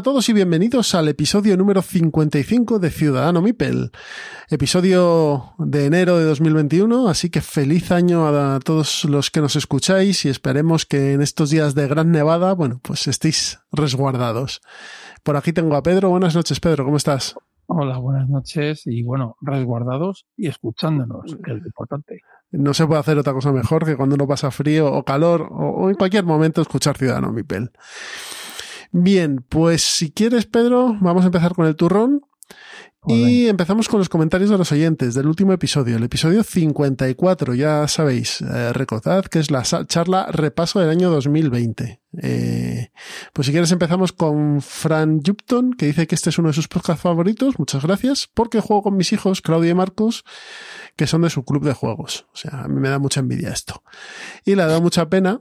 A todos y bienvenidos al episodio número 55 de Ciudadano Mipel, episodio de enero de 2021, así que feliz año a todos los que nos escucháis y esperemos que en estos días de gran nevada, bueno, pues estéis resguardados. Por aquí tengo a Pedro, buenas noches Pedro, ¿cómo estás? Hola, buenas noches y bueno, resguardados y escuchándonos, que es lo importante. No se puede hacer otra cosa mejor que cuando uno pasa frío o calor o, en cualquier momento escuchar Ciudadano Mipel. Bien, pues si quieres, Pedro, vamos a empezar con el turrón. Y empezamos con los comentarios de los oyentes del último episodio, el episodio 54, ya sabéis, eh, recordad que es la charla repaso del año 2020. Eh, pues si quieres empezamos con Fran Jupton, que dice que este es uno de sus podcasts favoritos, muchas gracias, porque juego con mis hijos, Claudia y Marcos, que son de su club de juegos. O sea, a mí me da mucha envidia esto. Y le da mucha pena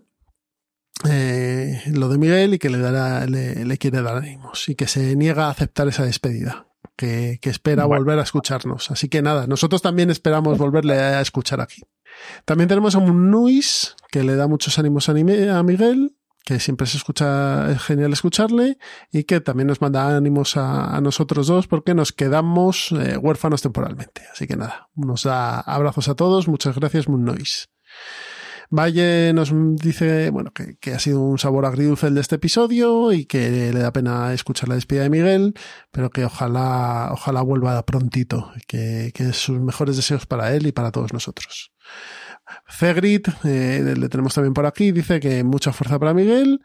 eh, lo de Miguel y que le dará, le, quiere dar ánimos y que se niega a aceptar esa despedida. Que, espera volver a escucharnos. Así que nada, nosotros también esperamos volverle a escuchar aquí. También tenemos a un Nuis que le da muchos ánimos a Miguel, que siempre se escucha, es genial escucharle y que también nos manda ánimos a, nosotros dos porque nos quedamos eh, huérfanos temporalmente. Así que nada, nos da abrazos a todos. Muchas gracias, Moon Noise. Valle nos dice, bueno, que, ha sido un sabor agridulce el de este episodio y que le da pena escuchar la despedida de Miguel, pero que ojalá, ojalá vuelva prontito, que, que sus mejores deseos para él y para todos nosotros. Cegrit, eh, le tenemos también por aquí, dice que mucha fuerza para Miguel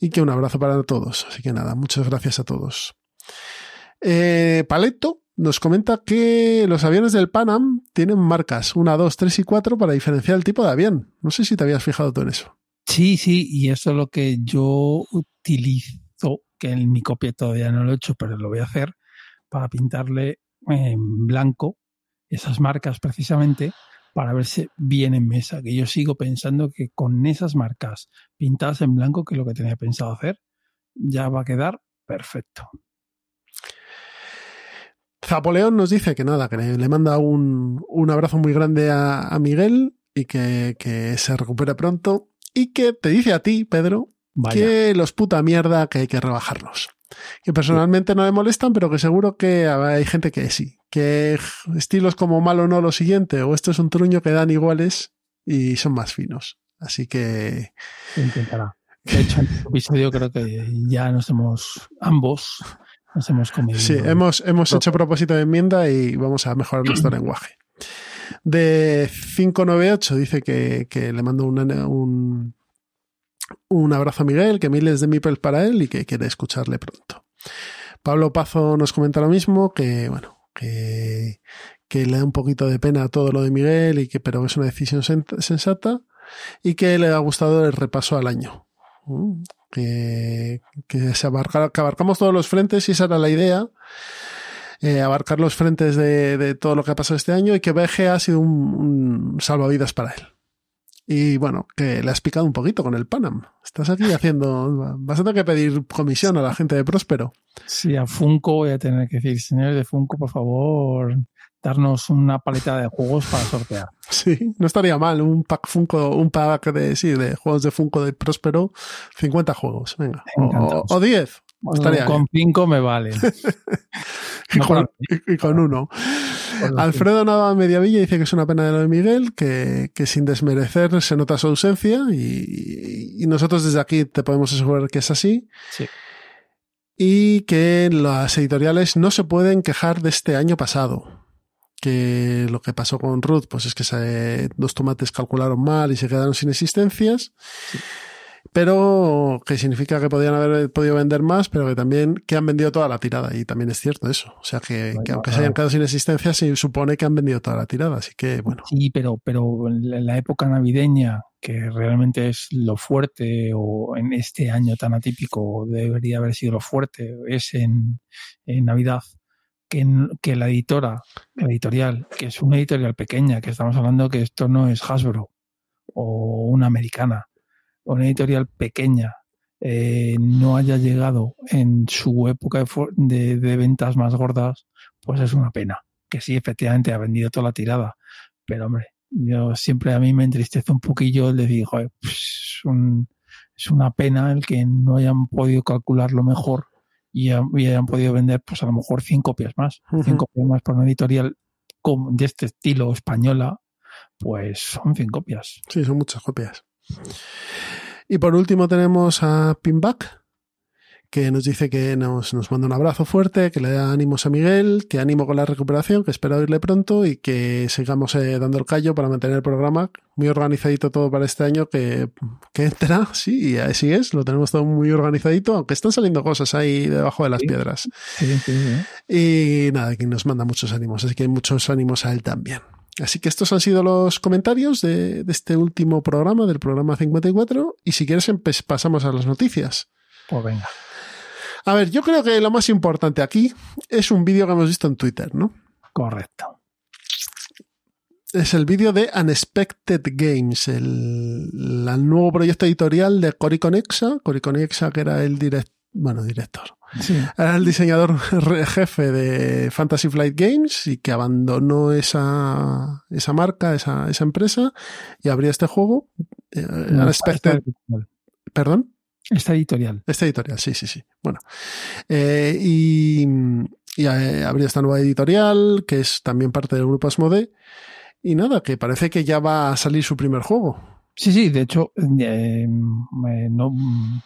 y que un abrazo para todos. Así que nada, muchas gracias a todos. Eh, Paleto nos comenta que los aviones del Panam tienen marcas 1, 2, 3 y 4 para diferenciar el tipo de avión. No sé si te habías fijado tú en eso. Sí, sí, y eso es lo que yo utilizo, que en mi copia todavía no lo he hecho, pero lo voy a hacer, para pintarle en blanco esas marcas precisamente para verse bien en mesa. Que yo sigo pensando que con esas marcas pintadas en blanco, que es lo que tenía pensado hacer, ya va a quedar perfecto. Zapoleón nos dice que nada, que le manda un, abrazo muy grande a, Miguel y que, se recupere pronto. Y que te dice a ti, Pedro, que los puta mierda que hay que rebajarlos. Que personalmente no le molestan, pero que seguro que hay gente que sí. Que estilos como malo no lo siguiente, o esto es un truño que dan iguales y son más finos. Así que. intentará. De hecho, en este episodio creo que ya nos hemos ambos hemos Sí, hemos, hemos hecho propósito de enmienda y vamos a mejorar nuestro lenguaje. De 598 dice que, le mando un, un abrazo a Miguel, que miles de mipels para él y que quiere escucharle pronto. Pablo Pazo nos comenta lo mismo, que bueno, que, que le da un poquito de pena todo lo de Miguel y que pero es una decisión sensata y que le ha gustado el repaso al año que, se abarca, que abarcamos todos los frentes y esa era la idea. Eh, abarcar los frentes de, todo lo que ha pasado este año y que BG ha sido un, salvavidas para él. Y bueno, que le has picado un poquito con el Panam. Estás aquí haciendo. Vas a tener que pedir comisión a la gente de Próspero. Sí, a Funko voy a tener que decir, señores de Funko, por favor, darnos una paleta de juegos para sortear. Sí, no estaría mal, un pack Funko, un pack de, sí, de juegos de Funko de Próspero, 50 juegos, venga, o, 10. con 5 me vale. y, con, uno. Alfredo Nava Mediavilla dice que es una pena de lo de Miguel, que, que sin desmerecer se nota su ausencia y, y, nosotros desde aquí te podemos asegurar que es así. Sí y que las editoriales no se pueden quejar de este año pasado que lo que pasó con Ruth, pues es que se, dos tomates calcularon mal y se quedaron sin existencias. Pero que significa que podían haber podido vender más, pero que también que han vendido toda la tirada. Y también es cierto eso. O sea que, aunque se hayan quedado sin existencias, se supone que han vendido toda la tirada. Así que bueno. Sí, pero, pero en la época navideña, que realmente es lo fuerte, o en este año tan atípico debería haber sido lo fuerte, es en, en Navidad que, que la editora, la editorial, que es una editorial pequeña, que estamos hablando que esto no es Hasbro o una americana, o una editorial pequeña, eh, no haya llegado en su época de, ventas más gordas, pues es una pena. Que sí, efectivamente, ha vendido toda la tirada. Pero hombre, yo siempre a mí me entristece un poquillo el decir, pues, es una pena el que no hayan podido calcularlo mejor y, hayan podido vender, pues a lo mejor 100 copias más. 100 copias más por una editorial de este estilo española, pues son 100 copias. Sí, son muchas copias. Y por último tenemos a Pinback, que nos dice que nos, nos manda un abrazo fuerte, que le da ánimos a Miguel, que ánimo con la recuperación, que espera oírle pronto y que sigamos eh, dando el callo para mantener el programa muy organizadito todo para este año, que, que entra, sí, y así es, lo tenemos todo muy organizadito, aunque están saliendo cosas ahí debajo de las piedras. Sí, sí, y nada, que nos manda muchos ánimos, así que muchos ánimos a él también. Así que estos han sido los comentarios de, de este último programa, del programa 54, y si quieres pasamos a las noticias. Pues venga. A ver, yo creo que lo más importante aquí es un vídeo que hemos visto en Twitter, ¿no? Correcto. Es el vídeo de Unexpected Games, el, nuevo proyecto editorial de Cory Conexa. Cory Conexa, que era el director, bueno, director. Sí. Era el diseñador jefe de Fantasy Flight Games y que abandonó esa, esa marca, esa, esa empresa y abrió este juego. Eh, Unexpected. ¿Perdón? Esta editorial. Esta editorial, sí, sí, sí. Bueno. Eh, y, y eh, abrió esta nueva editorial, que es también parte del grupo Asmode. Y nada, que parece que ya va a salir su primer juego. Sí, sí, de hecho, eh, no,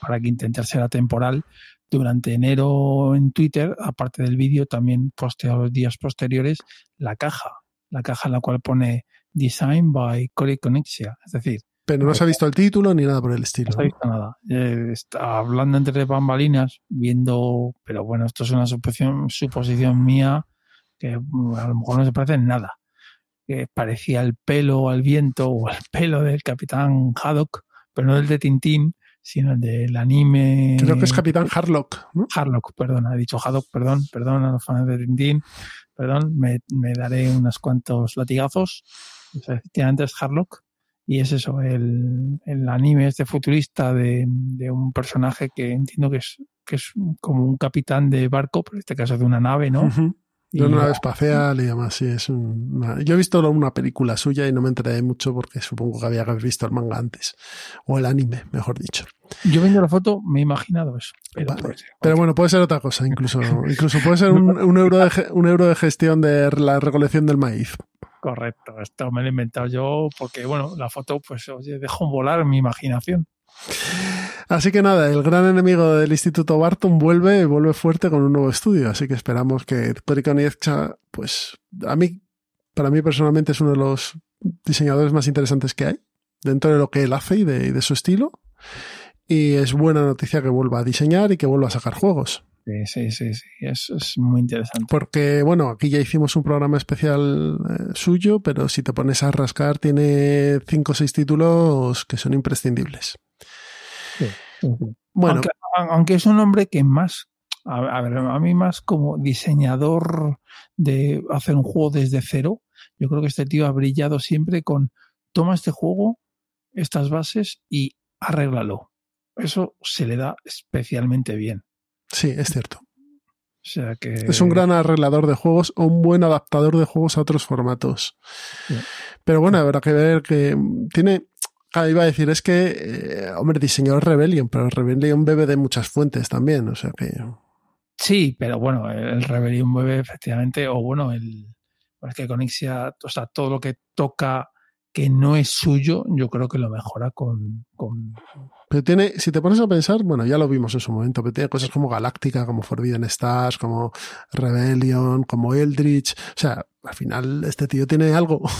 para que intentar ser atemporal, durante enero en Twitter, aparte del vídeo, también postea los días posteriores la caja, la caja en la cual pone Design by Corey Connexia, es decir, pero no se ha visto el título ni nada por el estilo. No se ha visto nada. Eh, está hablando entre bambalinas, viendo, pero bueno, esto es una suposición, suposición mía que mm, a lo mejor no se parece en nada. Que parecía el pelo al viento o el pelo del capitán Haddock, pero no el de Tintín, sino el del anime. Creo que es Capitán Harlock. ¿no? Harlock, perdón, ha dicho Haddock, perdón, perdón a los fans de Tintín, perdón, me, me daré unos cuantos latigazos. Efectivamente es Harlock y es eso, el, el anime este futurista de, de, un personaje que entiendo que es, que es como un capitán de barco, pero en este caso de una nave, ¿no? De una nave espacial y demás, sí, es una... Yo he visto una película suya y no me enteré mucho porque supongo que había que haber visto el manga antes. O el anime, mejor dicho. Yo viendo la foto me he imaginado eso. Pero, pero bueno, puede ser otra cosa, incluso, incluso puede ser un, un, euro de, un euro de gestión de la recolección del maíz. Correcto, esto me lo he inventado yo porque, bueno, la foto, pues, oye, dejo volar mi imaginación. Así que nada, el gran enemigo del Instituto Barton vuelve y vuelve fuerte con un nuevo estudio. Así que esperamos que Cory Konietzka, pues, a mí, para mí personalmente es uno de los diseñadores más interesantes que hay dentro de lo que él hace y de, de su estilo. Y es buena noticia que vuelva a diseñar y que vuelva a sacar juegos. Sí, sí, sí, eso es muy interesante. Porque, bueno, aquí ya hicimos un programa especial eh, suyo, pero si te pones a rascar, tiene cinco o seis títulos que son imprescindibles. Sí, Bueno. Aunque, es un hombre que más, a, ver, a mí más como diseñador de hacer un juego desde cero, yo creo que este tío ha brillado siempre con toma este juego, estas bases y arréglalo. Eso se le da especialmente bien. Sí, es cierto. O sea que... Es un gran arreglador de juegos o un buen adaptador de juegos a otros formatos. Pero bueno, habrá que ver que tiene... Ah, iba a decir, es que, eh, hombre, diseñó Rebellion, pero Rebellion bebe de muchas fuentes también, o sea que... Sí, pero bueno, el Rebellion bebe efectivamente, o bueno, el... Es que Conixia, o sea, todo lo que toca que no es suyo, yo creo que lo mejora con, con... Pero tiene, si te pones a pensar, bueno, ya lo vimos en su momento, pero tiene cosas como Galáctica, como Forbidden Stars, como Rebellion, como Eldritch. O sea, al final este tío tiene algo.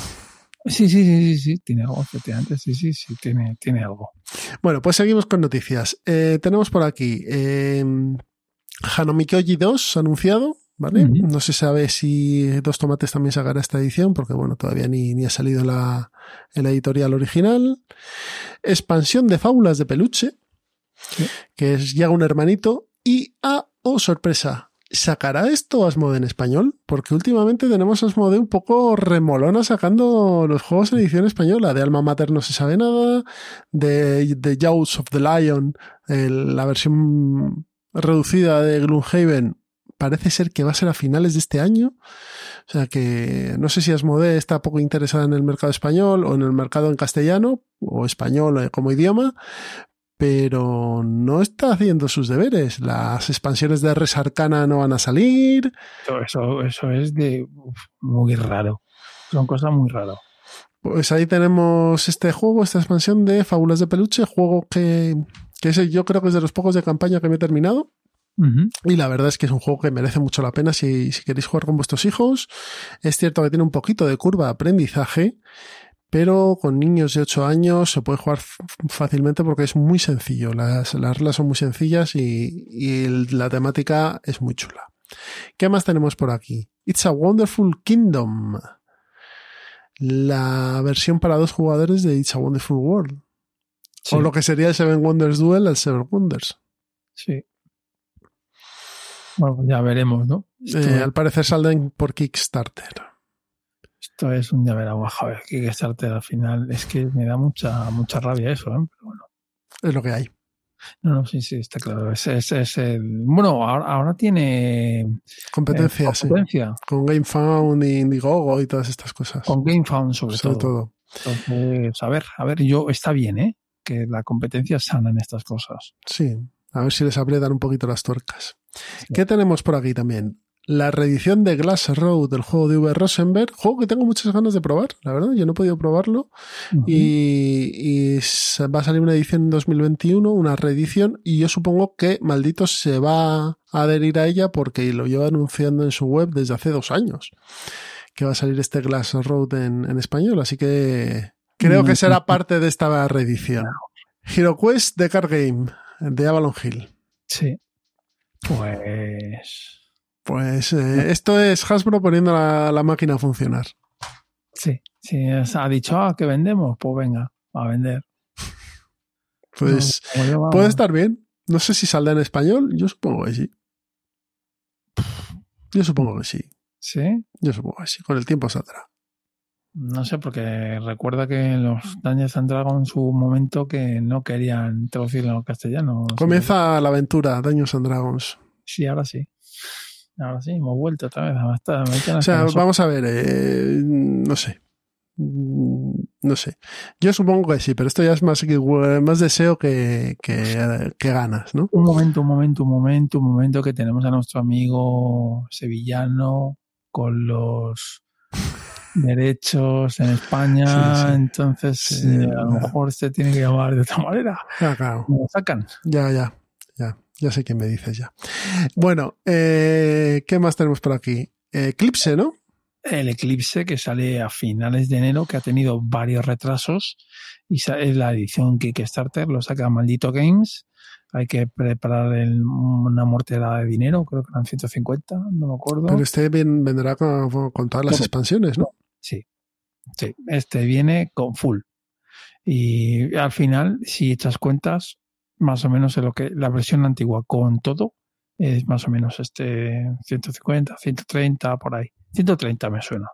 Sí, sí, sí, sí, sí, tiene algo, efectivamente, sí, sí, sí, tiene, tiene algo. Bueno, pues seguimos con noticias. Eh, tenemos por aquí eh, Hanomikoji 2 anunciado, ¿vale? Uh -huh. No se sabe si Dos Tomates también sacará esta edición, porque bueno, todavía ni, ni ha salido la, en la editorial original. Expansión de fábulas de peluche, que es ya un hermanito. Y, ah, oh sorpresa, ¿Sacará esto Asmode en español? Porque últimamente tenemos Asmode un poco remolona sacando los juegos en edición española. De Alma Mater no se sabe nada. De, de Jaws of the Lion, el, la versión reducida de Gloomhaven, parece ser que va a ser a finales de este año. O sea que no sé si Asmode está poco interesada en el mercado español o en el mercado en castellano o español como idioma, pero no está haciendo sus deberes. Las expansiones de Res Arcana no van a salir. Eso, eso es de uf, muy raro. Son cosas muy raras. Pues ahí tenemos este juego, esta expansión de Fábulas de Peluche, juego que, que ese yo creo que es de los pocos de campaña que me he terminado. Uh -huh. Y la verdad es que es un juego que merece mucho la pena si, si queréis jugar con vuestros hijos. Es cierto que tiene un poquito de curva de aprendizaje, pero con niños de 8 años se puede jugar fácilmente porque es muy sencillo. Las, las reglas son muy sencillas y, y el, la temática es muy chula. ¿Qué más tenemos por aquí? It's a Wonderful Kingdom. La versión para dos jugadores de It's a Wonderful World. Sí. O lo que sería el Seven Wonders Duel al Seven Wonders. Sí. Bueno, ya veremos, ¿no? Esto... Eh, al parecer saldrán por Kickstarter. Esto es un veremos, a ver, Kickstarter al final es que me da mucha mucha rabia eso, ¿eh? Pero bueno. Es lo que hay. No, no, sí, sí, está claro. Es, es, es el... Bueno, ahora, ahora tiene competencia, eh, competencia. Sí. Con GameFound y Indiegogo y todas estas cosas. Con GameFound sobre, sobre todo. todo. Entonces, a ver, a ver, yo está bien, ¿eh? Que la competencia sana en estas cosas. Sí, a ver si les aprietan un poquito las tuercas. Sí. ¿Qué tenemos por aquí también? La reedición de Glass Road del juego de V. Rosenberg, juego que tengo muchas ganas de probar, la verdad, yo no he podido probarlo. Uh -huh. y, y, va a salir una edición en 2021, una reedición, y yo supongo que Maldito se va a adherir a ella porque lo lleva anunciando en su web desde hace dos años que va a salir este Glass Road en, en español, así que creo que será parte de esta reedición. HeroQuest de Card Game, de Avalon Hill. Sí. Pues. Pues eh, esto es Hasbro poniendo la, la, máquina a funcionar. Sí, sí, ha dicho, ah, que vendemos, pues venga, a vender. Pues no, puede estar bien. No sé si saldrá en español, yo supongo que sí. Yo supongo que sí. ¿Sí? Yo supongo que sí, con el tiempo saldrá. No sé, porque recuerda que los Dungeons and Dragons en su momento que no querían traducirlo al castellano. Comienza la aventura, Dungeons and Dragons. Sí, ahora sí. Ahora sí, hemos vuelto otra vez. Hasta, o sea, vamos a ver, eh, no sé. No sé. Yo supongo que sí, pero esto ya es más, más deseo que, que, que, ganas, ¿no? Un momento, un momento, un momento, un momento que tenemos a nuestro amigo sevillano con los derechos en España, sí, sí. entonces sí, eh, a lo mejor se tiene que llamar de otra manera. Ya, claro. Lo sacan. Ya, ya, ya. Ya sé quién me dices ya. Bueno, eh, ¿qué más tenemos por aquí? Eclipse, ¿no? El Eclipse que sale a finales de enero, que ha tenido varios retrasos y es la edición Kickstarter, lo saca Maldito Games. Hay que preparar el, una mortera de dinero, creo que eran 150, no me acuerdo. Pero este vendrá con, con todas las expansiones, ¿no? Sí, sí, este viene con full. Y al final, si echas cuentas, más o menos en lo que la versión antigua con todo es más o menos este 150, 130 por ahí. 130 me suena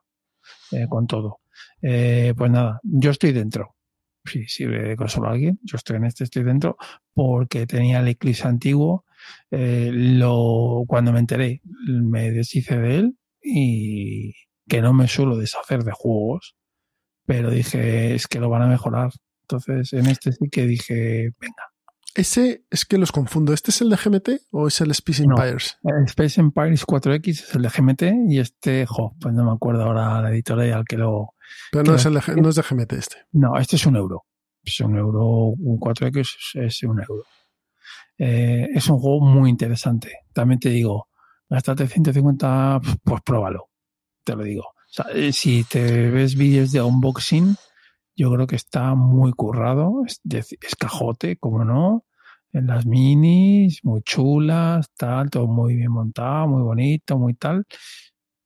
eh, con todo. Eh, pues nada, yo estoy dentro. Si sirve de consola a alguien, yo estoy en este, estoy dentro porque tenía el Eclipse antiguo. Eh, lo, cuando me enteré, me deshice de él y que no me suelo deshacer de juegos, pero dije, es que lo van a mejorar. Entonces, en este sí que dije, venga, ese es que los confundo. ¿Este es el de GMT o es el Space Empires? No, el Space Empires 4X es el de GMT y este, jo, pues no me acuerdo ahora la editorial que lo. Pero no, es, el de, no es de GMT este. No, este es un euro. Es un euro, un 4X es un euro. Eh, es un juego muy interesante. También te digo, gastarte 150, pues pruébalo. Te lo digo. O sea, eh, si te ves vídeos de unboxing, yo creo que está muy currado. Es, es cajote, como no en las minis, muy chulas, tal, todo muy bien montado, muy bonito, muy tal.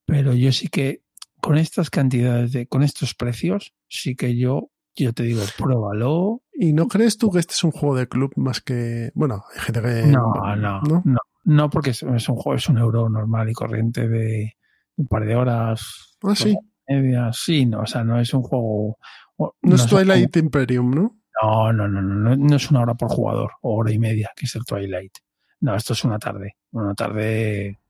Pero yo sí que con estas cantidades de, con estos precios, sí que yo, yo te digo, pruébalo. ¿Y no crees tú que este es un juego de club más que, bueno, hay gente que... No, no, no, no, No, porque es, es un juego, es un euro normal y corriente de un par de horas. Ah, sí. Media. Sí, no, o sea, no es un juego. No, es Twilight Imperium, ¿no? No, no, no, no, no es una hora por jugador, o hora y media, que es el Twilight. No, esto es una tarde. Una tarde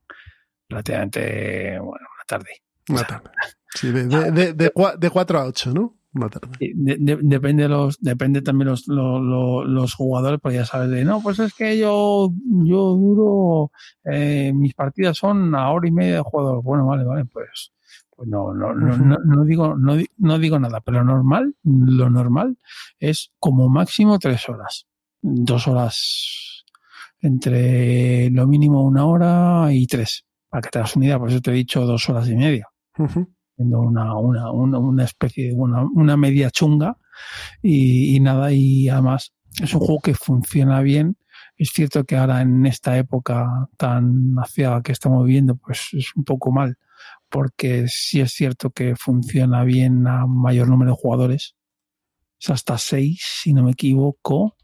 relativamente. Bueno, una tarde. Una tarde. Sí, de, de, de, de, 4 a 8, ¿no? Una tarde. De, de, depende los depende también los, los, los, los, jugadores pues ya sabes de no pues es que yo yo duro eh, mis partidas son a hora y media de jugador bueno vale vale pues pues no no, no, no, no digo no, no digo nada pero lo normal lo normal es como máximo tres horas dos horas entre lo mínimo una hora y tres para que te das una idea por eso te he dicho dos horas y media Uh -huh. Una, una, una, una, especie de una, una media chunga y, y, nada, y además es un juego que funciona bien. Es cierto que ahora en esta época tan hacia que estamos viviendo, pues es un poco mal, porque sí es cierto que funciona bien a mayor número de jugadores. Es hasta seis, si no me equivoco,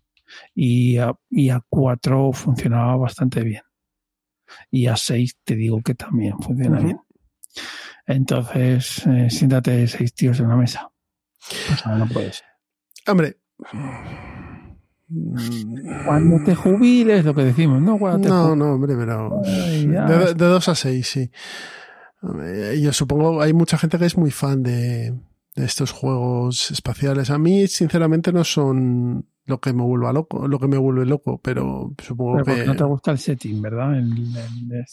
y a, y a cuatro funcionaba bastante bien. Y a seis te digo que también funciona uh -huh. bien. Entonces, eh, siéntate seis tíos en una mesa. Pues no, no puedes. Hombre. Cuando te jubiles, lo que decimos, ¿no? Cuando te no, no, hombre, pero. Ay, de, de, dos a seis, sí. Yo supongo hay mucha gente que es muy fan de, de estos juegos espaciales. A mí, sinceramente, no son lo que me vuelva loco, lo que me vuelve loco, pero supongo pero que. No te gusta el setting, ¿verdad? El, el, el,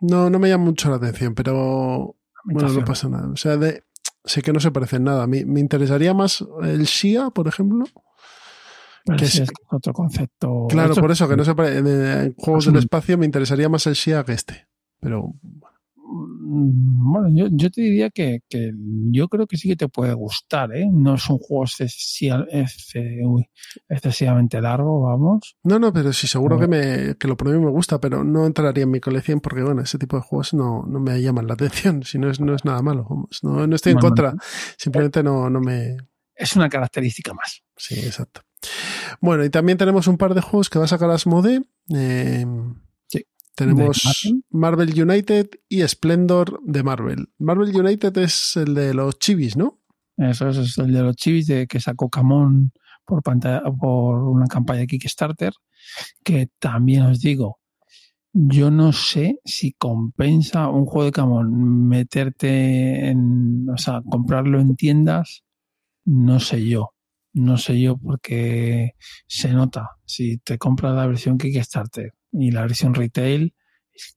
no, no me llama mucho la atención, pero bueno, no pasa nada. O sea, de, sé que no se parecen nada. Me, me interesaría más el Shia, por ejemplo. Que es, es, otro concepto. Claro, por eso que no se parece. En, juegos del espacio me interesaría más el Shia que este. Pero bueno, yo, yo te diría que, que, yo creo que sí que te puede gustar, ¿eh? No es un juego excesivamente largo, vamos. No, no, pero sí, seguro que, me, que lo y me gusta, pero no entraría en mi colección porque, bueno, ese tipo de juegos no, no me llaman la atención, si no es, no es nada malo, vamos. No, no estoy en bueno, contra, simplemente no, no me... Es una característica más. Sí, exacto. Bueno, y también tenemos un par de juegos que va a sacar Asmode. Eh, tenemos Marvel United y Splendor de Marvel. Marvel United es el de los chivis, ¿no? Eso es, es el de los chivis de que sacó Camón por, pantalla, por una campaña de Kickstarter, que también os digo, yo no sé si compensa un juego de Camón meterte en, o sea, comprarlo en tiendas, no sé yo. No sé yo porque se nota. Si te compras la versión Kickstarter y la versión retail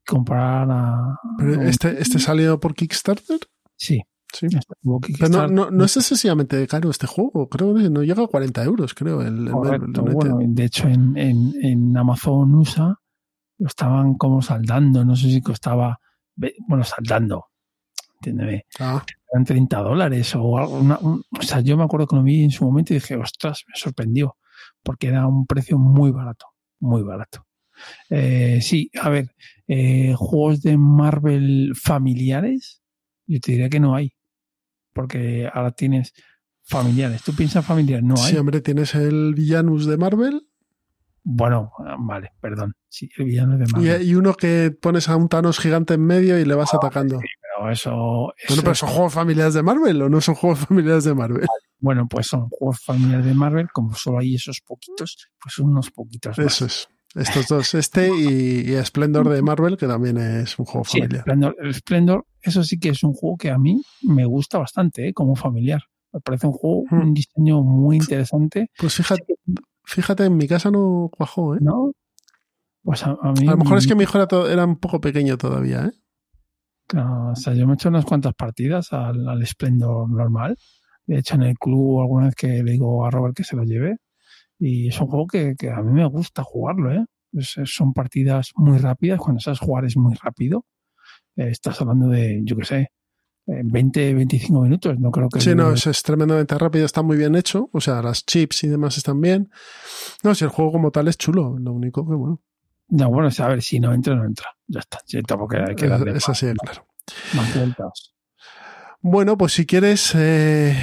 comprar a... ¿Pero este, este salió por Kickstarter? Sí. Sí. Pero no, no, no, es excesivamente caro este juego, creo que no llega a 40 euros, creo. El, Correcto, el, bueno, de hecho en, en, en, Amazon USA lo estaban como saldando, no sé si costaba, bueno, saldando, entiéndeme, ah. eran 30 dólares o algo. Una, un, o sea, yo me acuerdo que lo vi en su momento y dije, ostras, me sorprendió, porque era un precio muy barato, muy barato. Eh, sí, a ver, eh, juegos de Marvel familiares, yo te diría que no hay. Porque ahora tienes familiares. ¿Tú piensas familiares? No hay. Sí, hombre, tienes el Villanus de Marvel. Bueno, vale, perdón. Sí, el villano de Marvel. Y, y, uno que pones a un Thanos gigante en medio y le vas oh, atacando. Sí, pero eso, eso. Bueno, pero son juegos familiares de Marvel o no son juegos familiares de Marvel. Bueno, pues son juegos familiares de Marvel, como solo hay esos poquitos, pues son unos poquitos. Más. Eso es. Estos dos, este y, y, Splendor de Marvel, que también es un juego sí, familiar. Splendor, Splendor, eso sí que es un juego que a mí me gusta bastante, ¿eh? como familiar. Me parece un juego, hmm. un diseño muy interesante. Pues fíjate, fíjate, en mi casa no cuajó, ¿eh? No. Pues a, a mí. A lo mejor es que mi hijo era, todo, era un poco pequeño todavía, ¿eh? Claro, o sea, yo me he hecho unas cuantas partidas al, al Splendor normal. De hecho, en el club alguna vez que le digo a Robert que se lo lleve, y es un juego que, que a mí me gusta jugarlo, ¿eh? Es, son partidas muy rápidas, cuando sabes jugar es muy rápido. Eh, estás hablando de, yo qué sé, 20, 25 minutos, no creo que... Sí, no, es, es, tremendamente rápido, está muy bien hecho, o sea, las chips y demás están bien. No, si el juego como tal es chulo, lo único que bueno. No, bueno, a ver, si no entra, no entra. Ya está, sí, tampoco hay que darle Es, es así, claro. Más vueltas. Bueno, pues si quieres, eh,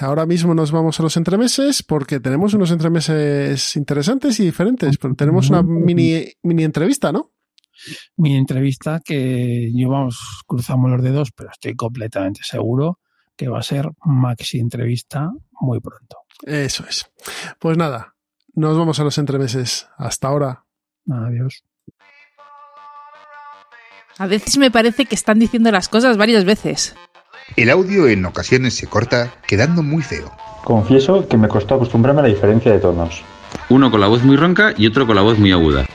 ahora mismo nos vamos a los entremeses porque tenemos unos entremeses interesantes y diferentes. Pero tenemos una mini, mini entrevista, ¿no? mi entrevista que yo, vamos, cruzamos los dedos, pero estoy completamente seguro que va a ser maxi entrevista muy pronto. Eso es. Pues nada, nos vamos a los entremeses. Hasta ahora. Adiós. A veces me parece que están diciendo las cosas varias veces. El audio en ocasiones se corta, quedando muy feo. Confieso que me costó acostumbrarme a la diferencia de tonos. Uno con la voz muy ronca y otro con la voz muy aguda.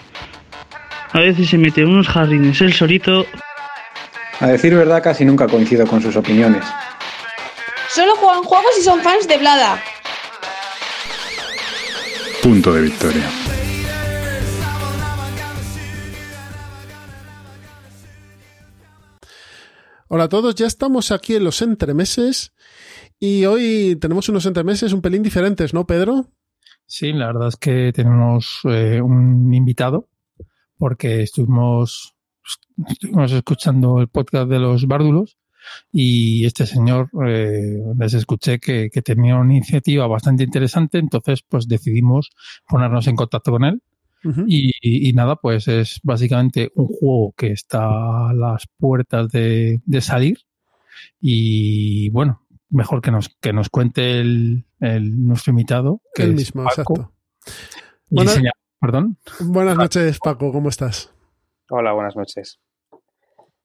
A veces se mete en unos jardines el solito. A decir verdad, casi nunca coincido con sus opiniones. Solo juegan juegos y son fans de Blada. Punto de victoria. Hola a todos, ya estamos aquí en los entremeses y hoy tenemos unos entremeses un pelín diferentes, ¿no, Pedro? Sí, la verdad es que tenemos eh, un invitado porque estuvimos, estuvimos escuchando el podcast de los bárdulos y este señor eh, les escuché que, que, tenía una iniciativa bastante interesante, entonces pues decidimos ponernos en contacto con él Uh -huh. y, y, nada, pues es básicamente un juego que está a las puertas de, de salir. Y bueno, mejor que nos, que nos cuente el, el nuestro invitado. Que el mismo, Paco. exacto. Buenas, perdón. Buenas noches, Paco, ¿cómo estás? Hola, buenas noches.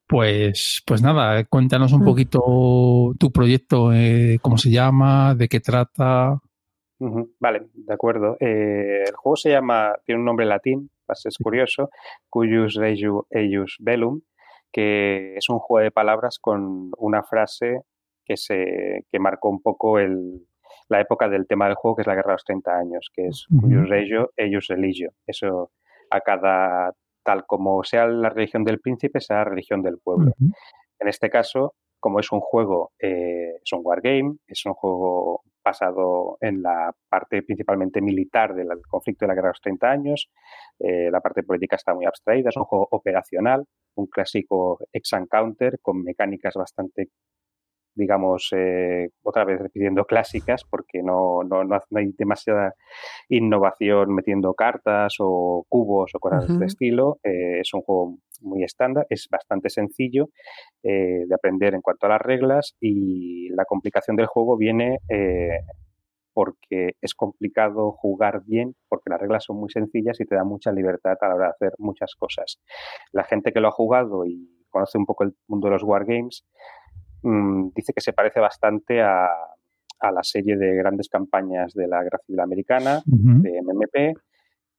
Pues, pues nada, cuéntanos un Mm. poquito tu proyecto, eh, cómo se llama, de qué trata. Uh -huh. Vale, de acuerdo. Eh, el juego se llama, tiene un nombre latín, pues es curioso, Cuyus Regiu Eius Velum, que es un juego de palabras con una frase que, se, que marcó un poco el, la época del tema del juego, que es la Guerra de los 30 años, que es uh -huh. Cuyus Regio Eius Religio. Eso a cada, tal como sea la religión del príncipe, sea la religión del pueblo. Uh -huh. En este caso, como es un juego, eh, es un wargame, es un juego basado en la parte principalmente militar del conflicto de la guerra de los 30 años. Eh, la parte política está muy abstraída, es un juego operacional, un clásico ex-encounter con mecánicas bastante, digamos, eh, otra vez repitiendo clásicas, porque no, no, no, hay demasiada innovación metiendo cartas o cubos o cosas uh -huh. de este estilo. Eh, es un juego muy estándar, es bastante sencillo eh, de aprender en cuanto a las reglas y la complicación del juego viene eh, porque es complicado jugar bien, porque las reglas son muy sencillas y te da mucha libertad a la hora de hacer muchas cosas. La gente que lo ha jugado y conoce un poco el mundo de los wargames mmm, dice que se parece bastante a, a, la serie de grandes campañas de la Guerra Civil Americana, uh -huh. de MMP,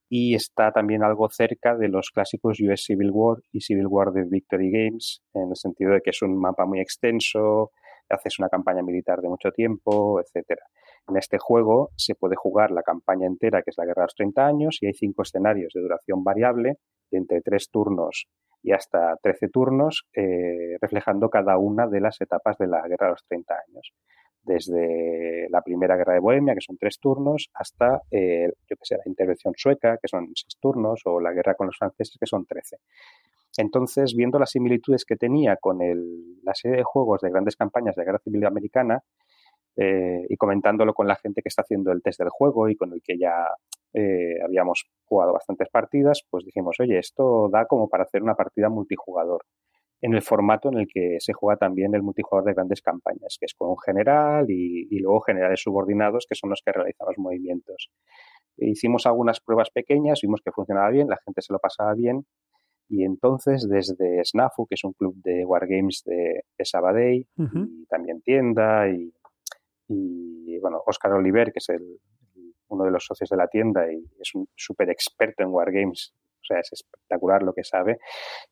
y está también algo cerca de los clásicos US Civil War y Civil War de Victory Games, en el sentido de que es un mapa muy extenso, haces una campaña militar de mucho tiempo, etcétera. En este juego se puede jugar la campaña entera, que es la Guerra de los 30 años, y hay cinco escenarios de duración variable, de entre tres turnos y hasta 13 turnos, eh, reflejando cada una de las etapas de la Guerra de los 30 años desde la primera guerra de Bohemia, que son tres turnos, hasta, eh, yo que sé, la intervención sueca, que son seis turnos, o la guerra con los franceses, que son trece. Entonces, viendo las similitudes que tenía con el, la serie de juegos de grandes campañas de guerra civil americana, eh, y comentándolo con la gente que está haciendo el test del juego y con el que ya eh, habíamos jugado bastantes partidas, pues dijimos, oye, esto da como para hacer una partida multijugador en el formato en el que se juega también el multijugador de grandes campañas, que es con un general y, y, luego generales subordinados, que son los que realizan los movimientos. E hicimos algunas pruebas pequeñas, vimos que funcionaba bien, la gente se lo pasaba bien, y entonces desde Snafu, que es un club de wargames de, de Sabadell, uh -huh. y también tienda, y, y, bueno, Oscar Oliver, que es el, uno de los socios de la tienda y es un súper experto en wargames, o sea, es espectacular lo que sabe,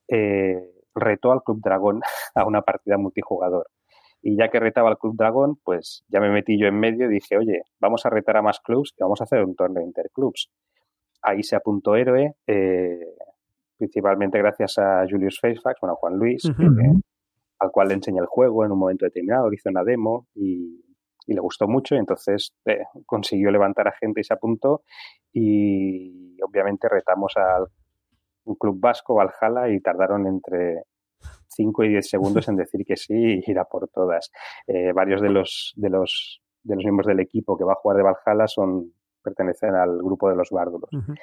eh, retó al Club Dragón a una partida multijugador. Y ya que retaba al Club Dragón, pues ya me metí yo en medio y dije, oye, vamos a retar a más clubs y vamos a hacer un torneo interclubs. Ahí se apuntó héroe, eh, principalmente gracias a Julius Fairfax, bueno, a Juan Luis, uh -huh. que, al cual le enseñé el juego en un momento determinado, hizo una demo y, y le gustó mucho y entonces eh, consiguió levantar a gente y se apuntó y obviamente retamos al un club vasco, Valhalla, y tardaron entre 5 y 10 segundos en decir que sí y ir a por todas. Eh, varios de los, de, los, de los miembros del equipo que va a jugar de Valhalla son, pertenecen al grupo de los bárdulos. Uh -huh.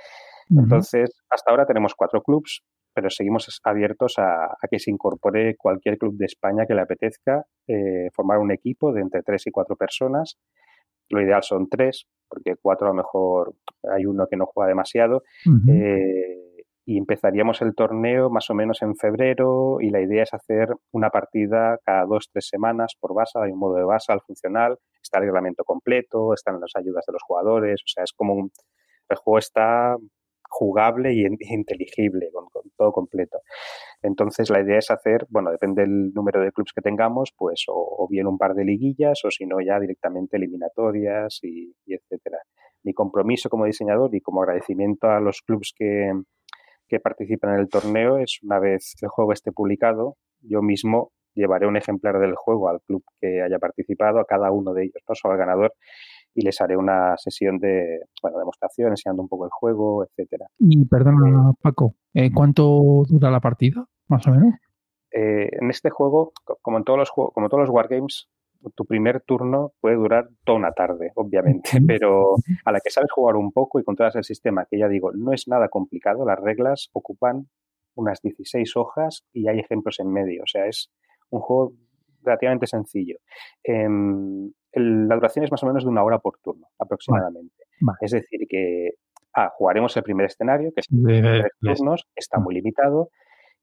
Entonces, hasta ahora tenemos cuatro clubs pero seguimos abiertos a, a, que se incorpore cualquier club de España que le apetezca eh, formar un equipo de entre tres y cuatro personas. Lo ideal son tres, porque cuatro a lo mejor hay uno que no juega demasiado. Uh -huh. eh, y empezaríamos el torneo más o menos en febrero y la idea es hacer una partida cada dos, tres semanas por Basal, hay un modo de Basal funcional, está el reglamento completo, están las ayudas de los jugadores, o sea, es como un, el juego está jugable y inteligible, con, con, todo completo. Entonces la idea es hacer, bueno, depende del número de clubes que tengamos, pues o, o bien un par de liguillas o si no ya directamente eliminatorias y, y etcétera. Mi compromiso como diseñador y como agradecimiento a los clubes que, que participan en el torneo es una vez el juego esté publicado, yo mismo llevaré un ejemplar del juego al club que haya participado, a cada uno de ellos, no solo al ganador, y les haré una sesión de bueno, demostración, enseñando un poco el juego, etcétera. Y perdona, Paco, ¿eh, ¿cuánto dura la partida, más o menos? Eh, en este juego, como en todos los juegos, como todos los wargames, tu primer turno puede durar toda una tarde, obviamente, pero a la que sabes jugar un poco y controlas el sistema, que ya digo, no es nada complicado, las reglas ocupan unas 16 hojas y hay ejemplos en medio, o sea, es un juego relativamente sencillo. Eh, el, la duración es más o menos de una hora por turno, aproximadamente. Vale. Es decir, que ah, jugaremos el primer escenario, que es de tres turnos, está muy limitado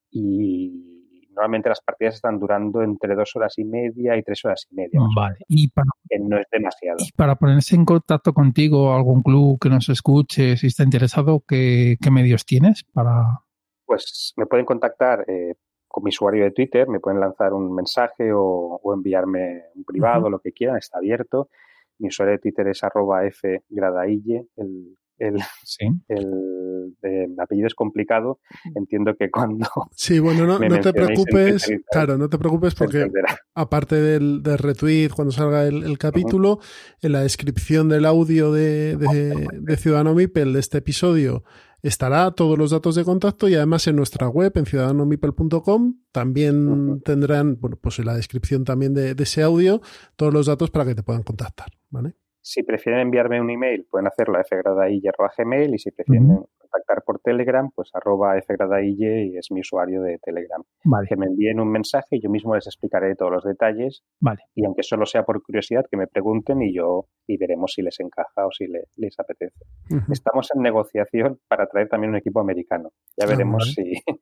y normalmente las partidas están durando entre dos horas y media y tres horas y media. Vale. Y para, que no es demasiado. Y para ponerse en contacto contigo, algún club que nos escuche, si está interesado, ¿qué, qué medios tienes para...? Pues me pueden contactar eh, con mi usuario de Twitter, me pueden lanzar un mensaje o, o enviarme un privado, uh -huh. lo que quieran, está abierto. Mi usuario de Twitter es arroba fgradaille, el el, sí. el, el, apellido es complicado. Entiendo que cuando. Sí, bueno, no, no te preocupes. Claro, no te preocupes porque, aparte del, del, retweet, cuando salga el, el capítulo, uh -huh. en la descripción del audio de, de, de Ciudadano Mipel de este episodio estará todos los datos de contacto y además en nuestra web, en ciudadanomipel.com, también uh -huh. tendrán, bueno, pues en la descripción también de, de ese audio, todos los datos para que te puedan contactar, ¿vale? Si prefieren enviarme un email, pueden hacerlo a fgradaille.gmail y si prefieren uh -huh. Contactar por Telegram, pues arroba fgradaille y es mi usuario de Telegram. Vale. Que me envíen un mensaje y yo mismo les explicaré todos los detalles. Vale. Y aunque solo sea por curiosidad, que me pregunten y yo y veremos si les encaja o si le, les apetece. Uh -huh. Estamos en negociación para traer también un equipo americano. Ya ah, veremos vale. si,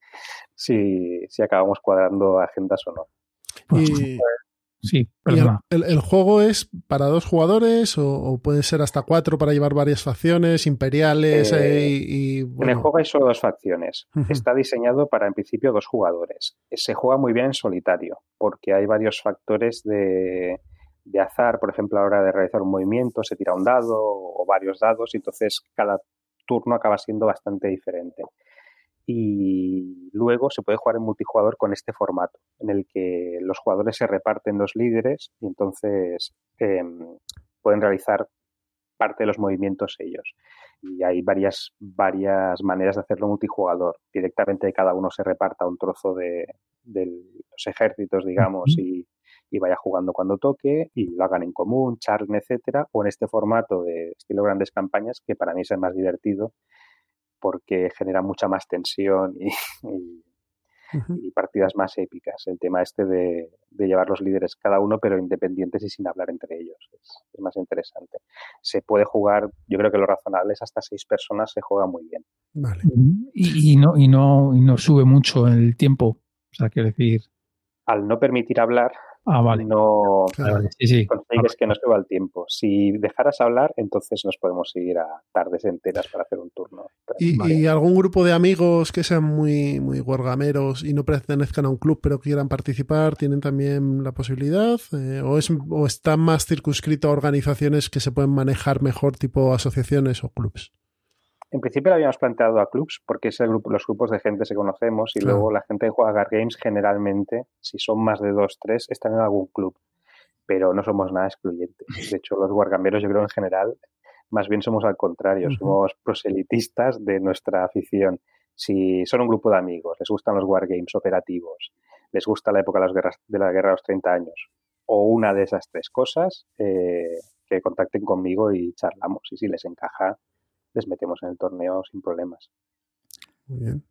si, si acabamos cuadrando agendas o no. Pues, y... Sí, perdona. El, el, el, juego es para dos jugadores o, o, puede ser hasta cuatro para llevar varias facciones imperiales eh, y, y bueno. En el juego hay solo dos facciones. Uh -huh. Está diseñado para en principio dos jugadores. Se juega muy bien en solitario porque hay varios factores de, de azar. Por ejemplo, a la hora de realizar un movimiento se tira un dado o varios dados y entonces cada turno acaba siendo bastante diferente y luego se puede jugar en multijugador con este formato, en el que los jugadores se reparten los líderes y entonces eh, pueden realizar parte de los movimientos ellos. Y hay varias, varias maneras de hacerlo multijugador. Directamente cada uno se reparta un trozo de, de los ejércitos, digamos, y, y, vaya jugando cuando toque y lo hagan en común, charlen, etcétera, o en este formato de estilo grandes campañas, que para mí es el más divertido porque genera mucha más tensión y, y, uh -huh. y, partidas más épicas. El tema este de, de, llevar los líderes cada uno, pero independientes y sin hablar entre ellos. Es, es, más interesante. Se puede jugar, yo creo que lo razonable es hasta seis personas, se juega muy bien. Vale. Y, y, no, y, no, y no sube mucho el tiempo. O sea, quiero decir. Al no permitir hablar, Ah, vale. No claro. sí, sí. consigues que no suba el tiempo. Si dejaras hablar, entonces nos podemos ir a tardes enteras para hacer un turno. ¿Y, vale. ¿Y, algún grupo de amigos que sean muy, muy guargameros y no pertenezcan a un club pero quieran participar, tienen también la posibilidad? Eh, o, es, ¿O está más circunscrito a organizaciones que se pueden manejar mejor, tipo asociaciones o clubs? En principio lo habíamos planteado a clubs porque es el grupo, los grupos de gente que conocemos y claro. luego la gente que juega Gar Games generalmente, si son más de dos, tres, están en algún club. Pero no somos nada excluyentes. De hecho, los guargameros yo creo en general más bien somos al contrario, uh -huh. somos proselitistas de nuestra afición. Si son un grupo de amigos, les gustan los wargames operativos, les gusta la época de, las guerras, de la guerra de los 30 años, o una de esas tres cosas, eh, que contacten conmigo y charlamos. Y si les encaja, les metemos en el torneo sin problemas. Muy bien.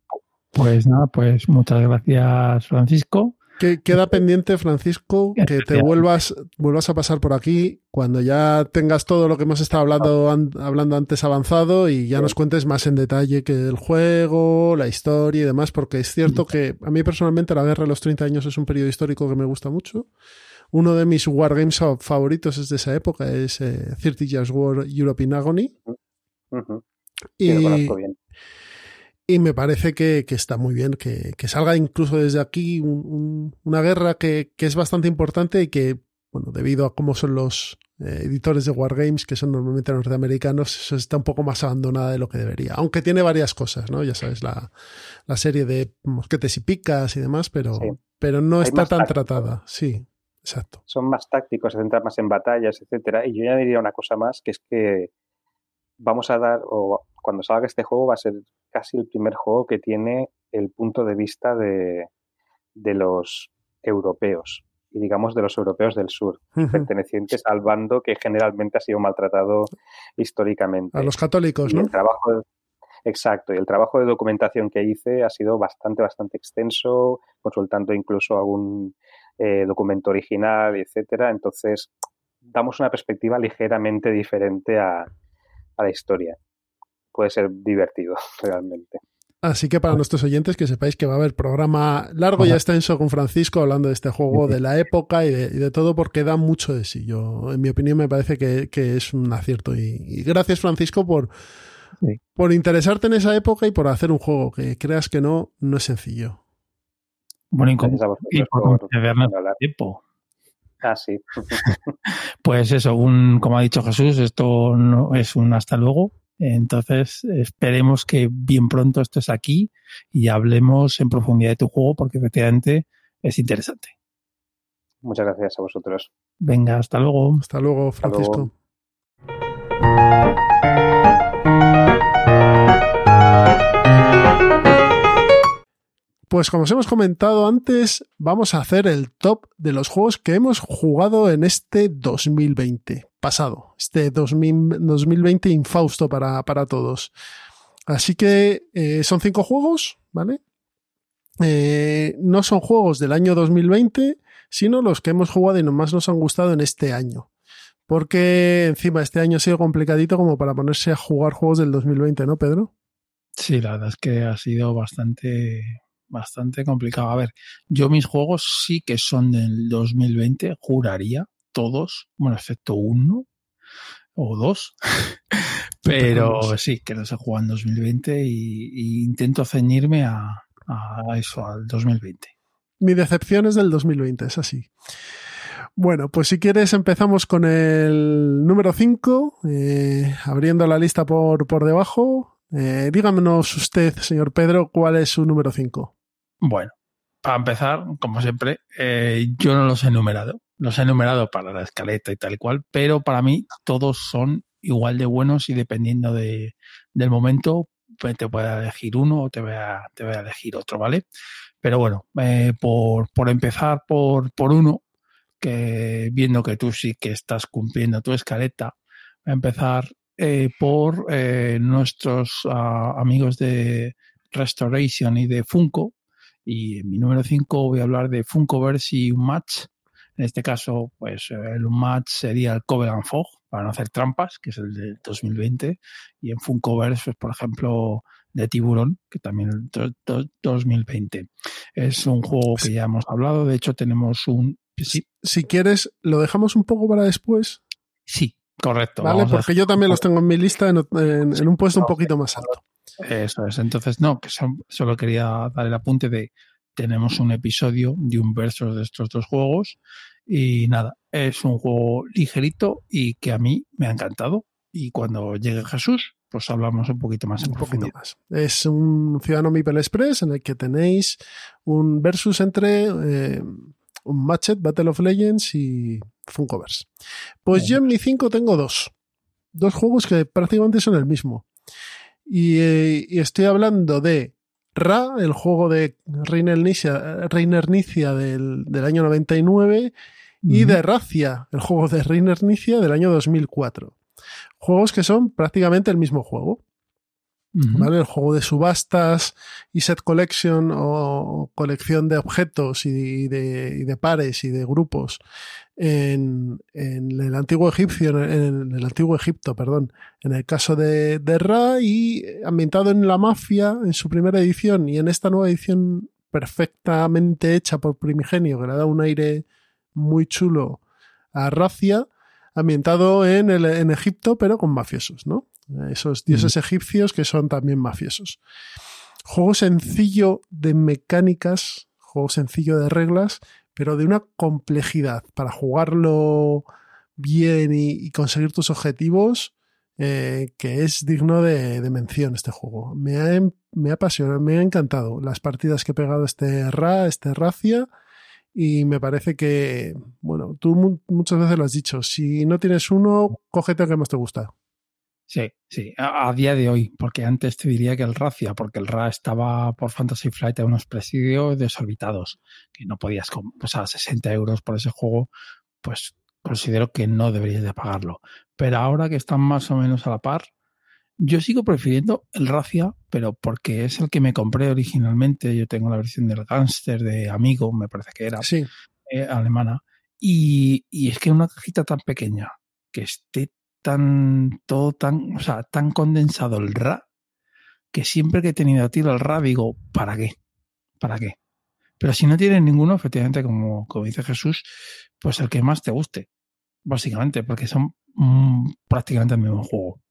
Pues nada, pues muchas gracias, Francisco. Que queda pendiente, Francisco, que te vuelvas, vuelvas a pasar por aquí cuando ya tengas todo lo que hemos estado hablando, an- hablando antes avanzado y ya nos cuentes más en detalle que el juego, la historia y demás, porque es cierto que a mí personalmente la Guerra de los 30 años es un periodo histórico que me gusta mucho. Uno de mis wargames fa- favoritos es de esa época, es eh, 30 Years War Europe in Y, lo conozco bien. y me parece que, que está muy bien que, que salga incluso desde aquí un- un- una guerra que, que es bastante importante y que, bueno, debido a cómo son los eh, editores de Wargames, que son normalmente norteamericanos, eso está un poco más abandonada de lo que debería. Aunque tiene varias cosas, ¿no? Ya sabes, la, la serie de mosquetes y picas y demás, pero, Sí. pero no Hay está tan tratada. Sí, exacto. son más tácticos, se centran más en batallas, etcétera. Y yo añadiría una cosa más, que es que vamos a dar, o cuando salga este juego, va a ser casi el primer juego que tiene el punto de vista de, de los europeos, y digamos de los europeos del sur, pertenecientes al bando que generalmente ha sido maltratado históricamente. A los católicos, Y ¿no? el trabajo de- exacto, y el trabajo de documentación que hice ha sido bastante, bastante extenso, consultando incluso algún eh, documento original, etcétera. Entonces, damos una perspectiva ligeramente diferente a, a la historia. Puede ser divertido, realmente. Así que para nuestros oyentes que sepáis que va a haber programa largo y extenso con Francisco hablando de este juego, de la época y de, y de todo, porque da mucho de sí. Yo, en mi opinión, me parece que, que es un acierto. Y, y gracias, Francisco, por, Sí. por interesarte en esa época y por hacer un juego que creas que no, no es sencillo. Bueno, y, por por- concedernos tiempo. Ah, sí. Pues eso, un, como ha dicho Jesús, esto no es un hasta luego. Entonces, esperemos que bien pronto estés aquí y hablemos en profundidad de tu juego, porque efectivamente es interesante. Muchas gracias a vosotros. Venga, hasta luego. Hasta luego, Hasta luego. Pues como os hemos comentado antes, vamos a hacer el top de los juegos que hemos jugado en este 2020 pasado, este 2000 2020 infausto para, para todos. Así que eh, son cinco juegos, ¿vale? Eh, no son juegos del año 2020, sino los que hemos jugado y más nos han gustado en este año. Porque encima este año ha sido complicadito como para ponerse a jugar juegos del 2020, ¿no, Pedro? Sí, la verdad es que ha sido bastante, bastante complicado. A ver, yo mis juegos sí que son del 2020, juraría, todos, bueno, excepto uno o dos, pero sí, que los he jugado en 2020 y, y intento ceñirme a, a eso, al 2020. Mi decepción es del 2020, es así. Bueno, pues si quieres empezamos con el número 5, eh, abriendo la lista por, por debajo. Eh, díganos usted, señor Pedro, cuál es su número 5. Bueno, para empezar, como siempre, eh, yo no los he enumerado. Los he enumerado para la escaleta y tal cual, pero para mí todos son igual de buenos y dependiendo de, del momento, pues te voy a elegir uno o te voy a, te elegir otro, ¿vale? Pero bueno, eh, por, por empezar por, por uno, que viendo que tú sí que estás cumpliendo tu escaleta, voy a empezar eh, por eh, nuestros ah, amigos de Restoration y de Funko. Y en mi número 5 voy a hablar de Funkoverse y un match. En este caso, pues eh, el match sería el Covenant Fog, para no hacer trampas, que es el del 2020. Y en Funkoverse, pues, por ejemplo, de Tiburón, que también do- 2020. Es un juego que ya hemos hablado. De hecho, tenemos un... Sí, Si quieres, lo dejamos un poco para después, sí correcto. ¿vale? A Porque yo también los tengo en mi lista en, en- en un puesto un poquito más alto. Eso es. Entonces, no, que son- solo quería dar el apunte de tenemos un episodio de un versus de estos dos juegos y nada, es un juego ligerito y que a mí me ha encantado y cuando llegue Jesús, pues hablamos un poquito más en un poquito profundidad. más. Es un Ciudadano Mipel Express en el que tenéis un versus entre eh, un Matchet, Battle of Legends y Funkoverse. Pues yo en mi 5 tengo dos. Dos juegos que prácticamente son el mismo. Y, eh, y estoy hablando de Ra, el juego de Reiner Nicia, Reiner Nicia del, del año 99, y Ujú. de Racia, el juego de Reiner Nicia del año 2004. Juegos que son prácticamente el mismo juego. ¿Vale? El juego de subastas y set collection o colección de objetos y de, pares y de grupos en, el antiguo egipcio, en el, antiguo Egipto, perdón, en el caso de, de Ra y ambientado en la mafia en su primera edición y en esta nueva edición perfectamente hecha por Primigenio, que le da un aire muy chulo a Racia, ambientado en, el, en Egipto, pero con mafiosos, ¿no? Esos dioses egipcios que son también mafiosos. Juego sencillo de mecánicas, juego sencillo de reglas, pero de una complejidad para jugarlo bien y, conseguir tus objetivos eh, que es digno de, mención este juego. Me ha, me ha apasionado, me ha encantado las partidas que he pegado este Ra, este Racia y me parece que, bueno, tú muchas veces lo has dicho, si no tienes uno, cógete el que más te gusta. Sí, sí, a, día de hoy, porque antes te diría que el Racia, porque el Ra estaba por Fantasy Flight a unos presidios desorbitados, que no podías, pues a 60 euros por ese juego, pues considero que no deberías de pagarlo. Pero ahora que están más o menos a la par, yo sigo prefiriendo el Racia, pero porque es el que me compré originalmente. Yo tengo la versión del Gangster de Amigo, me parece que era, sí. Eh, alemana. Y, y es que una cajita tan pequeña que esté tan, todo tan, o sea, tan condensado el RA, que siempre que he tenido a tiro el RA digo, ¿para qué? ¿Para qué? Pero si no tienes ninguno, efectivamente, como, como dice Jesús, pues el que más te guste, básicamente, porque son mm, prácticamente el mismo juego.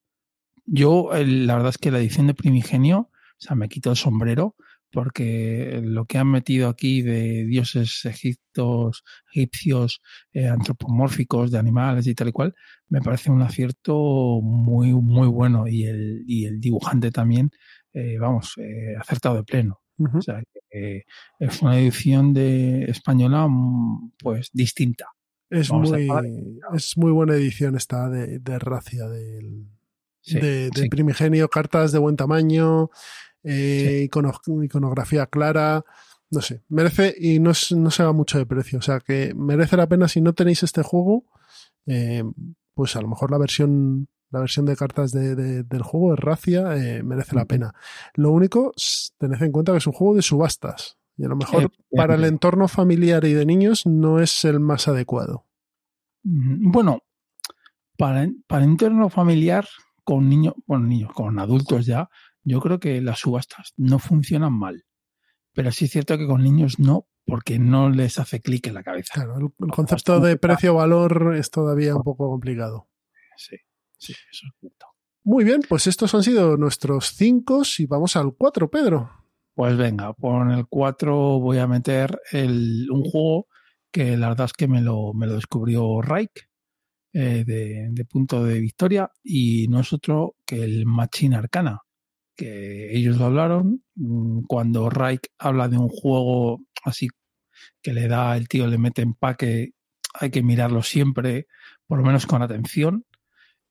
Yo, la verdad es que la edición de Primigenio, o sea, me quito el sombrero porque lo que han metido aquí de dioses egiptos, egipcios, eh, antropomórficos, de animales y tal y cual, me parece un acierto muy, muy bueno. Y el, y el dibujante también, eh, vamos, eh, acertado de pleno. O sea, es una edición de española, mm, pues, distinta. Es muy, es muy buena edición esta de, de Racia, del, de, Primigenio, cartas de buen tamaño, eh, iconografía clara, no sé, merece y no, no se va mucho de precio, o sea que merece la pena si no tenéis este juego, eh, pues a lo mejor la versión la versión de cartas del juego de Racia eh, merece la pena. Lo único, tened en cuenta que es un juego de subastas y a lo mejor para el entorno familiar y de niños no es el más adecuado. Bueno, para, para entorno familiar con niños, bueno, niños, con adultos ya, yo creo que las subastas no funcionan mal. Pero sí es cierto que con niños no, porque no les hace clic en la cabeza. Claro, el, concepto de precio-valor es todavía un poco complicado. Sí, sí, eso es cierto. Muy bien, pues estos han sido nuestros cinco y vamos al 4, Pedro. Pues venga, por el 4 voy a meter el, un juego que la verdad es que me lo, me lo descubrió Raik eh, de, de, punto de victoria y no es otro que el Machine Arcana que ellos lo hablaron. Mm, cuando Reich habla de un juego así que le da, el tío le mete empaque, hay que mirarlo siempre, por lo menos con atención.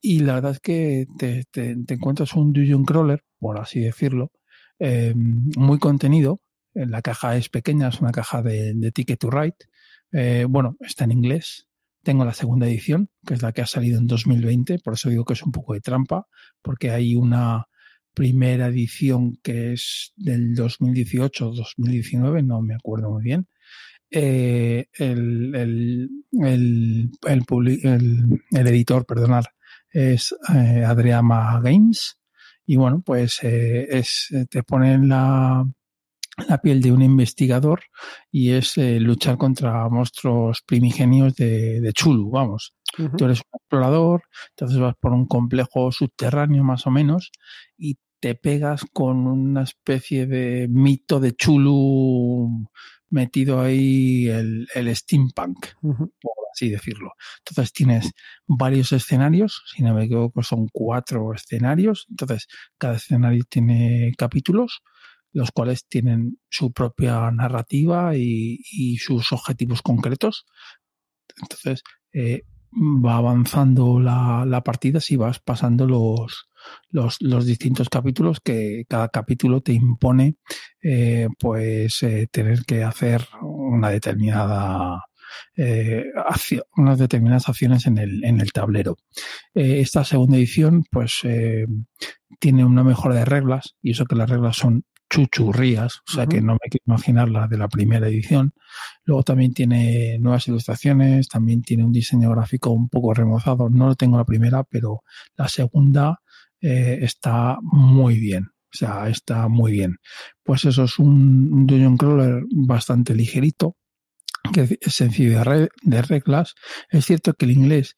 Y la verdad es que te, te, encuentras un dungeon crawler, por así decirlo, eh, muy contenido. La caja es pequeña, es una caja de, Ticket to Ride. Eh, bueno, está en inglés. Tengo la segunda edición, que es la que ha salido en 2020, por eso digo que es un poco de trampa, porque hay una, primera edición que es del 2018-2019, no me acuerdo muy bien. Eh, el, el, el, el, editor, perdonar, es eh, Adriama Games. Y bueno, pues eh, es, te ponen la, la piel de un investigador y es eh, luchar contra monstruos primigenios de, de Chulu, vamos. Tú eres un explorador, entonces vas por un complejo subterráneo más o menos y te pegas con una especie de mito de Chulu metido ahí el, el steampunk, por así decirlo. Entonces tienes varios escenarios, si no me equivoco son cuatro escenarios, entonces cada escenario tiene capítulos los cuales tienen su propia narrativa y, sus objetivos concretos. Entonces, eh, va avanzando la, la, partida si vas pasando los, los, distintos capítulos que cada capítulo te impone eh, pues eh, tener que hacer una determinada eh, unas determinadas acciones en el, en el tablero. Esta segunda edición, pues, tiene una mejora de reglas, y eso que las reglas son chuchurrías, o sea que no me quiero imaginar la de la primera edición. Luego también tiene nuevas ilustraciones, también tiene un diseño gráfico un poco remozado. No lo tengo la primera, pero la segunda está muy bien. O sea, está muy bien. Pues eso es un Dungeon Crawler bastante ligerito, que es sencillo de, reglas. Es cierto que el inglés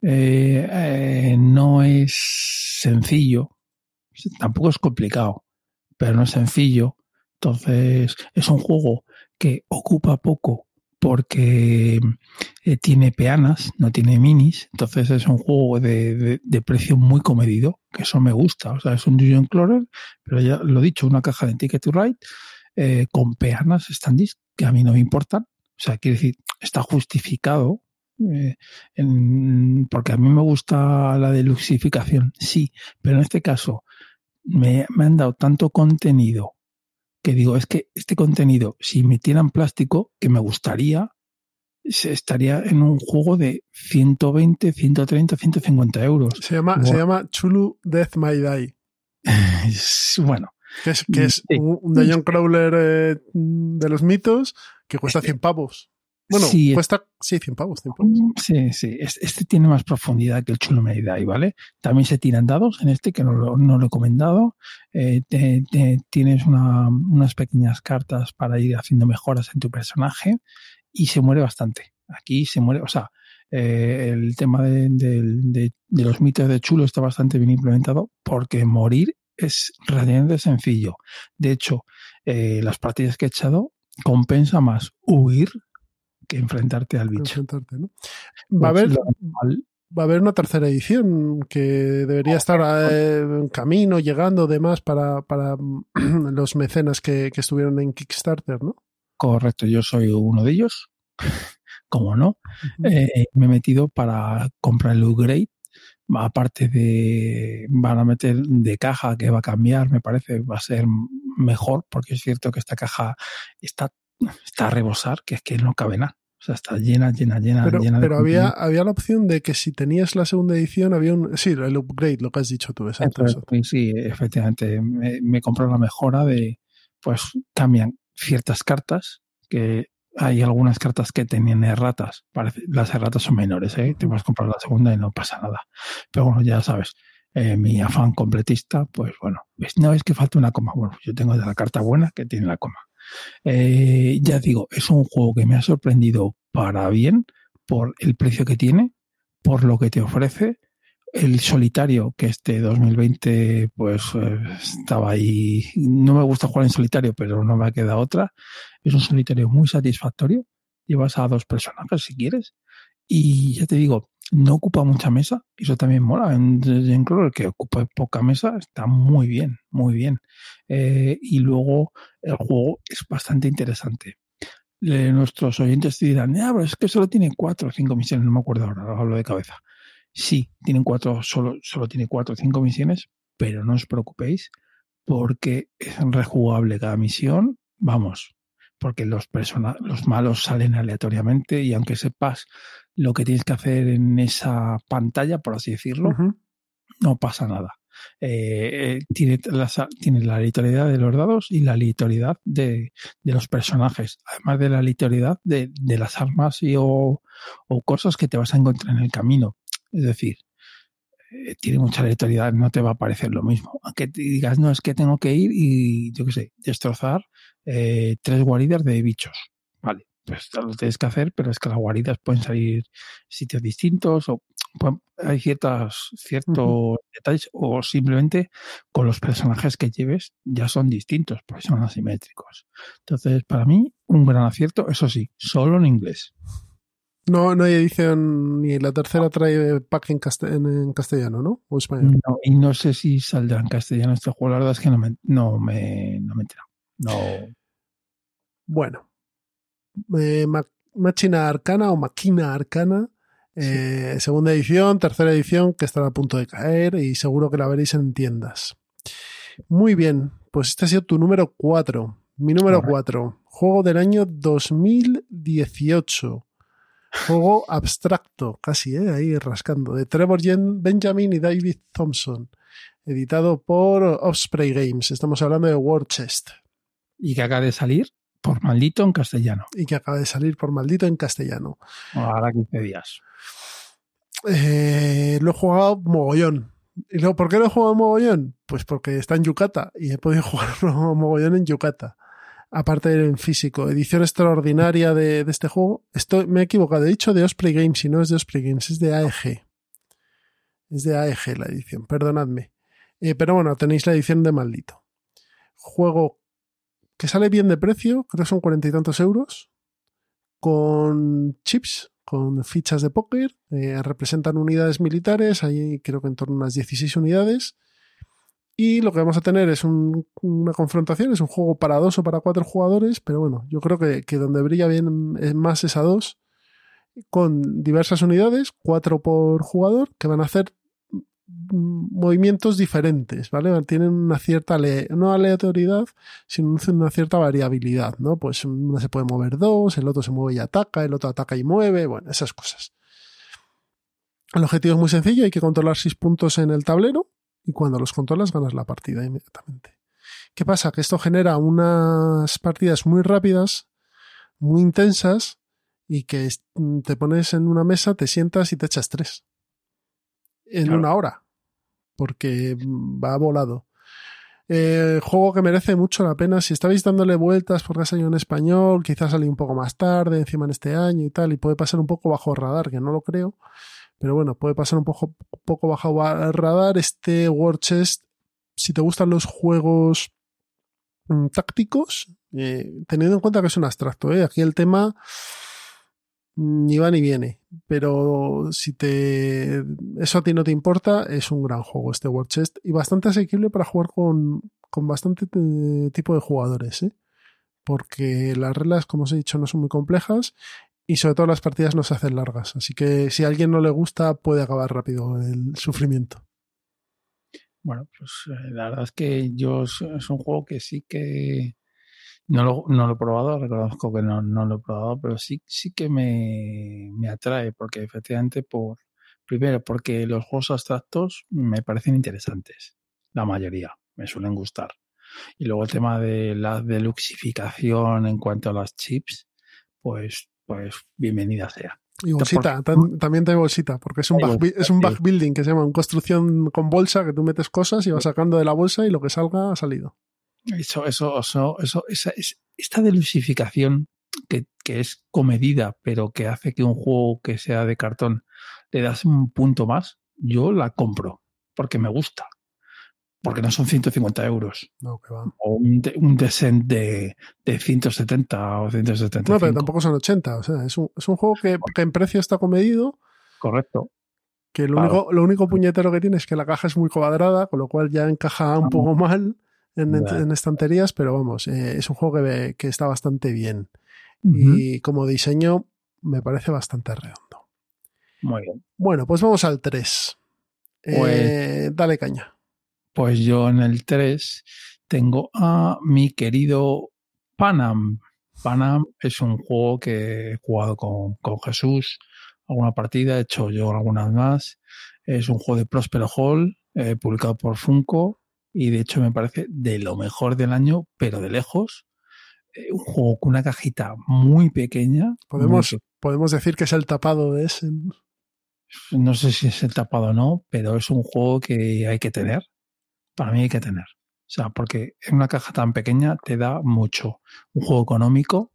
eh, eh, no es sencillo, tampoco es complicado, pero no es sencillo. Entonces, es un juego que ocupa poco porque eh, tiene peanas, no tiene minis, entonces es un juego de, precio muy comedido, que eso me gusta, o sea, es un Dungeon Crawler, pero ya lo he dicho, una caja de Ticket to Ride eh, con peanas standees que a mí no me importan, o sea, quiere decir, está justificado, eh, porque a mí me gusta la deluxificación, sí, pero en este caso me, me han dado tanto contenido que digo, es que este contenido, si metieran plástico, que me gustaría, estaría en un juego de 120, 130, 150 euros. Se llama, se llama Chulu Death My Die. bueno. Que es, que es un, Dungeon Crawler eh, de los mitos que cuesta 100 pavos. Bueno, cuesta, sí, 100 pavos, 100 pavos. Sí, sí. Este, tiene más profundidad que el Chulo Medidai, ¿vale? También se tiran dados en este, que no lo, no lo he comentado. Eh, tienes unas pequeñas cartas para ir haciendo mejoras en tu personaje y se muere bastante. Aquí se muere, o sea, eh, el tema de, de, los mitos de Chulo está bastante bien implementado porque morir es realmente sencillo. De hecho, eh, las partidas que he echado compensa más huir que enfrentarte al bicho. Va a haber va a haber una tercera edición que debería estar eh, en camino, llegando, demás, para, para los mecenas que, estuvieron en Kickstarter, ¿no? Correcto, yo soy uno de ellos. Como no, eh, me he metido para comprar el upgrade. Aparte de, van a meter de caja que va a cambiar, me parece, va a ser mejor, porque es cierto que esta caja está está a rebosar, que es que no cabe nada. O sea, está llena, llena, llena, pero, llena Pero había, había la opción de que si tenías la segunda edición, había un. Sí, el upgrade, lo que has dicho tú, exacto. Sí, efectivamente. Me, me compró la mejora de. Pues cambian ciertas cartas, que hay algunas cartas que tenían erratas. Parece, las erratas son menores, ¿eh? Te vas a comprar la segunda y no pasa nada. Pero bueno, ya sabes. Eh, mi afán completista, pues bueno, no es que falta una coma. Bueno, yo tengo de la carta buena que tiene la coma. Eh, ya digo, es un juego que me ha sorprendido para bien por el precio que tiene, por lo que te ofrece. El solitario, que este 2020 pues eh, estaba ahí, no me gusta jugar en solitario, pero no me ha quedado otra. Es un solitario muy satisfactorio. Llevas a dos personajes si quieres. Y ya te digo, no ocupa mucha mesa, eso también mola. En, en el que ocupa poca mesa está muy bien, muy bien. Eh, y luego el juego es bastante interesante. nuestros oyentes dirán, ah, pero es que solo tiene cuatro o cinco misiones, no me acuerdo ahora, hablo de cabeza. Sí, tienen cuatro, solo, solo tiene cuatro o cinco misiones, pero no os preocupéis porque es rejugable cada misión. Vamos, porque los, los malos salen aleatoriamente y aunque sepas lo que tienes que hacer en esa pantalla, por así decirlo, no pasa nada. Eh, eh, tiene, la, tiene la aleatoriedad de los dados y la aleatoriedad de, de los personajes, además de la aleatoriedad de, de las armas y o, o, cosas que te vas a encontrar en el camino. Es decir, eh, tiene mucha aleatoriedad, no te va a parecer lo mismo. Aunque te digas, no, es que tengo que ir y, yo qué sé, destrozar tres guaridas de bichos. Pues lo tienes que hacer, pero es que las guaridas pueden salir sitios distintos o hay ciertas, ciertos detalles o simplemente con los personajes que lleves ya son distintos porque son asimétricos. Entonces, para mí, un gran acierto, eso sí, solo en inglés. No, no hay edición ni la tercera trae pack en, castellano, ¿no? O español. No, y no sé si saldrá en castellano este juego, la verdad es que no me, no me, no me he No. Bueno, eh, Machina Arcana o Máquina Arcana, eh, segunda edición, tercera edición, que estará a punto de caer y seguro que la veréis en tiendas. Muy bien, pues este ha sido tu número 4. Mi número 4, juego del año 2018. Juego abstracto, casi, ¿eh? ahí rascando, de Trevor Benjamin y David Thompson, editado por Offspray Games. Estamos hablando de War Chest. Y que acaba de salir por maldito en castellano. Y que acaba de salir por maldito en castellano. Ahora 15 días. Eh, lo he jugado mogollón. ¿Y luego por qué lo he jugado mogollón? Pues porque está en Yucata y he podido jugarlo mogollón en Yucata. Aparte de en físico. Edición extraordinaria de, de este juego. Estoy, me he equivocado. He dicho de Osprey Games y no es de Osprey Games, es de AEG. Es de AEG la edición, perdonadme. Eh, pero bueno, tenéis la edición de maldito. Juego que sale bien de precio, creo que son cuarenta y tantos euros. Con chips, con fichas de póker, eh, representan unidades militares, hay creo que en torno a unas 16 unidades. Y lo que vamos a tener es un, una confrontación, es un juego para dos o para cuatro jugadores, pero bueno, yo creo que, que donde brilla bien es más es a dos, con diversas unidades, cuatro por jugador, que van a hacer movimientos diferentes, ¿vale? Tienen una cierta, no aleatoriedad, sino una cierta variabilidad, ¿no? Pues uno se puede mover dos, el otro se mueve y ataca, el otro ataca y mueve, bueno, esas cosas. El objetivo es muy sencillo, hay que controlar seis puntos en el tablero y cuando los controlas ganas la partida inmediatamente. ¿Qué pasa? Que esto genera unas partidas muy rápidas, muy intensas y que te pones en una mesa, te sientas y te echas tres en una hora, porque va volado. Eh, juego que merece mucho la pena. Si estáis dándole vueltas porque ha salido en español, quizás salió un poco más tarde, encima en este año y tal, y puede pasar un poco bajo radar, que no lo creo. Pero bueno, puede pasar un poco, poco bajo radar. Este War Chest, si te gustan los juegos mm, tácticos, eh, teniendo en cuenta que es un abstracto, ¿eh? aquí el tema ni va ni viene. Pero si te eso a ti no te importa, es un gran juego este War Chest y bastante asequible para jugar con, con bastante tipo de jugadores, ¿eh? porque las reglas, como os he dicho, no son muy complejas y sobre todo las partidas no se hacen largas. Así que si a alguien no le gusta, puede acabar rápido el sufrimiento. Bueno, pues eh, la verdad es que yo es un juego que sí que no lo, no lo he probado, reconozco que no, no lo he probado, pero sí, sí que me, me atrae, porque efectivamente, por primero, porque los juegos abstractos me parecen interesantes, la mayoría, me suelen gustar. Y luego el tema de la deluxificación en cuanto a las chips, pues, pues bienvenida sea. Y bolsita, también tengo bolsita, porque es un, back, es un back building que se llama construcción con bolsa, que tú metes cosas y vas sacando de la bolsa y lo que salga ha salido. Eso, eso, eso, eso esa, esta delusificación que, que, es comedida, pero que hace que un juego que sea de cartón le das un punto más, yo la compro, porque me gusta. Porque no son 150 euros. No, que va. O un, un descent de, de 170 o 175. No, pero tampoco son 80. O sea, es un, es un juego que, que en precio está comedido. Correcto. Que lo, único, lo único puñetero que tiene es que la caja es muy cuadrada, con lo cual ya encaja un poco mal en, estanterías, pero vamos, eh, es un juego que, que, está bastante bien. Y como diseño, me parece bastante redondo. Muy bien. Bueno, pues vamos al 3. Eh, pues, dale caña. Pues yo en el 3 tengo a mi querido Panam. Panam es un juego que he jugado con, con Jesús, alguna partida, he hecho yo algunas más. Es un juego de Prospero Hall, eh, publicado por Funko, y de hecho me parece de lo mejor del año, pero de lejos. Eh, un juego con una cajita muy pequeña. Podemos, podemos decir que es el tapado de ese. No sé si es el tapado o no, pero es un juego que hay que tener. Para mí hay que tener. O sea, porque en una caja tan pequeña te da mucho. Un juego económico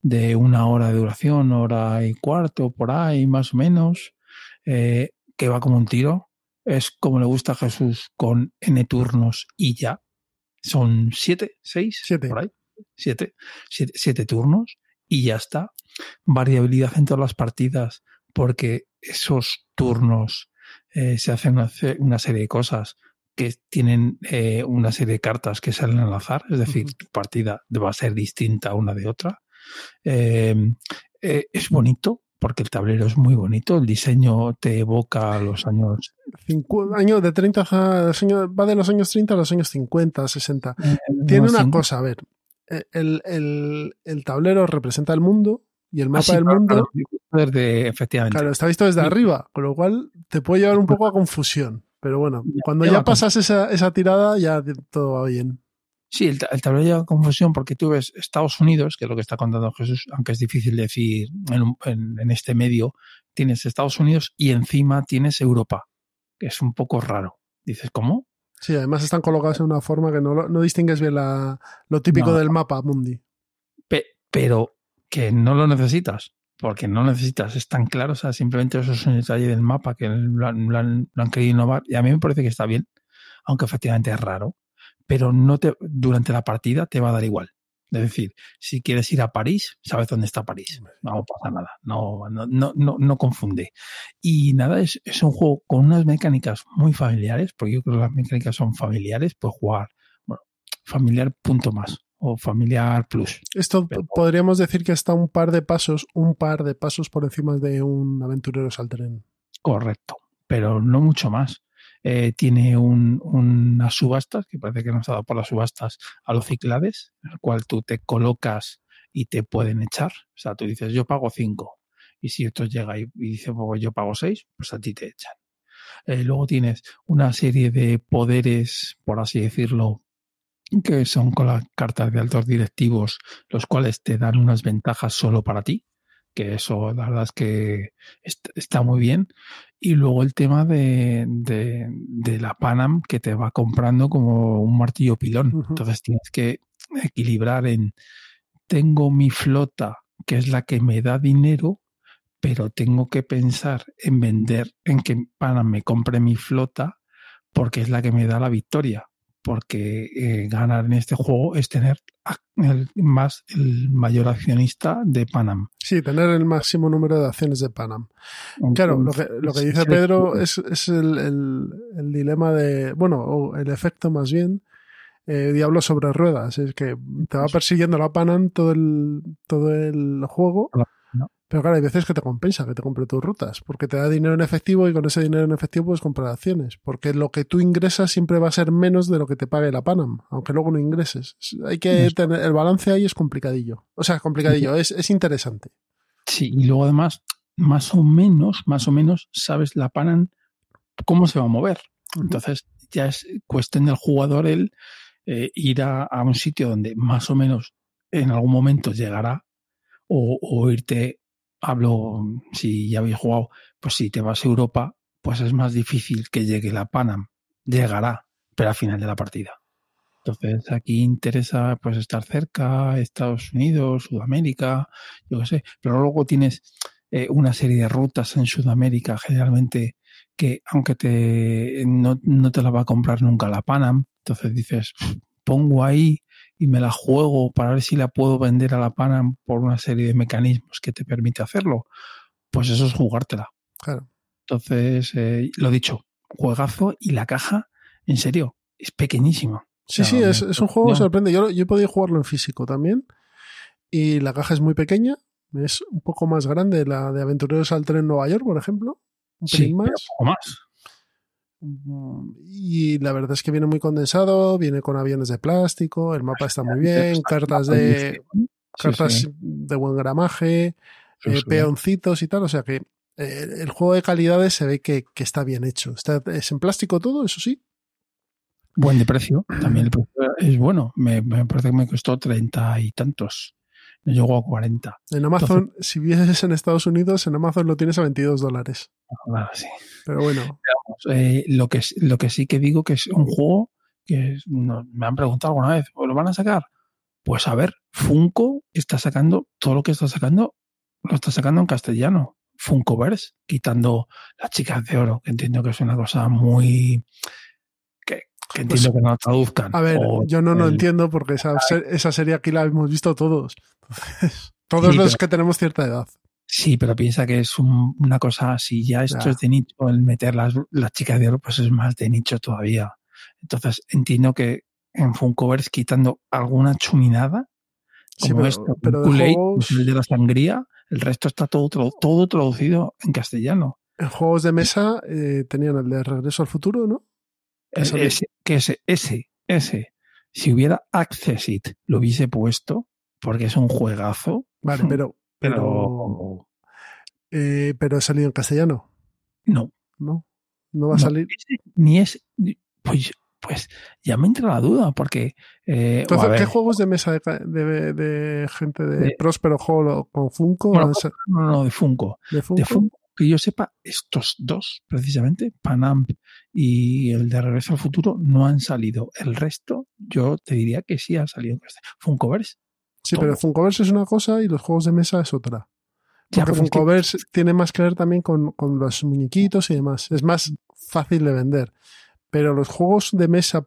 de una hora de duración, hora y cuarto, por ahí, más o menos, eh, que va como un tiro es como le gusta a Jesús con N turnos y ya. Son siete, seis, siete. por ahí. Siete, siete, turnos y ya está. Variabilidad en todas las partidas porque esos turnos eh, se hacen una, serie de cosas que tienen eh, una serie de cartas que salen al azar, es decir, tu partida va a ser distinta una de otra. Eh, es bonito, porque el tablero es muy bonito, el diseño te evoca los años... años de 30 va de los años 30 a los años 50, 60. Eh, Tiene una cosa, a ver, e, el, el, el, tablero representa el mundo, Y el mapa sí, del claro, mundo, claro, desde- efectivamente. claro, está visto desde Sí. arriba, con lo cual te puede llevar un poco a confusión. Pero bueno, cuando ya pasas esa, esa tirada, ya todo va bien. Sí, el, el tablero lleva confusión porque tú ves Estados Unidos, que es lo que está contando Jesús, aunque es difícil decir en, un- en- en este medio, tienes Estados Unidos y encima tienes Europa, que es un poco raro. Dices, ¿cómo? Sí, además están colocados en una forma que no, no distingues bien la, lo típico No. del mapa mundi. Pe- pero que no lo necesitas, porque no necesitas, es tan claro, o sea, simplemente eso es un detalle del mapa que lo han, lo han- lo han querido innovar y a mí me parece que está bien, aunque efectivamente es raro, pero no te, durante la partida te va a dar igual. Es decir, si quieres ir a París, sabes dónde está París. No pasa nada, no, no, no, no, no confunde. Y nada, es, es un juego con unas mecánicas muy familiares, porque yo creo que las mecánicas son familiares, puedes jugar, bueno, familiar punto más o familiar plus. Esto Pero- podríamos decir que está un par de pasos, un par de pasos por encima de un aventurero al tren. Correcto, pero no mucho más. Eh, tiene un, unas subastas, que parece que no está dado por las subastas, a los ciclades, en el cual tú te colocas y te pueden echar. O sea, tú dices, yo pago 5. Y si otro llega y, dice, pues yo pago 6, pues a ti te echan. Eh, luego tienes una serie de poderes, por así decirlo, que son con las cartas de altos directivos, los cuales te dan unas ventajas solo para ti, que eso la verdad es que est- está muy bien. Y luego el tema de, de, de la Panam que te va comprando como un martillo pilón. Entonces tienes que equilibrar en, tengo mi flota, que es la que me da dinero, pero tengo que pensar en vender, en que Panam me compre mi flota, porque es la que me da la victoria. Porque eh, ganar en este juego es tener el, más el mayor accionista de Panam. Sí, tener el máximo número de acciones de Panam. Claro, lo que, lo que dice Pedro es, es el, el- el dilema de, bueno, o el efecto más bien, eh, Diablo sobre ruedas. Es que te va persiguiendo la Panam todo el, todo el juego. Pero claro, hay veces que te compensa que te compre tus rutas, porque te da dinero en efectivo y con ese dinero en efectivo puedes comprar acciones, porque lo que tú ingresas siempre va a ser menos de lo que te pague la Panam, aunque luego no ingreses. Hay que tener, el balance ahí es complicadillo. O sea, complicadillo, es, es interesante. Sí, y luego además, más o menos, más o menos, sabes la Panam cómo se va a mover. Entonces, ya es cuestión del jugador el eh, ir a, a un sitio donde más o menos en algún momento llegará o, o irte, hablo, si ya habéis jugado, pues si te vas a Europa, pues es más difícil que llegue la Panam. Llegará, pero al final de la partida. Entonces aquí interesa pues estar cerca, Estados Unidos, Sudamérica, yo qué sé, pero luego tienes eh, una serie de rutas en Sudamérica generalmente que aunque te no, no te la va a comprar nunca la Panam, entonces dices, pongo ahí y me la juego para ver si la puedo vender a la Panam por una serie de mecanismos que te permite hacerlo, pues eso es jugártela. Claro. Entonces, eh, lo dicho, juegazo y la caja, en serio, es pequeñísima. Sí, O sea, sí, es, es un juego que sorprende. Yo, yo he podido jugarlo en físico también. Y la caja es muy pequeña. Es un poco más grande la de Aventureros al Tren Nueva York, por ejemplo. Un Sí, pelín pero más. poco más. Y la verdad es que viene muy condensado, viene con aviones de plástico, el mapa está muy bien, cartas de cartas sí. de buen gramaje, Sí, eh, peoncitos y tal. O sea que eh, el juego de calidades se ve que, que está bien hecho. Está, es en plástico todo, eso sí. Buen de precio. También el precio es bueno. Me, me parece que me costó treinta y tantos. No llegó a 40. En Amazon, si vives en Estados Unidos, en Amazon lo tienes a 22 dólares. Nada, sí. Pero bueno, eh, lo, que, lo que sí que digo que es un juego que es- no- me han preguntado alguna vez, ¿o ¿lo van a sacar? Pues a ver, Funko está sacando todo lo que está sacando, lo está sacando en castellano. Funkoverse, quitando las chicas de oro, que entiendo que es una cosa muy. Que, que entiendo que no traduzcan. Pues, a ver, O yo no lo el- entiendo porque esa, esa serie aquí la hemos visto todos. Entonces, todos Sí, los pero- que tenemos cierta edad. Sí, pero piensa que es un- una cosa, si ya esto Ya. es de nicho, el meter las, las chicas de oro, pues es más de nicho todavía. Entonces entiendo que en Funkoverse quitando alguna chuminada, Sí, como pero- esto, pero Kool-Aid, juegos- pues el de la sangría, el resto está todo, tradu- todo traducido en castellano. En juegos de mesa eh, tenían el de Regreso al Futuro, ¿no? Eh, Eso de- Ese, que ese, ese, ese, si hubiera Accessit, lo hubiese puesto, porque es un juegazo. Vale, pero Pero, eh, pero ha salido en castellano. No. No. No va a salir. Ni es. Pues, pues ya me entra la duda, porque. Eh, Entonces, ¿qué juegos de mesa de, de- de gente de, De- Próspero Juego con Funko? bueno, no, no, de Funko. ¿De Funko? De Funko, que yo sepa, estos dos, precisamente, Panam y el de Regreso al Futuro, no han salido. El resto, yo te diría que sí han salido. Funkoverse. Sí, todo. pero Funkoverse es una cosa y los juegos de mesa es otra. Ya, Porque es que- Funkoverse tiene más que ver también con, con los muñequitos y demás. Es más fácil de vender. Pero los juegos de mesa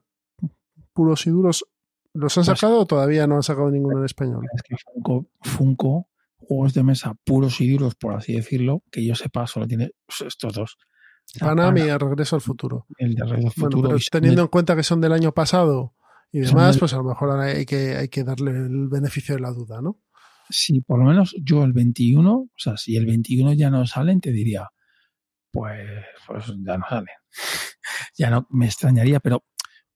puros y duros, ¿los han Pues- sacado o todavía no han sacado ninguno en español? Es que Funko, Funko, juegos de mesa puros y duros, por así decirlo, que yo sepa, solo tiene estos dos. O sea, Panam y Regreso al Futuro. el de Regreso al Bueno, Futuro. pero teniendo en cuenta que son del año pasado y demás, del- pues a lo mejor ahora hay que, hay que darle el beneficio de la duda, ¿no? Sí, por lo menos yo el 21, o sea, si el 21 ya no salen, te diría, pues, pues ya no salen. ya no, me extrañaría, pero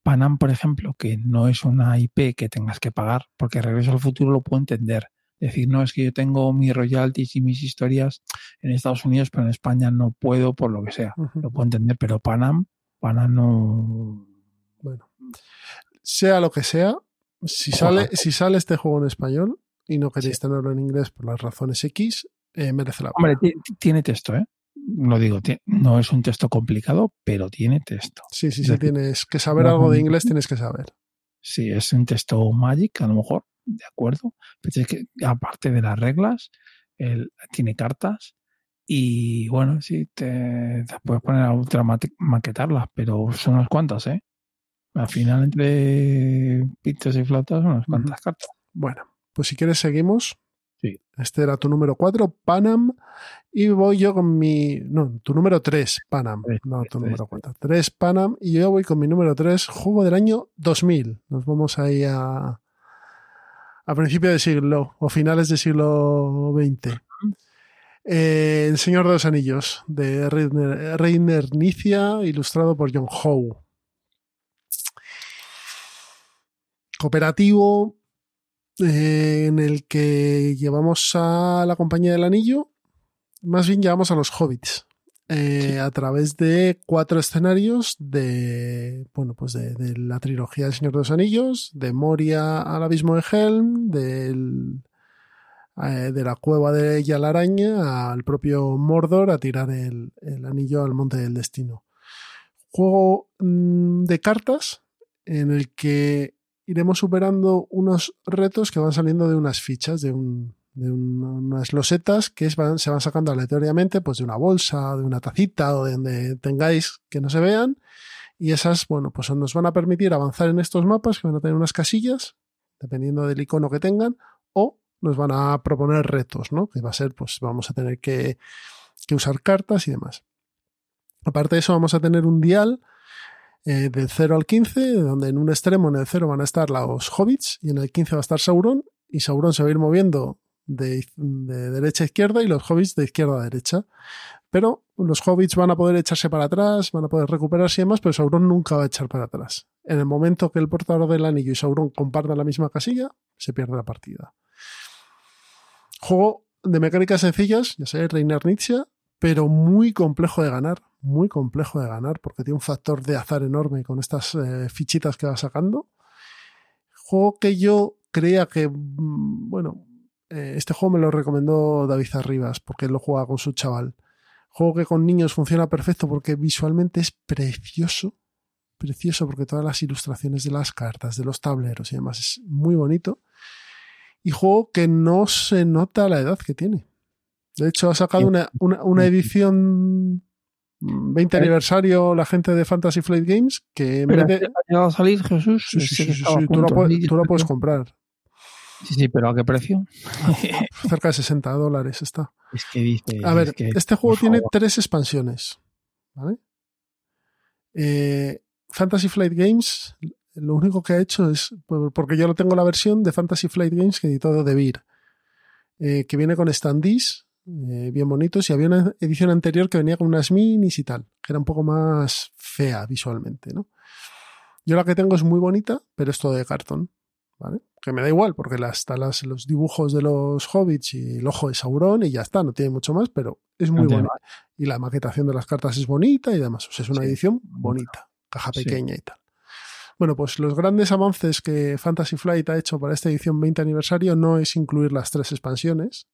Panam, por ejemplo, que no es una IP que tengas que pagar, porque Regreso al Futuro lo puedo entender. Decir, no, es que yo tengo mis royalties y mis historias en Estados Unidos, pero en España no puedo por lo que sea. Lo puedo entender, pero Panam, Panam no... Bueno, sea lo que sea, si sale, si sale este juego en español y no queréis tenerlo en inglés por las razones X, eh, merece la pena. Hombre, ti- ti- tiene texto, ¿eh? Lo digo, no es un texto complicado, pero tiene texto. Sí, sí, sí, tienes que saber no- algo de inglés, tienes que saber. Sí, es un texto Magic, a lo mejor, de acuerdo. Pero es que aparte de las reglas, él tiene cartas y bueno, sí, te, te puedes poner a ultra maquetarlas, pero son unas cuantas, ¿eh? Al final, entre pintos y flautas, unas cuantas cartas. Bueno, pues si quieres seguimos. Sí. Este era tu número 4, Panam. Y voy yo con mi... No, tu número 3, Panam. No, tu tres, número 4. 3, Panam. Y yo voy con mi número 3, juego del año 2000. Nos vamos ahí a... A principio de siglo o finales del siglo XX. Eh, El Señor de los Anillos, de Reiner, Reiner Nicia, ilustrado por John Howe. Cooperativo, eh, en el que llevamos a la compañía del anillo, más bien llevamos a los hobbits, eh, a través de cuatro escenarios de, bueno, pues de, de la trilogía del Señor de los Anillos, de Moria al abismo de Helm, del, eh, de la cueva de Yalaraña al propio Mordor a tirar el, el anillo al monte del destino. Juego mm, de cartas en el que iremos superando unos retos que van saliendo de unas fichas, de, un, de un- unas losetas que se van sacando aleatoriamente pues de una bolsa, de una tacita o de donde tengáis que no se vean. Y esas, bueno, pues nos van a permitir avanzar en estos mapas que van a tener unas casillas, dependiendo del icono que tengan, o nos van a proponer retos, ¿no? Que va a ser, pues vamos a tener que, que usar cartas y demás. Aparte de eso, vamos a tener un dial eh, del 0 al 15, donde en un extremo, en el 0, van a estar los hobbits y en el 15 va a estar Sauron, y Sauron se va a ir moviendo de, de derecha a izquierda y los hobbits de izquierda a derecha. Pero los hobbits van a poder echarse para atrás, van a poder recuperarse y demás, pero Sauron nunca va a echar para atrás. En el momento que el portador del anillo y Sauron compartan la misma casilla, se pierde la partida. Juego de mecánicas sencillas, ya sé, Reiner Nietzsche, pero muy complejo de ganar, muy complejo de ganar, porque tiene un factor de azar enorme con estas eh, fichitas que va sacando. Juego que yo creía que, mm, bueno, eh, este juego me lo recomendó David Arribas, porque él lo juega con su chaval. Juego que con niños funciona perfecto porque visualmente es precioso, precioso porque todas las ilustraciones de las cartas, de los tableros y demás es muy bonito. Y juego que no se nota la edad que tiene. De hecho, ha sacado una, una, una edición 20 aniversario la gente de Fantasy Flight Games que en Pero vez de... ¿ha llegado a salir Jesús? Sí, sí, Sé sí, tú, la puedes, tú la puedes comprar. Sí, sí, pero ¿a qué precio? Cerca de 60 dólares está. es que dice. A ver, es que, este juego tiene favor. tres expansiones. ¿Vale? Eh, Fantasy Flight Games, lo único que ha hecho es, porque yo lo tengo la versión de Fantasy Flight Games que editó De Beer, eh, que viene con standees eh, bien bonitos y había una edición anterior que venía con unas minis y tal, que era un poco más fea visualmente, ¿no? Yo la que tengo es muy bonita, pero es todo de cartón. ¿Vale? Que me da igual, porque las, los dibujos de los hobbits y el ojo de Sauron y ya está, no tiene mucho más, pero es muy No tiene bonito. Y la maquetación de las cartas es bonita y demás. O sea, es una Sí. edición bonita, caja Sí. pequeña y tal. Bueno, pues los grandes avances que Fantasy Flight ha hecho para esta edición 20 aniversario no es incluir las tres expansiones,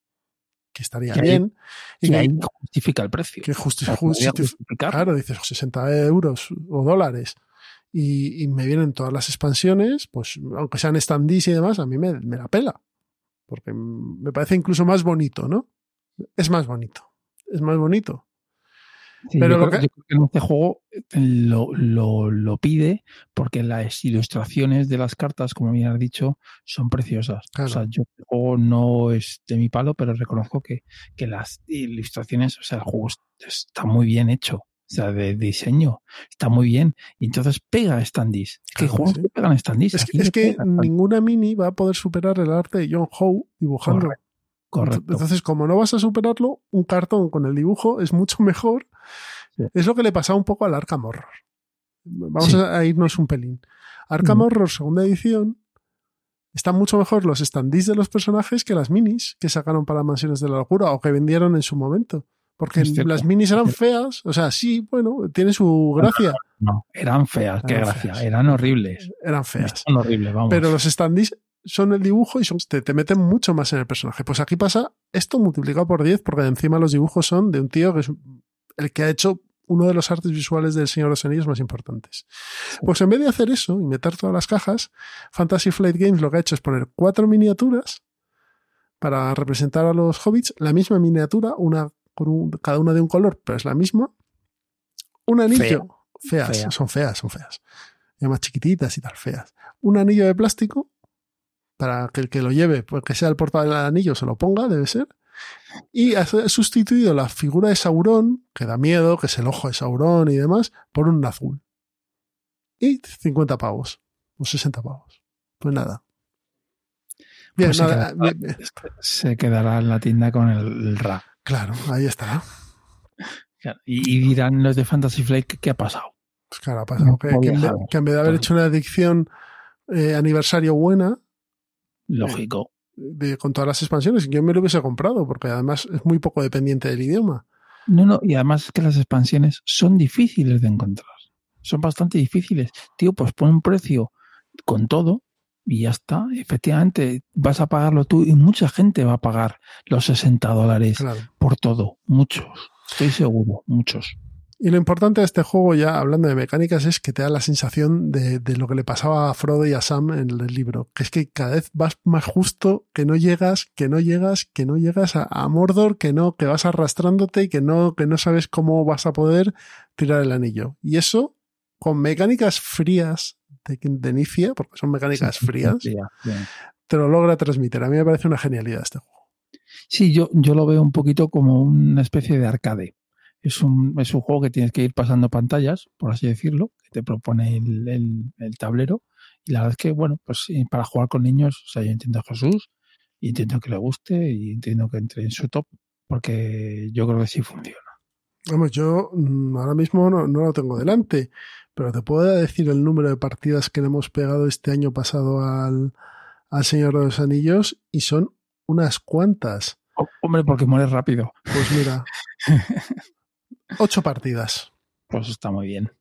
que estaría Que bien. y Y que- ahí justifica el precio. que justi- O sea, podría justi- justificar. Claro, dices 60 euros o dólares y, y me vienen todas las expansiones, pues aunque sean standees y demás, a mí me, me la pela. Porque me parece incluso más bonito, ¿no? Es más bonito. Es más bonito. Sí, Pero lo creo, que- yo creo que en este juego eh, lo, lo, lo pide porque las ilustraciones de las cartas, como bien has dicho, son preciosas. Claro. O sea, yo el juego no es de mi palo, pero reconozco que, que las ilustraciones, o sea, el juego es- está muy bien hecho. O sea, de diseño, está muy bien. Y entonces pega standees. ¿Qué Claro, juegos sí. que pegan standees? Es, que- es ninguna mini va a poder superar el arte de John Howe dibujando. Correcto, Correcto. Entonces, como no vas a superarlo, un cartón con el dibujo es mucho mejor. Sí. Es lo que le pasaba un poco al Arkham Horror. Vamos Sí. a irnos un pelín. Arkham Mm. Horror, segunda edición, están mucho mejor los standees de los personajes que las minis que sacaron para Mansiones de la Locura o que vendieron en su momento. Porque las minis eran feas, o sea, sí, bueno, tiene su gracia. No, eran feas, qué Eran gracia. feas. Eran horribles. Eran feas. Son horribles, vamos. Pero los standees son el dibujo y son- te, te meten mucho más en el personaje. Pues aquí pasa esto multiplicado por 10 porque encima los dibujos son de un tío que es el que ha hecho uno de los artes visuales del Señor de los Anillos más importantes. Pues en vez de hacer eso y meter todas las cajas, Fantasy Flight Games lo que ha hecho es poner cuatro miniaturas para representar a los hobbits, la misma miniatura, una con un- cada una de un color, pero es la misma. Un anillo. Feas, Fea. son feas, son feas. Y más chiquititas y tal, feas. Un anillo de plástico para que el que lo lleve, pues que sea el portador del anillo, se lo ponga, debe ser. Y ha sustituido la figura de Sauron, que da miedo, que es el ojo de Sauron y demás, por un azul. Y 50 pavos, o 60 pavos. Pues nada. Bien, Pues se, quedará, bien, bien. se quedará en la tienda con el, el RA. Claro, ahí está. Y, y dirán los de Fantasy Flight qué ha pasado. Pues claro, ha pasado No que, que en vez, saber. que en vez de haber hecho una adicción eh, aniversario buena, Lógico. de, con todas las expansiones, yo me lo hubiese comprado, porque además es muy poco dependiente del idioma. No, no, y además es que las expansiones son difíciles de encontrar. Son bastante difíciles. Tío, pues pon un precio con todo y ya está. Efectivamente, vas a pagarlo tú y mucha gente va a pagar los 60 dólares Claro. por todo. Muchos. Estoy seguro, muchos. Y lo importante de este juego, ya hablando de mecánicas, es que te da la sensación de, de lo que le pasaba a Frodo y a Sam en el libro, que es que cada vez vas más justo, que no llegas, que no llegas, que no llegas a, a Mordor, que no, que vas arrastrándote y que no, que no sabes cómo vas a poder tirar el anillo. Y eso, con mecánicas frías de, inicia, porque son mecánicas Sí, frías, ya. te lo logra transmitir. A mí me parece una genialidad este juego. Sí, yo, yo lo veo un poquito como una especie de arcade. Es un, es un juego que tienes que ir pasando pantallas, por así decirlo, que te propone el, el- el tablero. Y la verdad es que, bueno, pues para jugar con niños, o sea, yo entiendo a Jesús y entiendo que le guste y entiendo que entre en su top, porque yo creo que sí funciona. Vamos, yo mm, ahora mismo no, no lo tengo delante, pero te puedo decir el número de partidas que le hemos pegado este año pasado al, al Señor de los Anillos y son unas cuantas. Hombre, porque mueres rápido. Pues mira, ocho partidas. Pues está muy bien.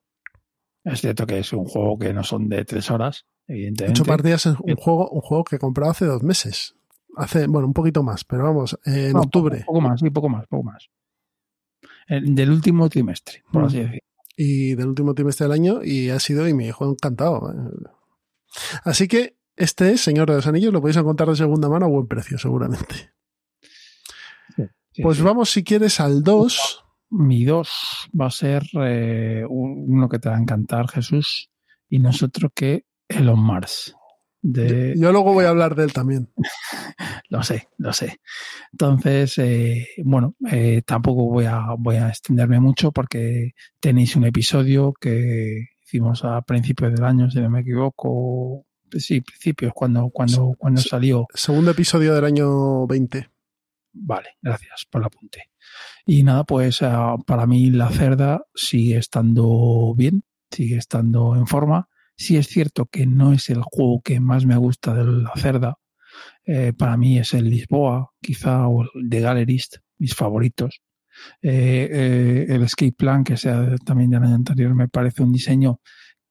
Es cierto que es un juego que no son de tres horas, evidentemente. Ocho partidas en un juego, un juego que he comprado hace dos meses. Hace, bueno, un poquito más, pero vamos, eh, en No, octubre. Poco, poco más, sí, poco más, poco más. El- del último trimestre, por Mm. así decirlo. Y del último trimestre del año y ha sido y mi hijo encantado. Así que este es Señor de los Anillos, lo podéis encontrar de segunda mano a buen precio, seguramente. Sí, Pues sí. vamos, si quieres, al 2. Mi dos va a ser eh, un- uno que te va a encantar, Jesús, y nosotros que Elon Mars. De, Yo luego voy a hablar de él también. Lo sé, lo sé. Entonces, eh, bueno, eh, tampoco voy a, voy a extenderme mucho porque tenéis un episodio que hicimos a principios del año, si no me equivoco. Sí, principios, cuando, cuando, cuando Sí. salió. Segundo episodio del año 20. Vale, gracias por el apunte. Y nada, pues ah, para mí la cerda sigue estando bien, sigue estando en forma, Sí es cierto que no es el juego que más me gusta de la cerda. Eh, para mí es el Lisboa, quizá, o el de Gallerist, mis favoritos. Eh, eh, el Escape Plan, que sea también del año anterior, me parece un diseño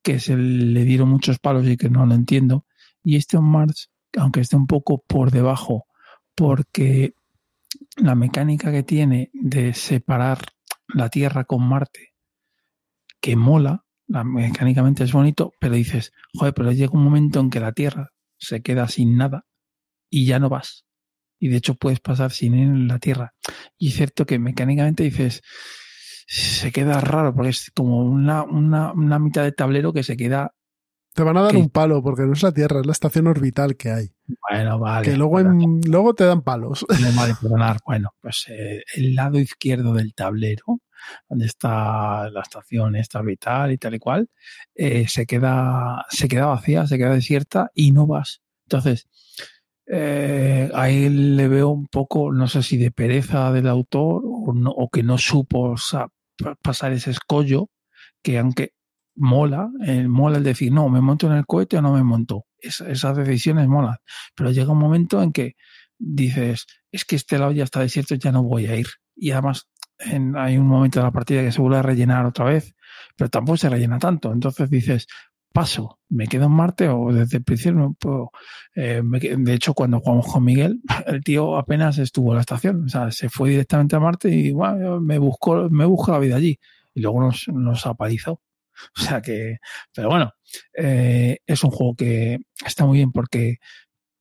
que se le dieron muchos palos y que no lo entiendo. Y este On Mars, aunque esté un poco por debajo, porque la mecánica que tiene de separar la Tierra con Marte, que mola, la, mecánicamente es bonito, pero dices, joder, pero llega un momento en que la Tierra se queda sin nada y ya no vas. Y de hecho puedes pasar sin ir en la Tierra. Y es cierto que mecánicamente dices, se queda raro, porque es como una, una, una mitad de tablero que se queda te van a dar un palo porque no es la Tierra, es la estación orbital que hay. Bueno, vale. Que luego, en, luego te dan palos. No vale perdonar. Bueno, pues eh, el lado izquierdo del tablero, donde está la estación esta orbital y tal y cual, eh, se, queda, se queda vacía, se queda desierta y no vas. Entonces, eh, ahí le veo un poco, no sé si de pereza del autor o, no, o que no supo pasar ese escollo, que aunque mola, eh, mola el decir, no, me monto en el cohete o no me monto. esas decisiones molan. Pero llega un momento en que dices, es que este lado ya está desierto, ya no voy a ir. Y además hay un momento de la partida que se vuelve a rellenar otra vez, pero tampoco se rellena tanto. Entonces dices, paso, me quedo en Marte o desde el principio no. Eh, de hecho, cuando jugamos con Miguel, el tío apenas estuvo en la estación, se fue directamente a Marte y bueno, me buscó, me buscó la vida allí. Y luego nos, nos apalizó. O sea que, pero bueno, eh, es un juego que está muy bien porque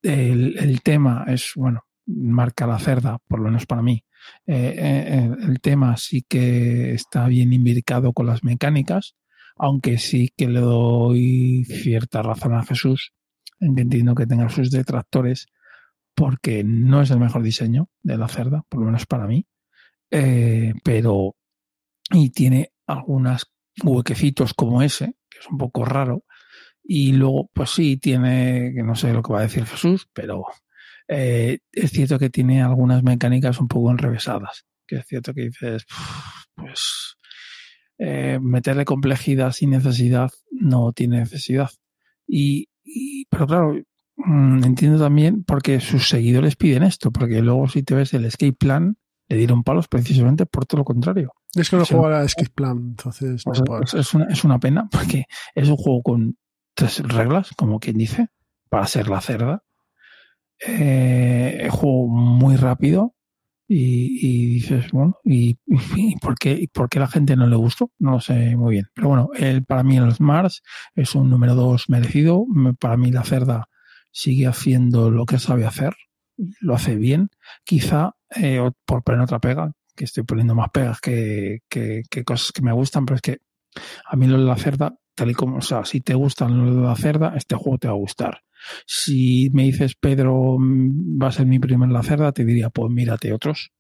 el, tema es, bueno, marca la cerda, por lo menos para mí. Eh, eh, el tema sí que está bien imbricado con las mecánicas, aunque sí que le doy cierta razón a Jesús, en que entiendo que tenga sus detractores, porque no es el mejor diseño de la cerda, por lo menos para mí, pero y tiene algunas huequecitos como ese, que es un poco raro. Y luego, pues sí, tiene, que no sé lo que va a decir Jesús, pero eh, es cierto que tiene algunas mecánicas un poco enrevesadas. Que es cierto que dices, pues eh, meterle complejidad sin necesidad no tiene necesidad. Y, y pero claro, mm, entiendo también porque sus seguidores piden esto, porque luego si te ves el escape plan, le dieron palos precisamente por todo lo contrario. Es que no juego a Skip Plan, entonces no es, una, es, una, pena porque es un juego con tres reglas, como quien dice, para ser la cerda. Eh, juego muy rápido y, y dices, bueno, ¿y, y, por qué, ¿y por qué la gente no le gustó? No lo sé muy bien. Pero bueno, el, para mí el Mars es un número dos merecido. Para mí la cerda sigue haciendo lo que sabe hacer, lo hace bien. Quizá, eh, por poner otra pega, que estoy poniendo más pegas que, que, cosas que me gustan, pero es que a mí lo de la cerda, tal y como, o sea, si te gustan lo de la cerda, este juego te va a gustar. Si me dices, Pedro, va a ser mi primer la cerda, te diría, pues mírate otros.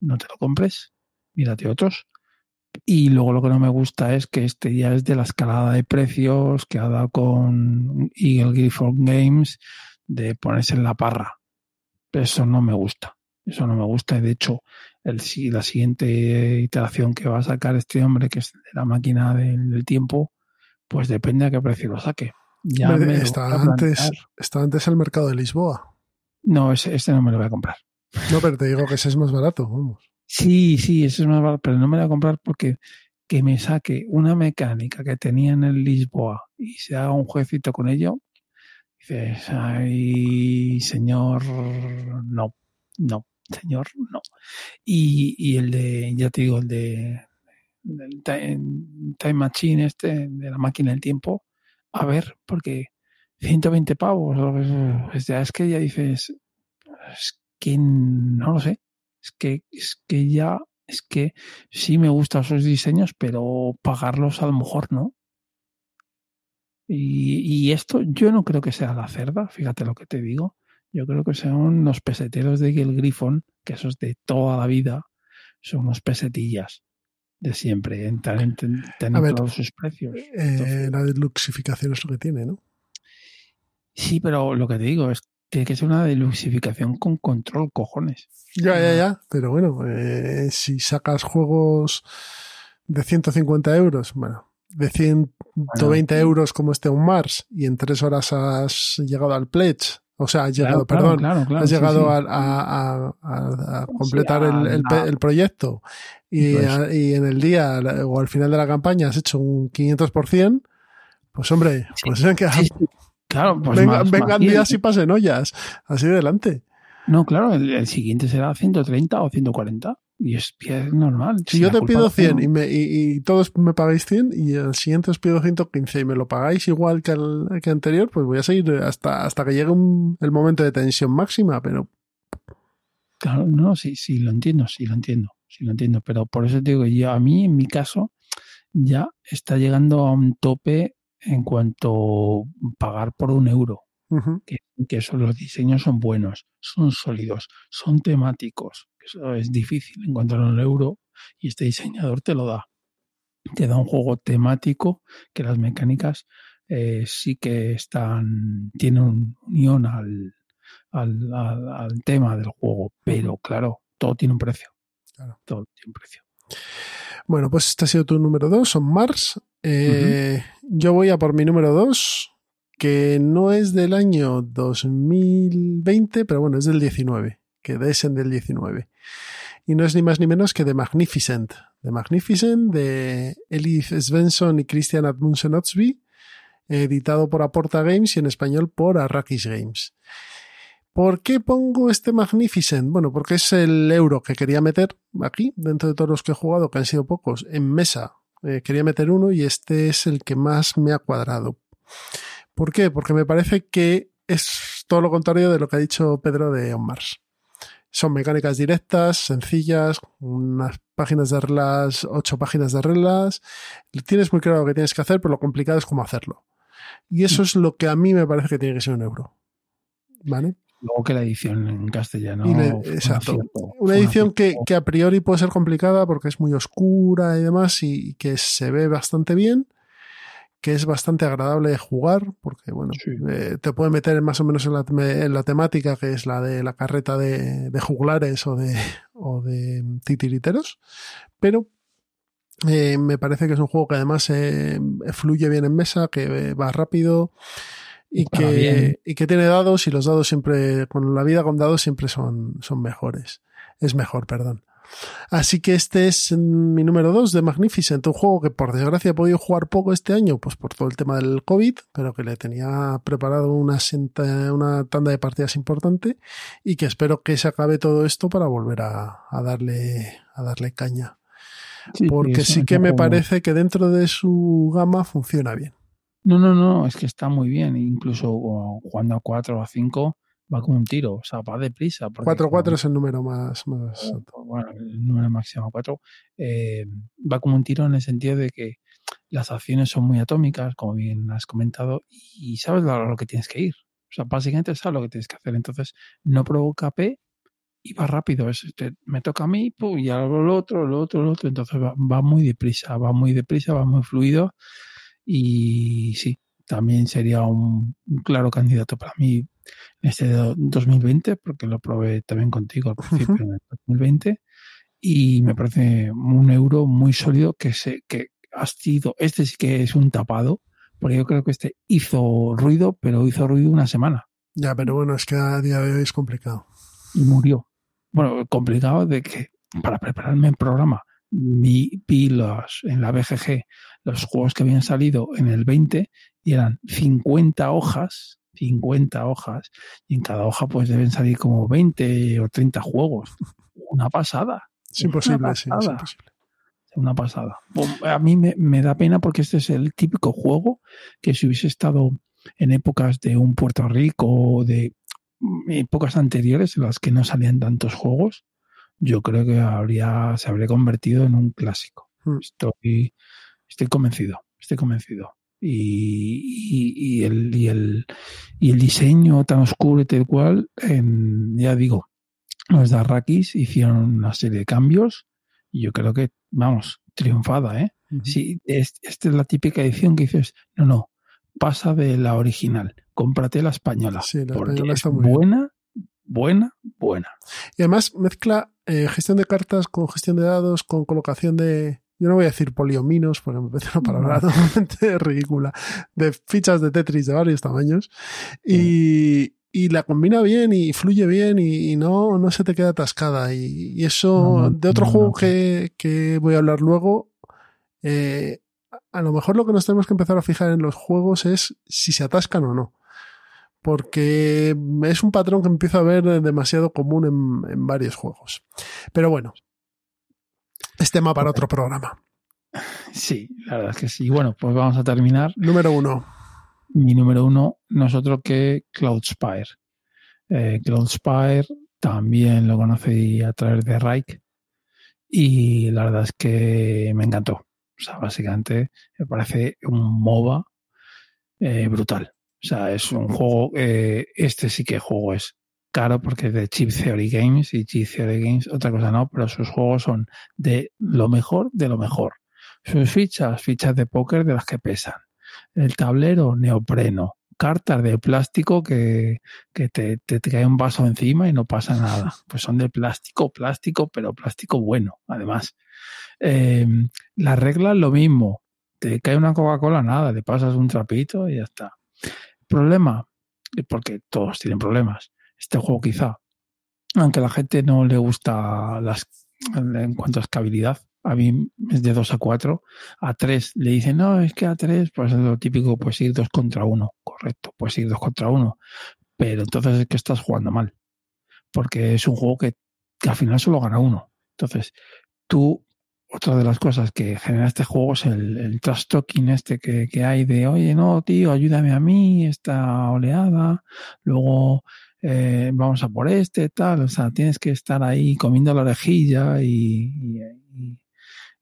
No te lo compres, mírate otros. Y luego lo que no me gusta es que este ya es de la escalada de precios que ha dado con Eagle Griffon Games de ponerse en la parra. Eso no me gusta. Eso no me gusta. De hecho, el, la siguiente iteración que va a sacar este hombre, que es de la máquina del, tiempo, pues depende a qué precio lo saque. Ya está, antes, está antes el mercado de Lisboa. No, ese, este no me lo voy a comprar. No, pero te digo que ese es más barato, vamos. Sí, sí, ese es más barato, pero no me lo voy a comprar porque que me saque una mecánica que tenía en el Lisboa y se haga un jueguecito con ello, dices, ay, señor, no, no señor, no. Y, y el de, ya te digo, el de el time, Machine, este, de la máquina del tiempo, a ver, porque 120 pavos, es que ya dices, es que no lo sé, es que, es que ya, es que sí me gustan esos diseños, pero pagarlos a lo mejor no. Y, y esto yo no creo que sea la cerda, fíjate lo que te digo. Yo creo que son los peseteros de Gil Griffon, que esos de toda la vida, son unos pesetillas de siempre, en tener todos sus precios. Eh, la deluxificación es lo que tiene, ¿no? Sí, pero lo que te digo es tiene que ser una deluxificación con control, cojones. Ya, ya, ya. Pero bueno, eh, si sacas juegos de 150 euros, bueno, de 120 euros como este un Mars y en tres horas has llegado al pledge. O sea, has llegado, Claro, perdón, claro, claro, has llegado sí. A, a- a- a- a completar a el, el el proyecto y, y en el día o al final de la campaña has hecho un 500%, pues hombre, pues sí. Claro, pues venga- más- vengan más días y pasen ollas. Así adelante. No, claro, el, el siguiente será 130 o 140. Y es, normal. Si yo te pido la 100 tengo- y, me, y, y todos me pagáis 100 y el siguiente os pido 115 y me lo pagáis igual que el que anterior, pues voy a seguir hasta, hasta que llegue un- el momento de tensión máxima, pero Claro, no, sí, sí, lo entiendo, sí, lo entiendo, sí, lo entiendo. Pero por eso te digo que yo, a mí, en mi caso, ya está llegando a un tope en cuanto pagar por un euro. que, que eso, los diseños son buenos, son sólidos, son temáticos. Eso es difícil encontrar un euro y este diseñador te lo da. Te da un juego temático que las mecánicas eh, sí que están, tienen un unión al, al, al- al tema del juego, pero claro, todo tiene un precio. Claro. Todo tiene un precio. Bueno, pues este ha sido tu número 2, son Mars. Eh, Yo voy a por mi número 2, que no es del año 2020, pero bueno, es del 19, que es en del 19. Y no es ni más ni menos que The Magnificent. The Magnificent de Elif Svensson y Christian Admundsen Otsby, editado por Aporta Games y en español por Arrakis Games. ¿Por qué pongo este Magnificent? Bueno, porque es el euro que quería meter aquí, dentro de todos los que he jugado, que han sido pocos, en mesa. Eh, quería meter uno y este es el que más me ha cuadrado. ¿Por qué? Porque me parece que es todo lo contrario de lo que ha dicho Pedro de On Mars. Son mecánicas directas, sencillas, unas páginas de reglas, ocho páginas de reglas. Tienes muy claro lo que tienes que hacer, pero lo complicado es cómo hacerlo. Y eso es lo que a mí me parece que tiene que ser un euro. ¿Vale? Luego que la edición en castellano. Le- exacto. Una un edición que, que a priori puede ser complicada porque es muy oscura y demás y, y que se ve bastante bien, que es bastante agradable de jugar porque, bueno, Sí. eh, te puede meter más o menos en la, en la temática que es la de la carreta de, de juglares o de, o de titiriteros, pero eh, me parece que es un juego que además eh, fluye bien en mesa, que va rápido y que, y que tiene dados y los dados siempre, con la vida con dados siempre son, son mejores. Es mejor, perdón. Así que este es mi número 2 de Magnificent, un juego que por desgracia he podido jugar poco este año, pues por todo el tema del COVID, pero que le tenía preparado una, senta- una tanda de partidas importante y que espero que se acabe todo esto para volver a, a darle, a darle caña. Sí, Porque sí que me parece que dentro de su gama funciona bien. No, no, no, es que está muy bien. Incluso jugando a 4 o a 5 va como un tiro, o sea, va deprisa. porque 4-4 como- es el número más, más alto. bueno, el número máximo 4, va como un tiro en el sentido de que las acciones son muy atómicas, como bien has comentado, y sabes lo, lo que tienes que ir. O sea, básicamente sabes lo que tienes que hacer. Entonces, no provoca P y va rápido. Es, te- me toca a mí, pum, y hago lo otro, lo otro, lo otro. Entonces va, va muy deprisa, va muy deprisa, va muy fluido. Y sí, también sería un, un claro candidato para mí este do- 2020, porque lo probé también contigo al principio en el 2020. Y me parece un euro muy sólido que se, que ha sido, este sí que es un tapado, porque yo creo que este hizo ruido, pero hizo ruido una semana Ya, pero bueno, es que a día de hoy es complicado. y murió. Bueno, complicado de que para prepararme el programa vi, vi los, en la BGG los juegos que habían salido en el 20 y eran 50 hojas, 50 hojas, y en cada hoja pues deben salir como 20 o 30 juegos. Una pasada. Es imposible, una sí, es pasada. imposible. Una pasada. A mí me, me da pena porque este es el típico juego que si hubiese estado en épocas de un Puerto Rico o de épocas anteriores en las que no salían tantos juegos, yo creo que habría, se habría convertido en un clásico. Hmm. Estoy, estoy convencido, estoy convencido. Y, y- y el, y, el, y el diseño tan oscuro y tal cual, en- ya digo, los de Arrakis hicieron una serie de cambios y yo creo que, vamos, triunfada, ¿eh? Sí, es- esta es la típica edición que dices, no, no, pasa de la original, cómprate la española. Sí, la porque española es bien. buena, buena, buena. Y además mezcla eh, gestión de cartas con gestión de dados, con colocación de, yo no voy a decir poliominos porque me parece una palabra totalmente ridícula, de fichas de Tetris de varios tamaños y, y la combina bien y fluye bien y, y no, no se te queda atascada. Y, y eso, No, no, de otro juego que, que voy a hablar luego, eh, a lo mejor lo que nos tenemos que empezar a fijar en los juegos es si se atascan o no. Porque es un patrón que empiezo a ver demasiado común en, en varios juegos. Pero bueno, es tema para otro programa. Sí, la verdad es que sí. Bueno, pues vamos a terminar. Número uno. Mi número uno no es otro que Cloudspire. Eh, Cloudspire también lo conocí a través de Reich y la verdad es que me encantó. O sea, básicamente me parece un MOBA eh, brutal. O sea, es un juego, eh, este sí que juego es caro porque es de Chip Theory Games y Chip Theory Games, otra cosa no, pero sus juegos son de lo mejor de lo mejor. Sus fichas, fichas de póker de las que pesan. El tablero, neopreno. Cartas de plástico que, que te, te, te cae un vaso encima y no pasa nada. Pues son de plástico, plástico, pero plástico bueno, además. Eh, las reglas, lo mismo. Te cae una Coca-Cola, nada, le pasas un trapito y ya está. Problema, porque todos tienen problemas. Este juego quizá, aunque la gente no le gusta las en cuanto a escalabilidad, a mí es de 2 a 4, a 3 le dicen, no, es que a 3, pues es lo típico, pues ir 2 contra 1, correcto, pues ir 2 contra 1, pero entonces es que estás jugando mal, porque es un juego que, que al final solo gana uno. Entonces, tú, otra de las cosas que genera este juego es el, el trash talking este que, que hay de, oye, no, tío, ayúdame a mí, esta oleada, luego eh, vamos a por este, tal, o sea, tienes que estar ahí comiendo la orejilla y, y,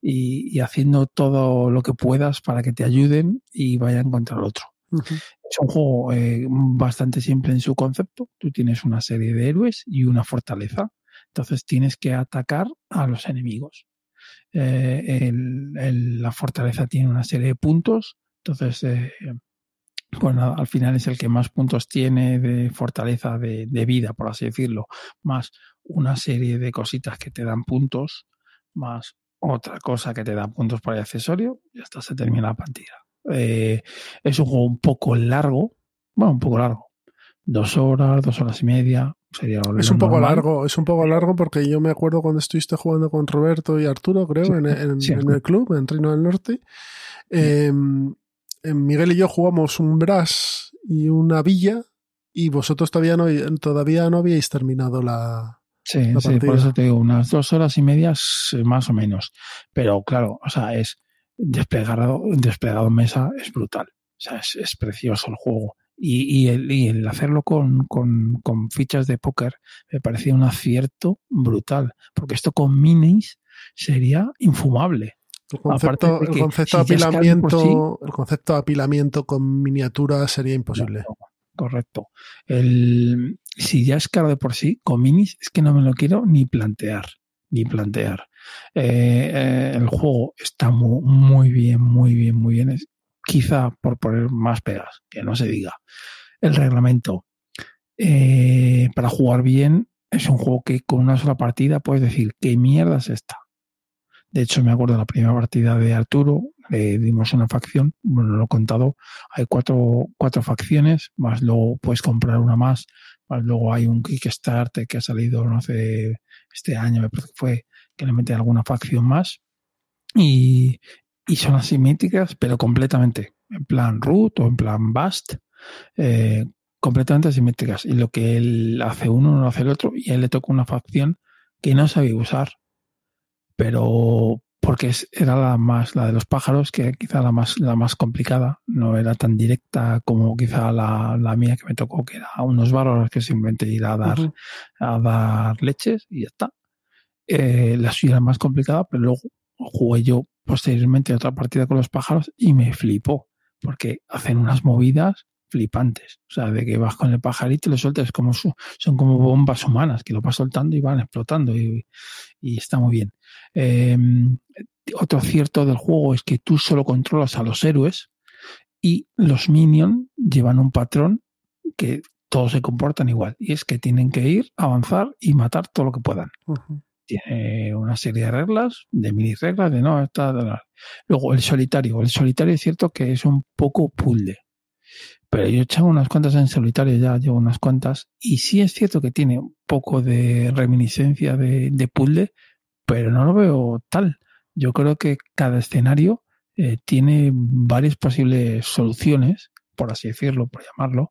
y, y haciendo todo lo que puedas para que te ayuden y vayan contra el otro. Es un juego eh, bastante simple en su concepto. Tú tienes una serie de héroes y una fortaleza. Entonces tienes que atacar a los enemigos. Eh, el- el- la fortaleza tiene una serie de puntos. Entonces, eh, nada, al final es el que más puntos tiene de fortaleza de, de vida, por así decirlo, más una serie de cositas que te dan puntos, más otra cosa que te da puntos para el accesorio, y hasta se termina la partida. Eh, es un juego un poco largo, bueno, un poco largo, dos horas, dos horas y media, sería lo Es un poco normal. largo, es un poco largo porque yo me acuerdo cuando estuviste jugando con Roberto y Arturo, creo, Sí, en, en- sí. en el club, en Reino del Norte. Eh, eh, Miguel y yo jugamos un Brass y una Villa y vosotros todavía no, todavía no habíais terminado la... Sí, la sí, por eso te digo, unas dos horas y medias eh, más o menos. Pero claro, o sea, es desplegado, desplegado en mesa es brutal. O sea, es, es precioso el juego. Y, y, el, y el hacerlo con, con, con fichas de póker me parecía un acierto brutal. Porque esto con minis sería infumable. El concepto, el concepto de si apilamiento, sí- el concepto de apilamiento con miniaturas sería imposible. Correcto. El, si ya es caro de por sí, con minis es que no me lo quiero ni plantear, ni plantear. Eh, eh, el juego está mu- muy, bien, muy bien, muy bien. Es, quizá por poner más pegas, que no se diga. El reglamento. eh, para jugar bien, es un juego que con una sola partida puedes decir, ¿qué mierda es esta? De hecho, me acuerdo de la primera partida de Arturo, le dimos una facción, bueno, no lo he contado, hay cuatro, cuatro facciones, más luego puedes comprar una más, más luego hay un Kickstarter que ha salido, no sé, este año me parece que fue, que le mete alguna facción más, y, y son asimétricas, pero completamente, en plan root o en plan bust, eh, completamente asimétricas, y lo que él hace uno no lo hace el otro, y a él le toca una facción que no sabía usar, pero porque era la más la de los pájaros que quizá la más la más complicada. No era tan directa como quizá la, la mía que me tocó que era unos bárbaros que simplemente ir a dar a dar leches y ya está. Eh, la suya era más complicada pero luego jugué yo posteriormente otra partida con los pájaros y me flipó porque hacen unas movidas flipantes. O sea, de que vas con el pajarito y lo sueltas, como su- son como bombas humanas que lo vas soltando y van explotando y, y está muy bien. Eh, otro cierto del juego es que tú solo controlas a los héroes y los minions llevan un patrón que todos se comportan igual y es que tienen que ir, avanzar y matar todo lo que puedan. Tiene una serie de reglas, de mini reglas, de no, está. Luego el solitario. El solitario es cierto que es un poco puzzle. Pero yo he echado unas cuantas en solitario, ya llevo unas cuantas. Y sí es cierto que tiene un poco de reminiscencia de, de puzzle, pero no lo veo tal. Yo creo que cada escenario eh, tiene varias posibles soluciones, por así decirlo, por llamarlo,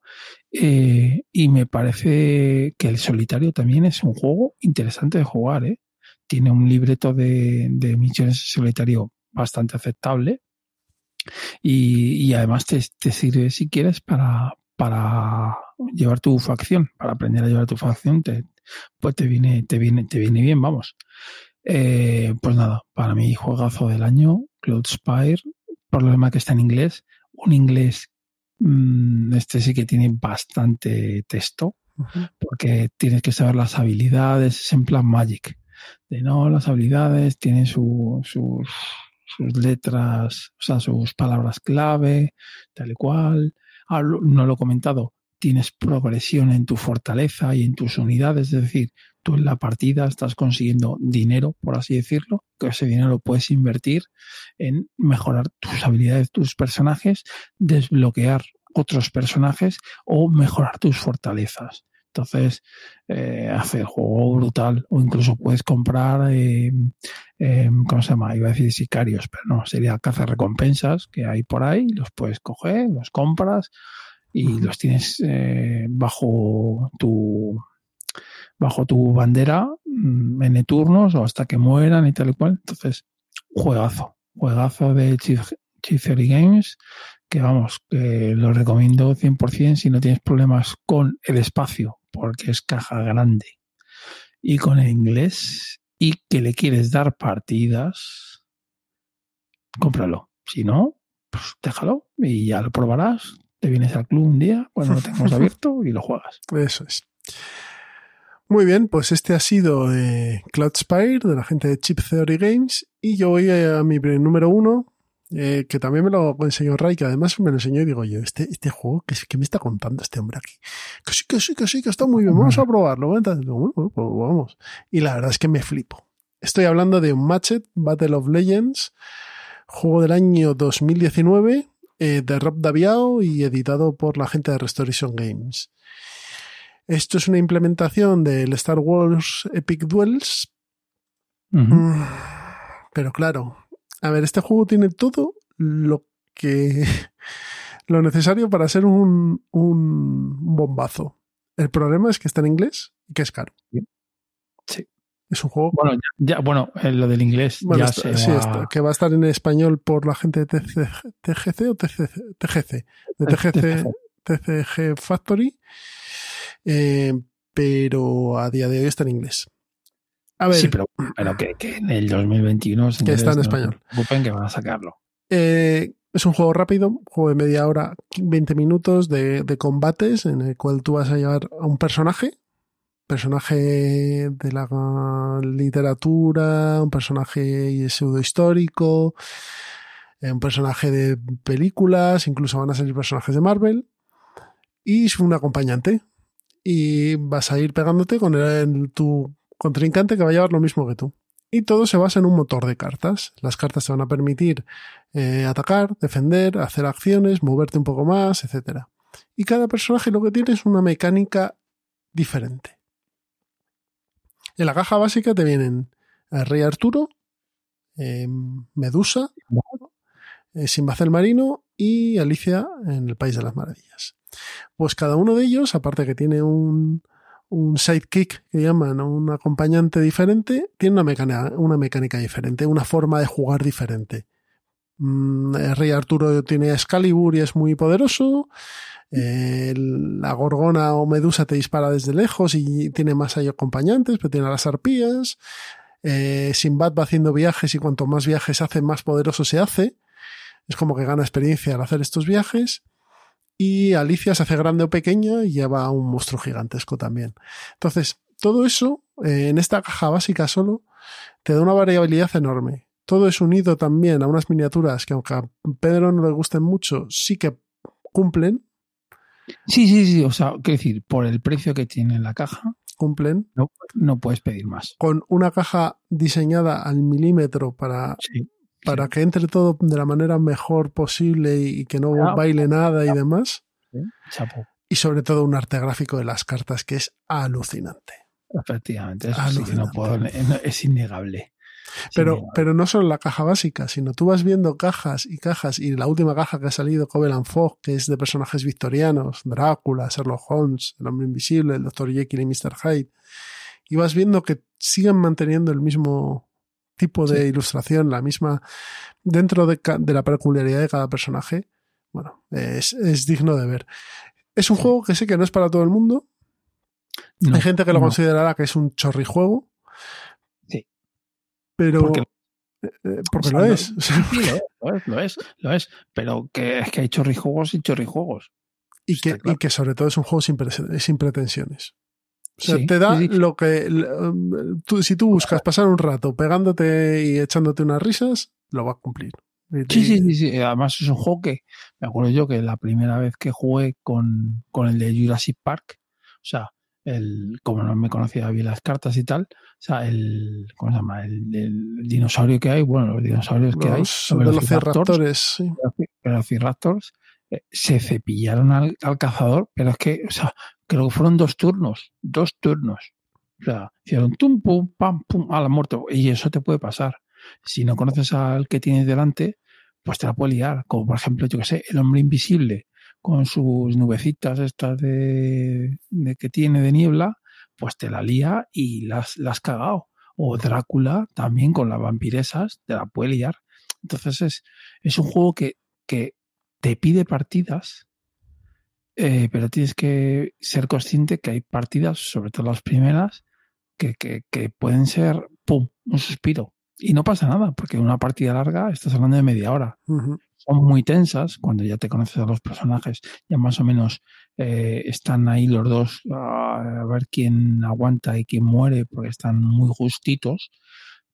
eh, y me parece que el solitario también es un juego interesante de jugar. ¿eh? Tiene un libreto de, de misiones solitario bastante aceptable y, y además te, te, sirve si quieres para, para llevar tu facción, para aprender a llevar tu facción, te, pues te viene, te viene, te viene bien, vamos. Eh, pues nada, para mí juegazo del año, Cloud Spire, problema que está en inglés, un inglés, mmm, este sí que tiene bastante texto, uh -huh. porque tienes que saber las habilidades, es en plan Magic, de no, las habilidades tienen su, sus, sus letras, o sea, sus palabras clave, tal y cual. Ah, no lo he comentado, tienes progresión en tu fortaleza y en tus unidades, es decir, tú en la partida estás consiguiendo dinero, por así decirlo, que ese dinero lo puedes invertir en mejorar tus habilidades, tus personajes, desbloquear otros personajes o mejorar tus fortalezas. Entonces, eh, hace el juego brutal. O incluso puedes comprar, eh, eh, ¿cómo se llama? Iba a decir sicarios, pero no, sería caza recompensas que hay por ahí. Los puedes coger, los compras y los tienes bajo tu bajo tu bandera en turnos o hasta que mueran y tal y cual. Entonces, juegazo, juegazo de Theory Games, que vamos, que lo recomiendo 100% si no tienes problemas con el espacio, porque es caja grande, y con el inglés, y que le quieres dar partidas, cómpralo. Si no, pues déjalo y ya lo probarás. Te vienes al club un día cuando lo tengamos abierto y lo juegas. Eso es. Muy bien, pues este ha sido eh, Cloud Spire de la gente de Chip Theory Games y yo voy a, mi número uno, eh, que también me lo enseñó Ray, que además me lo enseñó y digo yo, este, este juego, ¿qué, ¿qué, me está contando este hombre aquí? Que sí, que sí, que sí, que está muy bien, vamos a probarlo. Bueno, pues vamos. Y la verdad es que me flipo. Estoy hablando de un Matchet Battle of Legends, juego del año 2019 eh, de Rob Daviao y editado por la gente de Restoration Games. Esto es una implementación del Star Wars Epic Duels. Uh -huh. Pero claro, a ver, este juego tiene todo lo que. lo necesario para ser un, un bombazo. El problema es que está en inglés y que es caro. Sí. Es un juego. Bueno, ya, ya bueno lo del inglés bueno, ya está, se sí, va... está, que va a estar en español por la gente de TCG, TGC o TCC, TGC, de TGC, TCG Factory eh, pero a día de hoy está en inglés. A ver, sí, pero, pero que, que, en el 2021 que está en español. No que van a sacarlo. Eh, es un juego rápido, un juego de media hora, 20 minutos de, de, combates en el cual tú vas a llevar a un personaje, personaje de la literatura, un personaje pseudo histórico, eh, un personaje de películas, incluso van a salir personajes de Marvel y un acompañante, y vas a ir pegándote con el, tu contrincante que va a llevar lo mismo que tú. Y todo se basa en un motor de cartas. Las cartas te van a permitir eh, atacar, defender, hacer acciones, moverte un poco más, etc. Y cada personaje lo que tiene es una mecánica diferente. En la caja básica te vienen el Rey Arturo, eh, Medusa, eh, Marino y Alicia en el País de las Maravillas. Pues cada uno de ellos, aparte que tiene un, un sidekick que llaman, un acompañante diferente, tiene una mecánica, una mecánica diferente, una forma de jugar diferente. Mm, el rey Arturo tiene Excalibur y es muy poderoso. Eh, la gorgona o medusa te dispara desde lejos y tiene más ahí acompañantes, pero tiene a las arpías. Eh, Sinbad va haciendo viajes y cuanto más viajes hace, más poderoso se hace. Es como que gana experiencia al hacer estos viajes y Alicia se hace grande o pequeña y lleva un monstruo gigantesco también. Entonces, todo eso eh, en esta caja básica solo te da una variabilidad enorme. Todo es unido también a unas miniaturas que aunque a Pedro no le gusten mucho, sí que cumplen. Sí, sí, sí, o sea, quiero decir, por el precio que tiene la caja. cumplen. No, no puedes pedir más. Con una caja diseñada al milímetro para, Sí. Para que entre todo de la manera mejor posible y que no Claro. baile nada y demás. Chapo. Y sobre todo un arte gráfico de las cartas que es alucinante. Efectivamente, eso sí que no Alucinante. puedo, no- es innegable. Pero, innegable. pero no solo la caja básica, sino tú vas viendo cajas y cajas y la última caja que ha salido, Covenant Fog, que es de personajes victorianos, Drácula, Sherlock Holmes, el hombre invisible, el Dr. Jekyll y Mr. Hyde, y vas viendo que siguen manteniendo el mismo tipo de Sí. ilustración, la misma, dentro de, la peculiaridad de cada personaje, bueno, es, es digno de ver. Es un juego que sé que no es para todo el mundo. No, Hay gente que lo no. considerará que es un chorrijuego. Sí. Pero. Porque- eh, porque O sea, lo no- es. Sí, lo es, lo es, lo es. Pero que es que hay chorrijuegos y chorrijuegos. y, que, claro. y que sobre todo es un juego sin, pre- sin pretensiones. O sea, Sí, te da sí, lo que. um, tú- si tú buscas pasar un rato pegándote y echándote unas risas, lo va a cumplir. Sí, sí, sí, sí. Además es un juego que me acuerdo yo que la primera vez que jugué con, con el de Jurassic Park, o sea, el, como no me conocía bien las cartas y tal, o sea, el, ¿cómo se llama? El, el dinosaurio que hay, bueno, los dinosaurios que hay, Los los velociraptores, sí. Velociraptors, eh, se cepillaron al, al cazador, pero es que, o sea, creo que fueron dos turnos, dos turnos. O sea, hicieron tum, pum, pam, pum, a la muerte. Y eso te puede pasar. Si no conoces al que tienes delante, pues te la puede liar. Como por ejemplo, yo que sé, el hombre invisible con sus nubecitas estas de, que tiene de niebla, pues te la lía y las, las has cagado. O Drácula también con las vampiresas, te la puede liar. Entonces es, es un juego que, que te pide partidas, eh, pero tienes que ser consciente que hay partidas, sobre todo las primeras, que, que, que pueden ser, ¡pum!, un suspiro. Y no pasa nada, porque una partida larga estás hablando de media hora. Son muy tensas cuando ya te conoces a los personajes, ya más o menos eh, están ahí los dos a, a ver quién aguanta y quién muere, porque están muy justitos.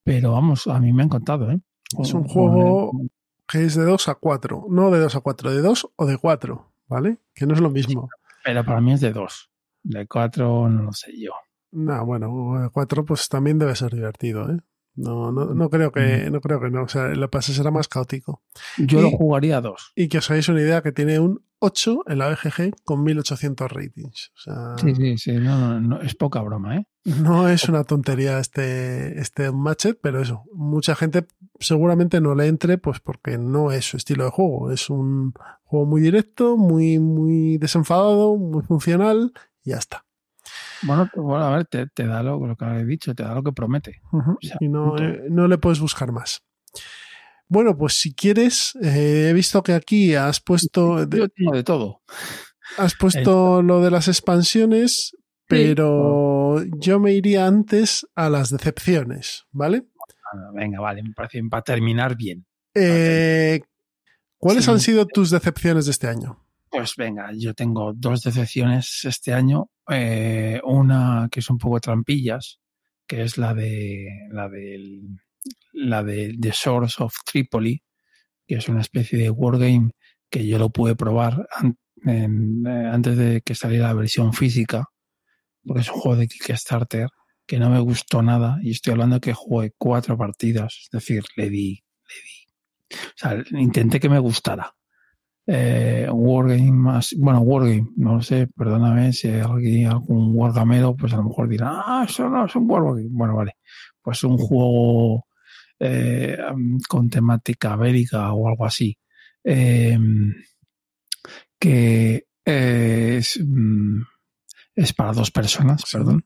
Pero vamos, a mí me han contado, ¿eh? Es un juego el- que es de 2 a 4. No de 2 a 4, de 2 o de 4, ¿vale? Que no es lo mismo. pero para mí es de dos. De cuatro no lo sé yo. No, bueno, 4 pues también debe ser divertido, ¿eh? No, no, no creo que no creo que no. O sea, el pase será más caótico. Yo Y- lo jugaría a dos. Y que os hagáis una idea que tiene un 8 en la BGG con 1800 ratings. O sea, Sí, sí, sí. No, no, no, es poca broma, ¿eh? no es una tontería este, este Matchet, pero eso, mucha gente seguramente no le entre, pues porque no es su estilo de juego. Es un juego muy directo, muy, muy desenfadado, muy funcional, y ya está. Bueno, bueno, a ver, te, te da lo, lo que he dicho, te da lo que promete. Ujú. O sea, y no, eh, no le puedes buscar más. Bueno, pues si quieres, eh, he visto que aquí has puesto, de- Yo tengo de todo. has puesto lo de las expansiones, pero yo me iría antes a las decepciones, ¿vale? Ah, Venga, vale, me parece para terminar bien. Eh, ¿Cuáles Sí. han sido tus decepciones de este año? Pues venga, yo tengo dos decepciones este año. Eh, una que es un poco trampillas, que es la de la del la de The Source of Tripoli, que es una especie de wargame que yo lo pude probar eh, antes de que saliera la versión física, porque es un juego de Kickstarter que no me gustó nada y estoy hablando que jugué cuatro partidas, es decir, le di, le di. O sea, intenté que me gustara. Eh, Wargame más, bueno, Wargame, no lo sé, perdóname si hay alguien, algún Wargamero, pues a lo mejor dirá, ah, eso no es un Wargame. Bueno, vale, pues un juego eh, con temática bélica o algo así, eh, que es, mm, es para dos personas, perdón.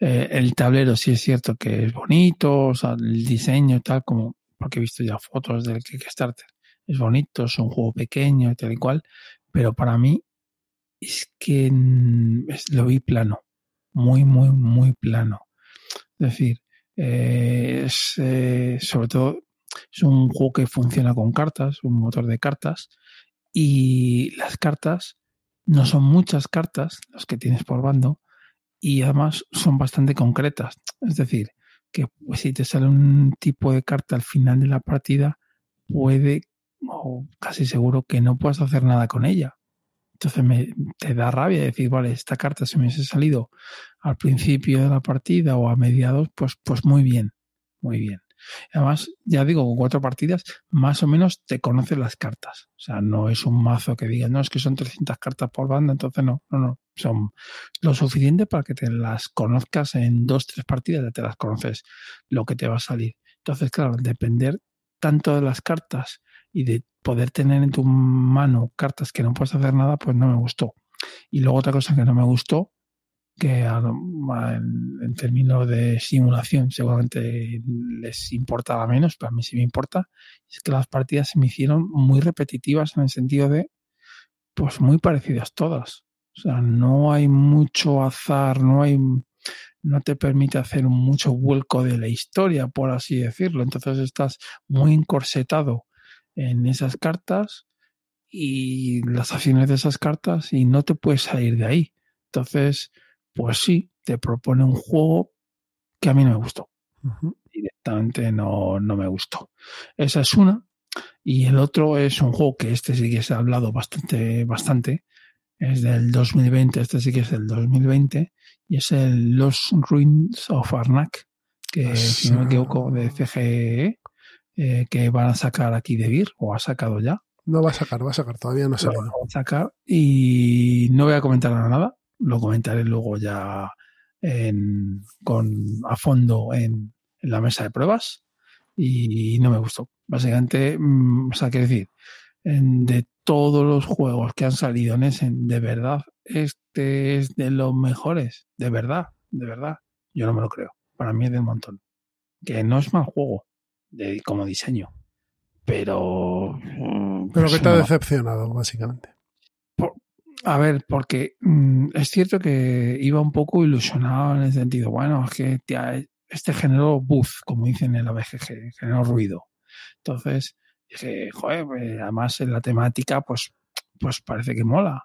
Eh, el tablero sí es cierto que es bonito, o sea, el diseño y tal, como porque he visto ya fotos del Kickstarter. Es bonito, es un juego pequeño tal y cual, pero para mí es que mm, lo vi plano, muy, muy, muy plano. Es decir, eh, es eh, sobre todo es un juego que funciona con cartas, un motor de cartas, y las cartas no son muchas cartas las que tienes por bando, y además son bastante concretas. Es decir, que pues, si te sale un tipo de carta al final de la partida, puede, o casi seguro que no puedas hacer nada con ella. Entonces me, te da rabia decir, vale, esta carta se me hubiese salido al principio de la partida o a mediados, pues, pues muy bien, muy bien. Además, ya digo, con cuatro partidas, más o menos te conoces las cartas. O sea, no es un mazo que digas, no, es que son 300 cartas por banda, entonces no, no, no. Son lo suficiente para que te las conozcas en dos, tres partidas, ya te las conoces lo que te va a salir. Entonces, claro, depender tanto de las cartas y de poder tener en tu mano cartas que no puedes hacer nada, pues no me gustó. Y luego otra cosa que no me gustó que en, términos de simulación seguramente les importaba menos, pero a mí sí me importa, es que las partidas se me hicieron muy repetitivas en el sentido de, pues muy parecidas todas. O sea, no hay mucho azar, no hay, no te permite hacer mucho vuelco de la historia, por así decirlo. Entonces estás muy encorsetado en esas cartas y las acciones de esas cartas y no te puedes salir de ahí. Entonces, pues sí, te propone un juego que a mí no me gustó. Directamente no, no me gustó. Esa es una. Y el otro es un juego que este sí que se ha hablado bastante, bastante. Es del 2020, este sí que es del 2020. Y es el Los Ruins of Arnak, que si no me equivoco, de CGE, eh, que van a sacar aquí de Vir, o ha sacado ya. No va a sacar, va a sacar, todavía no ha salido. Va a sacar y no voy a comentar nada lo comentaré luego ya en, con, a fondo en, la mesa de pruebas y no me gustó. Básicamente, mm, o sea, quiero decir, de todos los juegos que han salido en ese, de verdad, este es de los mejores, de verdad, de verdad. Yo no me lo creo. Para mí es del montón. Que no es mal juego de, como diseño, pero... Pero que te ha decepcionado, básicamente. A ver, porque mm, es cierto que iba un poco ilusionado en el sentido, bueno, es que este género buzz, como dicen en la BGG, género ruido. Entonces, dije, joder, pues, además en la temática, pues, pues parece que mola.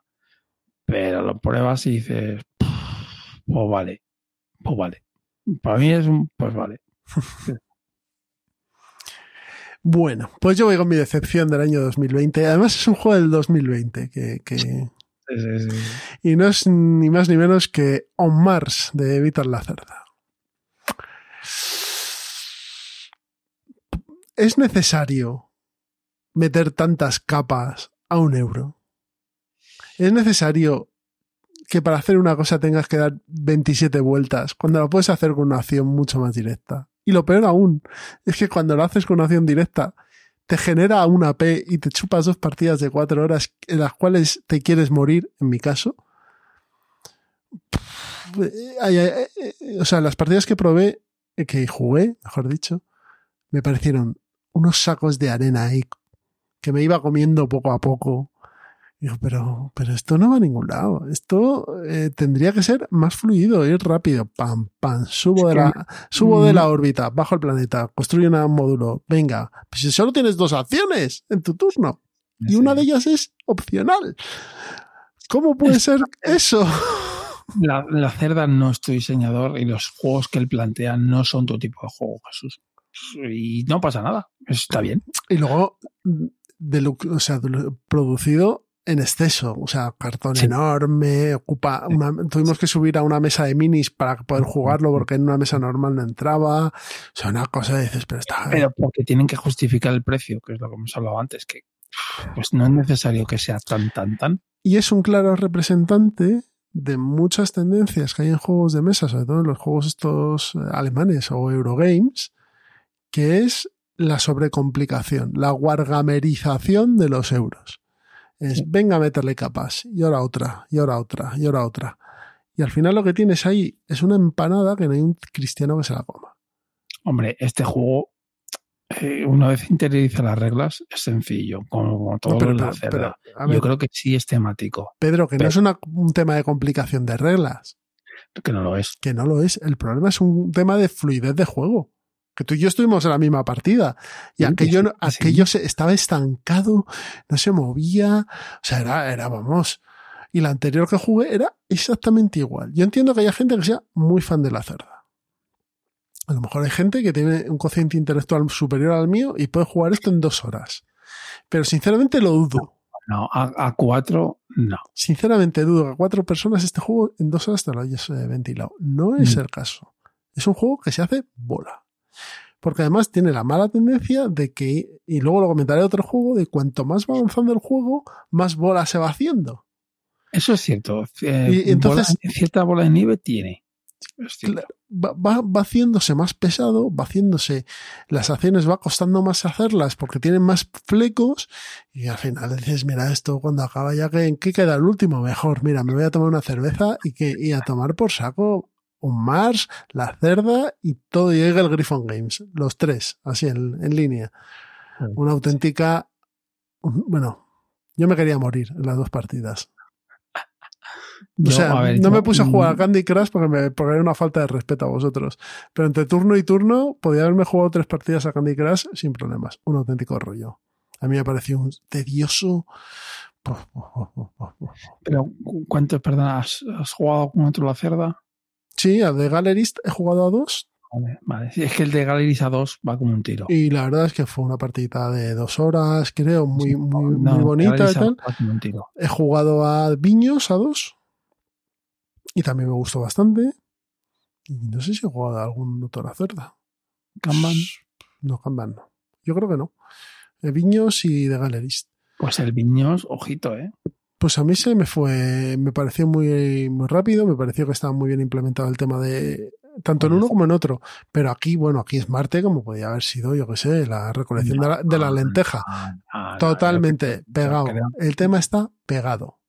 Pero lo pruebas y dices, pues vale, pues vale. Para mí es un, pues vale. Bueno, pues yo voy con mi decepción del año 2020. Además es un juego del 2020 que, y no es ni más ni menos que On Mars de Víctor Lacerda. ¿Es necesario meter tantas capas a un euro? ¿Es necesario que para hacer una cosa tengas que dar 27 vueltas cuando lo puedes hacer con una acción mucho más directa? Y lo peor aún es que cuando lo haces con acción directa te genera una P y te chupas dos partidas de cuatro horas en las cuales te quieres morir, en mi caso. O sea, las partidas que probé, que jugué, mejor dicho, me parecieron unos sacos de arena ahí que me iba comiendo poco a poco Digo, pero, pero esto no va a ningún lado. Esto eh, tendría que ser más fluido, ir rápido. Pam, pam, subo, de la, subo de la órbita, bajo el planeta, construyo un módulo. Venga, pues si solo tienes dos acciones en tu turno y una de ellas es opcional. ¿Cómo puede ser eso? La, la, cerda no es tu diseñador y los juegos que él plantea no son tu tipo de juego, Jesús. Y no pasa nada. Está bien. Y luego, de o sea, producido en exceso, o sea, cartón enorme, ocupa una, tuvimos que subir a una mesa de minis para poder jugarlo porque en una mesa normal no entraba, o sea, una cosa dices, pero está... Pero porque tienen que justificar el precio, que es lo que hemos hablado antes, que pues no es necesario que sea tan, tan, tan. Y es un claro representante de muchas tendencias que hay en juegos de mesa, sobre todo en los juegos estos alemanes o Eurogames, que es la sobrecomplicación, la wargamerización de los euros. Es venga a meterle capas, y ahora otra, y ahora otra, y ahora otra. Y al final lo que tienes ahí es una empanada que no hay un cristiano que se la coma. Hombre, este juego, eh, una vez interioriza las reglas, es sencillo, como, todo lo la cerda. Yo creo que sí es temático. Pedro, que no es un tema de complicación de reglas. Que no lo es. Que no lo es. El problema es un tema de fluidez de juego que tú y yo estuvimos en la misma partida y aquello, aquello estaba estancado, no se movía, o sea, era, era, vamos. Y la anterior que jugué era exactamente igual. Yo entiendo que haya gente que sea muy fan de la cerda. A lo mejor hay gente que tiene un cociente intelectual superior al mío y puede jugar esto en dos horas. Pero sinceramente lo dudo. No, a, cuatro, no. Sinceramente dudo que a cuatro personas este juego en dos horas te lo hayas eh, ventilado. No es Mm. el caso. Es un juego que se hace bola. Porque además tiene la mala tendencia de que, y luego lo comentaré otro juego, de cuanto más va avanzando el juego, más bola se va haciendo. Eso es cierto. Eh, Y entonces- bola- cierta bola de nieve tiene. Va, va- va haciéndose más pesado, va haciéndose, las acciones va costando más hacerlas porque tienen más flecos y al final dices, mira, esto cuando acaba ya que en qué queda el último, mejor, mira, me voy a tomar una cerveza y que y a tomar por saco un Mars, la cerda y todo llega el Griffon Games, los tres, así en, en línea. Una auténtica, bueno, yo me quería morir en las dos partidas. O sea, ver, no yo- me puse a jugar a mm, Candy Crush porque, me, porque era una falta de respeto a vosotros. Pero entre turno y turno podía haberme jugado tres partidas a Candy Crush sin problemas. Un auténtico rollo. A mí me pareció un tedioso. Pero, ¿cu- ¿cuántos, perdona, has, has jugado con otro la cerda? Sí, al de Gallerist he jugado a dos Vale, vale. Sí, Es que el de Galeries a dos va como un tiro. y la verdad es que fue una partida de dos horas, creo, muy, muy, No, muy bonita y tal. un tiro. He jugado a Viños a dos y también me gustó bastante. Y no sé si he jugado a algún otro a cerda. Kanban. No, Kanban no. Yo creo que no. De Viños y de Gallerist. Pues el Viños, ojito, ¿eh? Pues a mí se me fue, me pareció muy, muy rápido, me pareció que estaba muy bien implementado el tema de, tanto en uno como en otro. Pero aquí, bueno, aquí es Marte, como podía haber sido, yo qué sé, la recolección de la, de la lenteja. Ah, Totalmente pegado. El tema está pegado.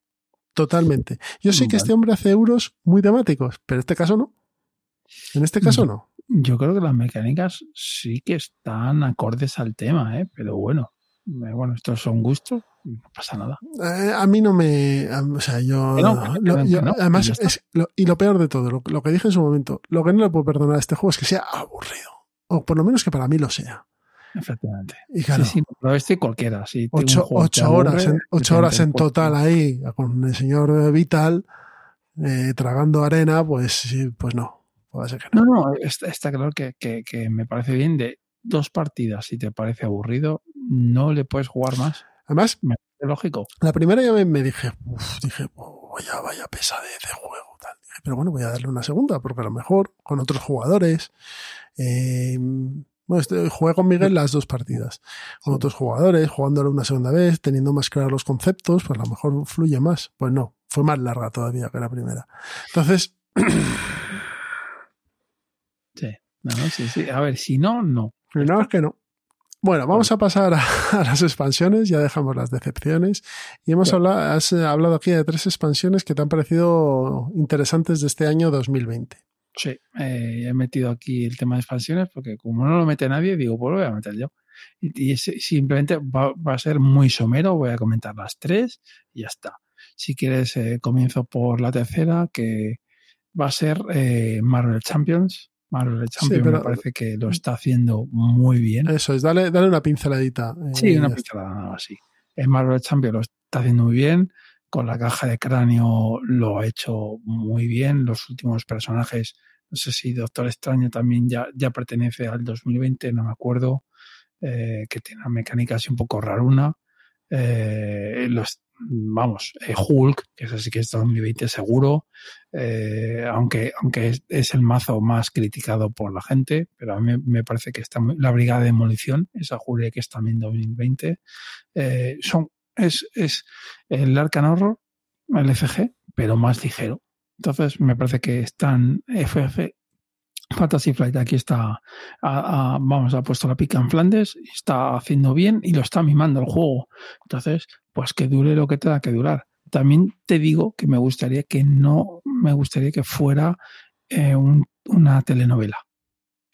Totalmente. Yo sé que este hombre hace euros muy temáticos, pero en este caso no. En este caso no. Yo creo que las mecánicas sí que están acordes al tema, ¿eh? Pero bueno, bueno, estos son gustos, no pasa nada. Eh, a mí no me. O sea, yo. Que no, que lo- no, que yo- no, además, y es, lo, y lo peor de todo, lo, lo que dije en su momento, lo que no le puedo perdonar a este juego es que sea aburrido. O por lo menos que para mí lo sea. Efectivamente. Y claro, Sí, sí, pero este cualquiera. Si ocho, ocho horas, aburre, en, ocho horas en total ahí, con el señor Vital, eh, tragando arena, pues, pues no. Puede ser que no. No, no, está, está claro que, que me parece bien de dos partidas. Si te parece aburrido, no le puedes jugar más. Además, Me parece lógico. La primera ya me, me dije, uff, dije, oh, vaya, vaya pesadez de juego. Tal. Dije, pero bueno, voy a darle una segunda, porque a lo mejor con otros jugadores. eh, bueno, este- jugué con Miguel las dos partidas. Con otros jugadores, jugándolo una segunda vez, teniendo más claros los conceptos, pues a lo mejor fluye más. Pues no, fue más larga todavía que la primera. Entonces, Sí. No, sí, sí. A ver, si no, no. no, es que no. Bueno, vamos a pasar a, a las expansiones, ya dejamos las decepciones. Y hemos hablado, has eh, hablado aquí de tres expansiones que te han parecido interesantes de este año 2020. Sí, eh, he metido aquí el tema de expansiones porque como no lo mete nadie, digo, pues lo voy a meter yo. Y, y es- simplemente va, va a ser muy somero, voy a comentar las tres y ya está. Si quieres, eh, comienzo por la tercera, que va a ser eh, Marvel Champions. Marvel Champions pero- me parece que lo está haciendo muy bien. Eso es, dale, dale una pinceladita. eh, Sí, una pincelada nada más, sí. El Marvel Champions lo está haciendo muy bien. Con la caja de cráneo lo ha hecho muy bien. Los últimos personajes, no sé si Doctor Extraño también ya, ya pertenece al 2020, no me acuerdo. eh, que tiene una mecánica así un poco raruna. Eh, los, vamos, eh, Hulk, que es así que es 2020 seguro. eh, aunque aunque es, el mazo más criticado por la gente, pero a mí me parece que está muy- la Brigada de Demolición, esa Julia que es también 2020, eh, son, es, es el Arcan Horror, el FG, pero más ligero. Entonces me parece que están FF Fantasy Flight aquí está, a- a- vamos, ha puesto la pica en Flandes, está haciendo bien y lo está mimando el juego. Entonces, pues que dure lo que tenga que durar. También te digo que me gustaría que no, me gustaría que fuera eh, un- una telenovela.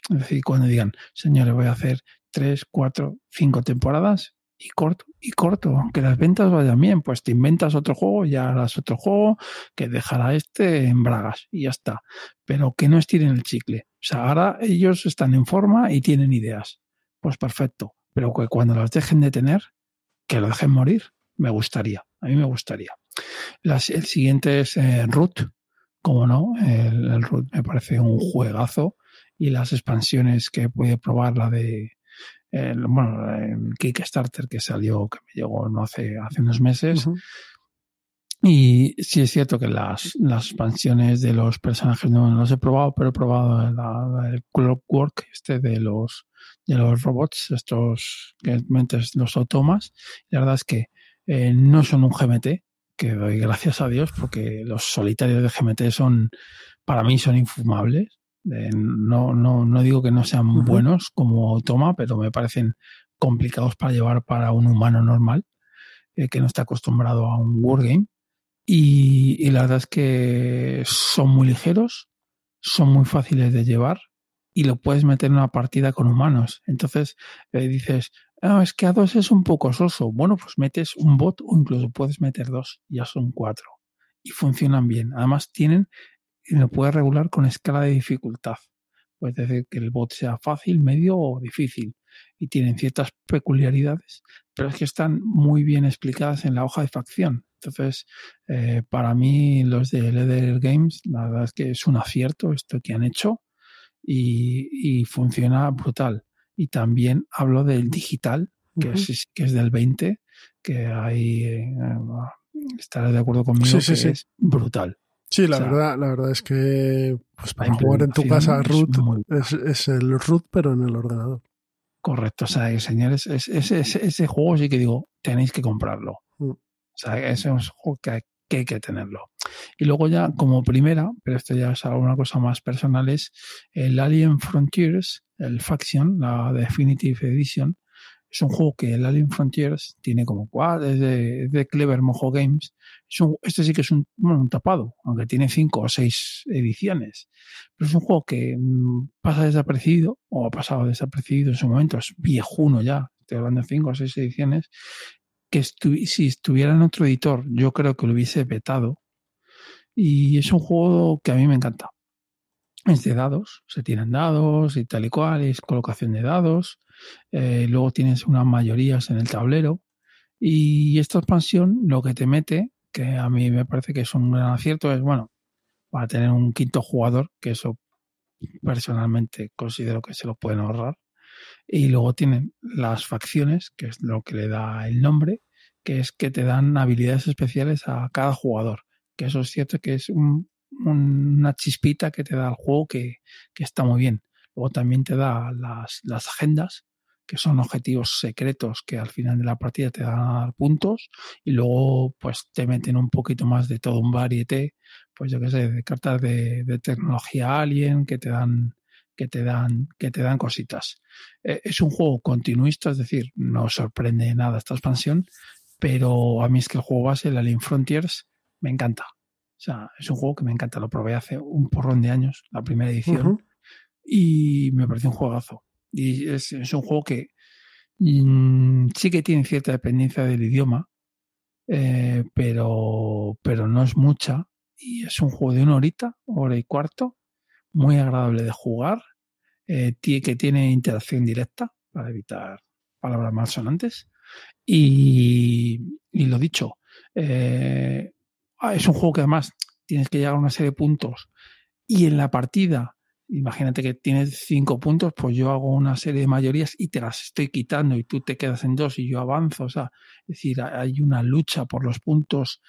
Es decir, cuando digan, señores, voy a hacer tres, cuatro, cinco temporadas y corto, y corto, aunque las ventas vayan bien, pues te inventas otro juego, ya harás otro juego que dejará este en bragas y ya está. Pero que no estiren el chicle. O sea, ahora ellos están en forma y tienen ideas. Pues perfecto. Pero que cuando las dejen de tener, que lo dejen morir. Me gustaría. A mí me gustaría. Las- el siguiente es eh, Root. Como no, el, el Root me parece un juegazo. Y las expansiones que puede probar la de el, bueno, el Kickstarter que salió, que me llegó no hace, hace unos meses. Y sí es cierto que las, las expansiones de los personajes no, no los he probado, pero he probado la, el Clockwork este de los, de los robots, estos que metes los automas. La verdad es que eh, no son un GMT, que doy gracias a Dios, porque los solitarios de GMT son, para mí, son infumables. Eh, no, no, no digo que no sean buenos como automa, pero me parecen complicados para llevar para un humano normal, eh, que no está acostumbrado a un wargame. Y, y la verdad es que son muy ligeros, son muy fáciles de llevar y lo puedes meter en una partida con humanos. Entonces eh, dices, ah, es que a dos es un poco soso. Bueno, pues metes un bot o incluso puedes meter dos, ya son cuatro. Y funcionan bien. Además tienen, lo puedes regular con escala de dificultad. Puedes decir que el bot sea fácil, medio o difícil. Y tienen ciertas peculiaridades, pero es que están muy bien explicadas en la hoja de facción. Entonces, eh, para mí, los de Leather Games, la verdad es que es un acierto esto que han hecho y, y funciona brutal. Y también hablo del digital, que, es, que es del 20, que hay, eh, estarás de acuerdo conmigo, Sí, que sí. es brutal. Sí, la O sea, verdad, la verdad es que pues, para jugar en tu casa root es es, el root pero en el ordenador. Correcto, o sea, señores, es- es- es- ese juego sí que digo, tenéis que comprarlo. Mm. O sea, ese es un juego que hay, que hay que tenerlo. Y luego ya como primera, pero esto ya es alguna cosa más personal, es el Alien Frontiers, el Faction, la Definitive Edition. Es un juego que el Alien Frontiers tiene como cuatro, es de, es de Clever Mojo Games. Es un- este sí que es un, bueno, un tapado, aunque tiene cinco o seis ediciones. Pero es un juego que mm, pasa desapercibido, o ha pasado desapercibido en su momento, es viejuno ya, estoy hablando de cinco o seis ediciones, que estu- si estuviera en otro editor, yo creo que lo hubiese vetado. Y es un juego que a mí me encanta. Es de dados, se tienen dados y tal y cual, es colocación de dados. eh, luego tienes unas mayorías en el tablero. Y esta expansión lo que te mete, que a mí me parece que es un gran acierto, es bueno, para tener un quinto jugador, que eso personalmente considero que se lo pueden ahorrar. Y luego tienen las facciones, que es lo que le da el nombre, que es que te dan habilidades especiales a cada jugador. Que eso es cierto que es un- un- una chispita que te da el juego que, que está muy bien. Luego también te da las, las agendas, que son objetivos secretos que al final de la partida te dan a dar puntos y luego pues te meten un poquito más de todo un varieté, pues yo qué sé, de cartas de, de tecnología alien que te dan que te dan que te dan cositas. Eh, es un juego continuista, es decir, no sorprende nada esta expansión, pero a mí es que el juego base, el Alien Frontiers, me encanta. O sea, es un juego que me encanta. Lo probé hace un porrón de años, la primera edición, y me pareció un juegazo. Y es, un juego que mm, sí que tiene cierta dependencia del idioma, eh, pero, pero no es mucha. Y es un juego de una horita, hora y cuarto, muy agradable de jugar, eh, que tiene interacción directa para evitar palabras malsonantes. Y, y lo dicho, eh, ah, es un juego que además tienes que llegar a una serie de puntos y en la partida, imagínate que tienes cinco puntos, pues yo hago una serie de mayorías y te las estoy quitando y tú te quedas en dos y yo avanzo. O sea, es decir, hay una lucha por los puntos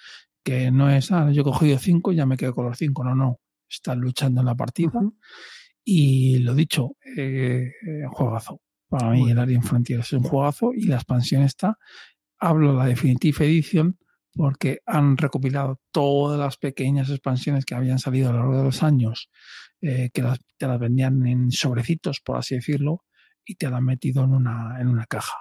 que no es, ah, yo he cogido cinco y ya me quedo con los cinco. No, no. Estás luchando en la partida. Y lo dicho, eh, eh, juegazo. Para mí, el Alien Frontiers es un juegazo y la expansión está. Hablo de la Definitive Edition porque han recopilado todas las pequeñas expansiones que habían salido a lo largo de los años, eh, que las, te las vendían en sobrecitos, por así decirlo, y te las han metido en una, en una caja.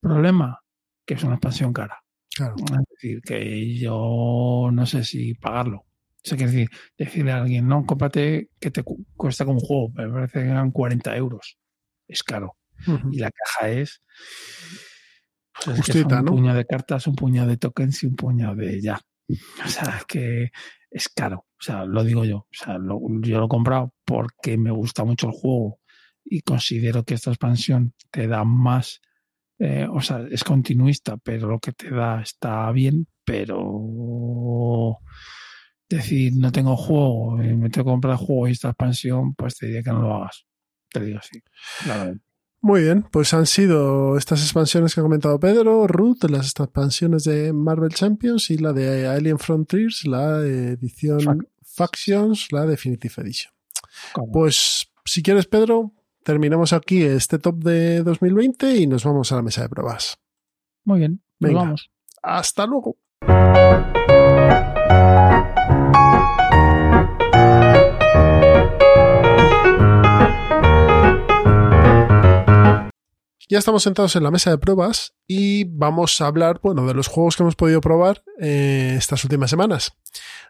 Problema, que es una expansión cara. Claro. Es decir, que yo no sé si pagarlo. O sea, quiere decir, decirle a alguien, no, cómprate que te cu- cuesta como un juego, me parece que eran 40 euros. Es caro. Y la caja es. Pues es que ¿no? un puñado de cartas, un puñado de tokens y un puñado de ya. O sea, es que es caro. O sea, lo digo yo. O sea, lo- yo lo he comprado porque me gusta mucho el juego y considero que esta expansión te da más. eh, o sea, es continuista, pero lo que te da está bien, pero decir no tengo juego, eh, me tengo que comprar juego y esta expansión, pues te diría que no lo hagas. Te digo así. Muy bien, pues han sido estas expansiones que ha comentado Pedro, Ruth, las expansiones de Marvel Champions y la de Alien Frontiers, la edición Factions, la Definitive Edition. Pues si quieres, Pedro, terminamos aquí este top de 2020 y nos vamos a la mesa de pruebas. Muy bien, nos Venga. vamos. Hasta luego. Ya estamos sentados en la mesa de pruebas y vamos a hablar, bueno, de los juegos que hemos podido probar eh, estas últimas semanas.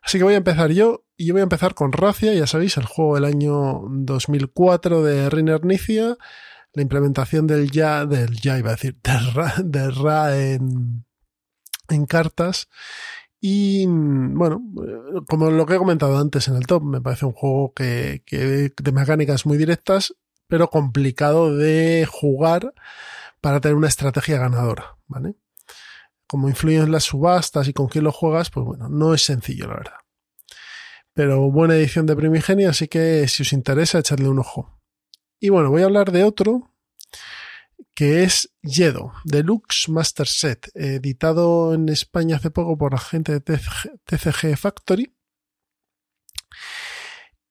Así que voy a empezar yo y yo voy a empezar con Racia, ya sabéis, el juego del año 2004 de Reiner Nicia, la implementación del ya, del ya iba a decir, del Ra, del en, cartas. Y bueno, eh, como lo que he comentado antes en el top, me parece un juego que, que de mecánicas muy directas, pero complicado de jugar para tener una estrategia ganadora, ¿vale? Como influyen las subastas y con quién lo juegas, pues bueno, no es sencillo, la verdad. Pero buena edición de Primigenia, así que si os interesa, echadle un ojo. Y bueno, voy a hablar de otro que es Yedo, Deluxe Master Set, editado en España hace poco por la gente de TCG, Factory.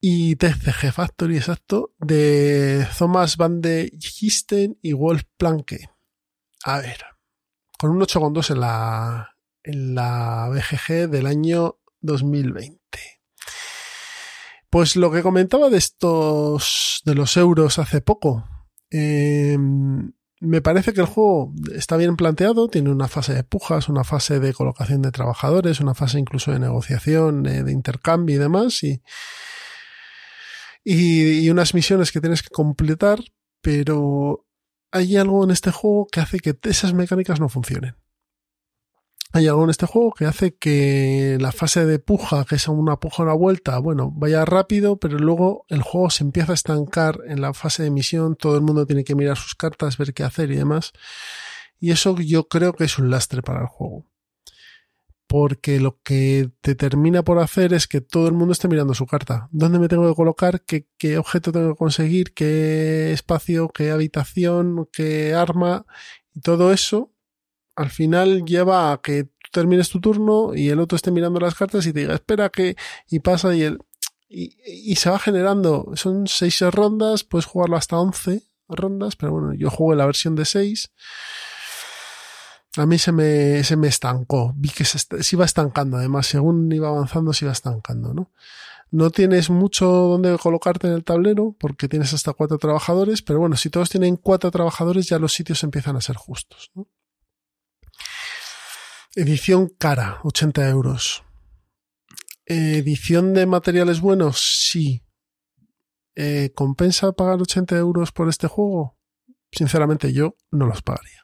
Y TCG Factory, exacto, de Thomas van de Gisten y Wolf Planke. A ver, con un 8,2 en la, en la BGG del año 2020. Pues lo que comentaba de estos, de los euros hace poco, eh, me parece que el juego está bien planteado, tiene una fase de pujas, una fase de colocación de trabajadores, una fase incluso de negociación, eh, de intercambio y demás, y, y, y, unas misiones que tienes que completar, pero hay algo en este juego que hace que esas mecánicas no funcionen. Hay algo en este juego que hace que la fase de puja, que es una puja una vuelta, bueno, vaya rápido, pero luego el juego se empieza a estancar en la fase de misión, todo el mundo tiene que mirar sus cartas, ver qué hacer y demás. Y eso yo creo que es un lastre para el juego. Porque lo que te termina por hacer es que todo el mundo esté mirando su carta. ¿Dónde me tengo que colocar? ¿Qué, objeto tengo que conseguir? ¿Qué espacio? ¿Qué habitación? ¿Qué arma? Y todo eso al final lleva a que tú termines tu turno y el otro esté mirando las cartas y te diga, espera que, y pasa y el, y, se va generando, son seis rondas, puedes jugarlo hasta 11 rondas, pero bueno, yo jugué la versión de 6. A mí se me, se me estancó, vi que se, iba estancando, además, según iba avanzando se iba estancando, ¿no? No tienes mucho donde colocarte en el tablero porque tienes hasta cuatro trabajadores, pero bueno, si todos tienen cuatro trabajadores ya los sitios empiezan a ser justos, ¿no? Edición cara, 80 euros. Edición de materiales buenos, sí. Eh, ¿Compensa pagar 80 euros por este juego? Sinceramente, yo no los pagaría.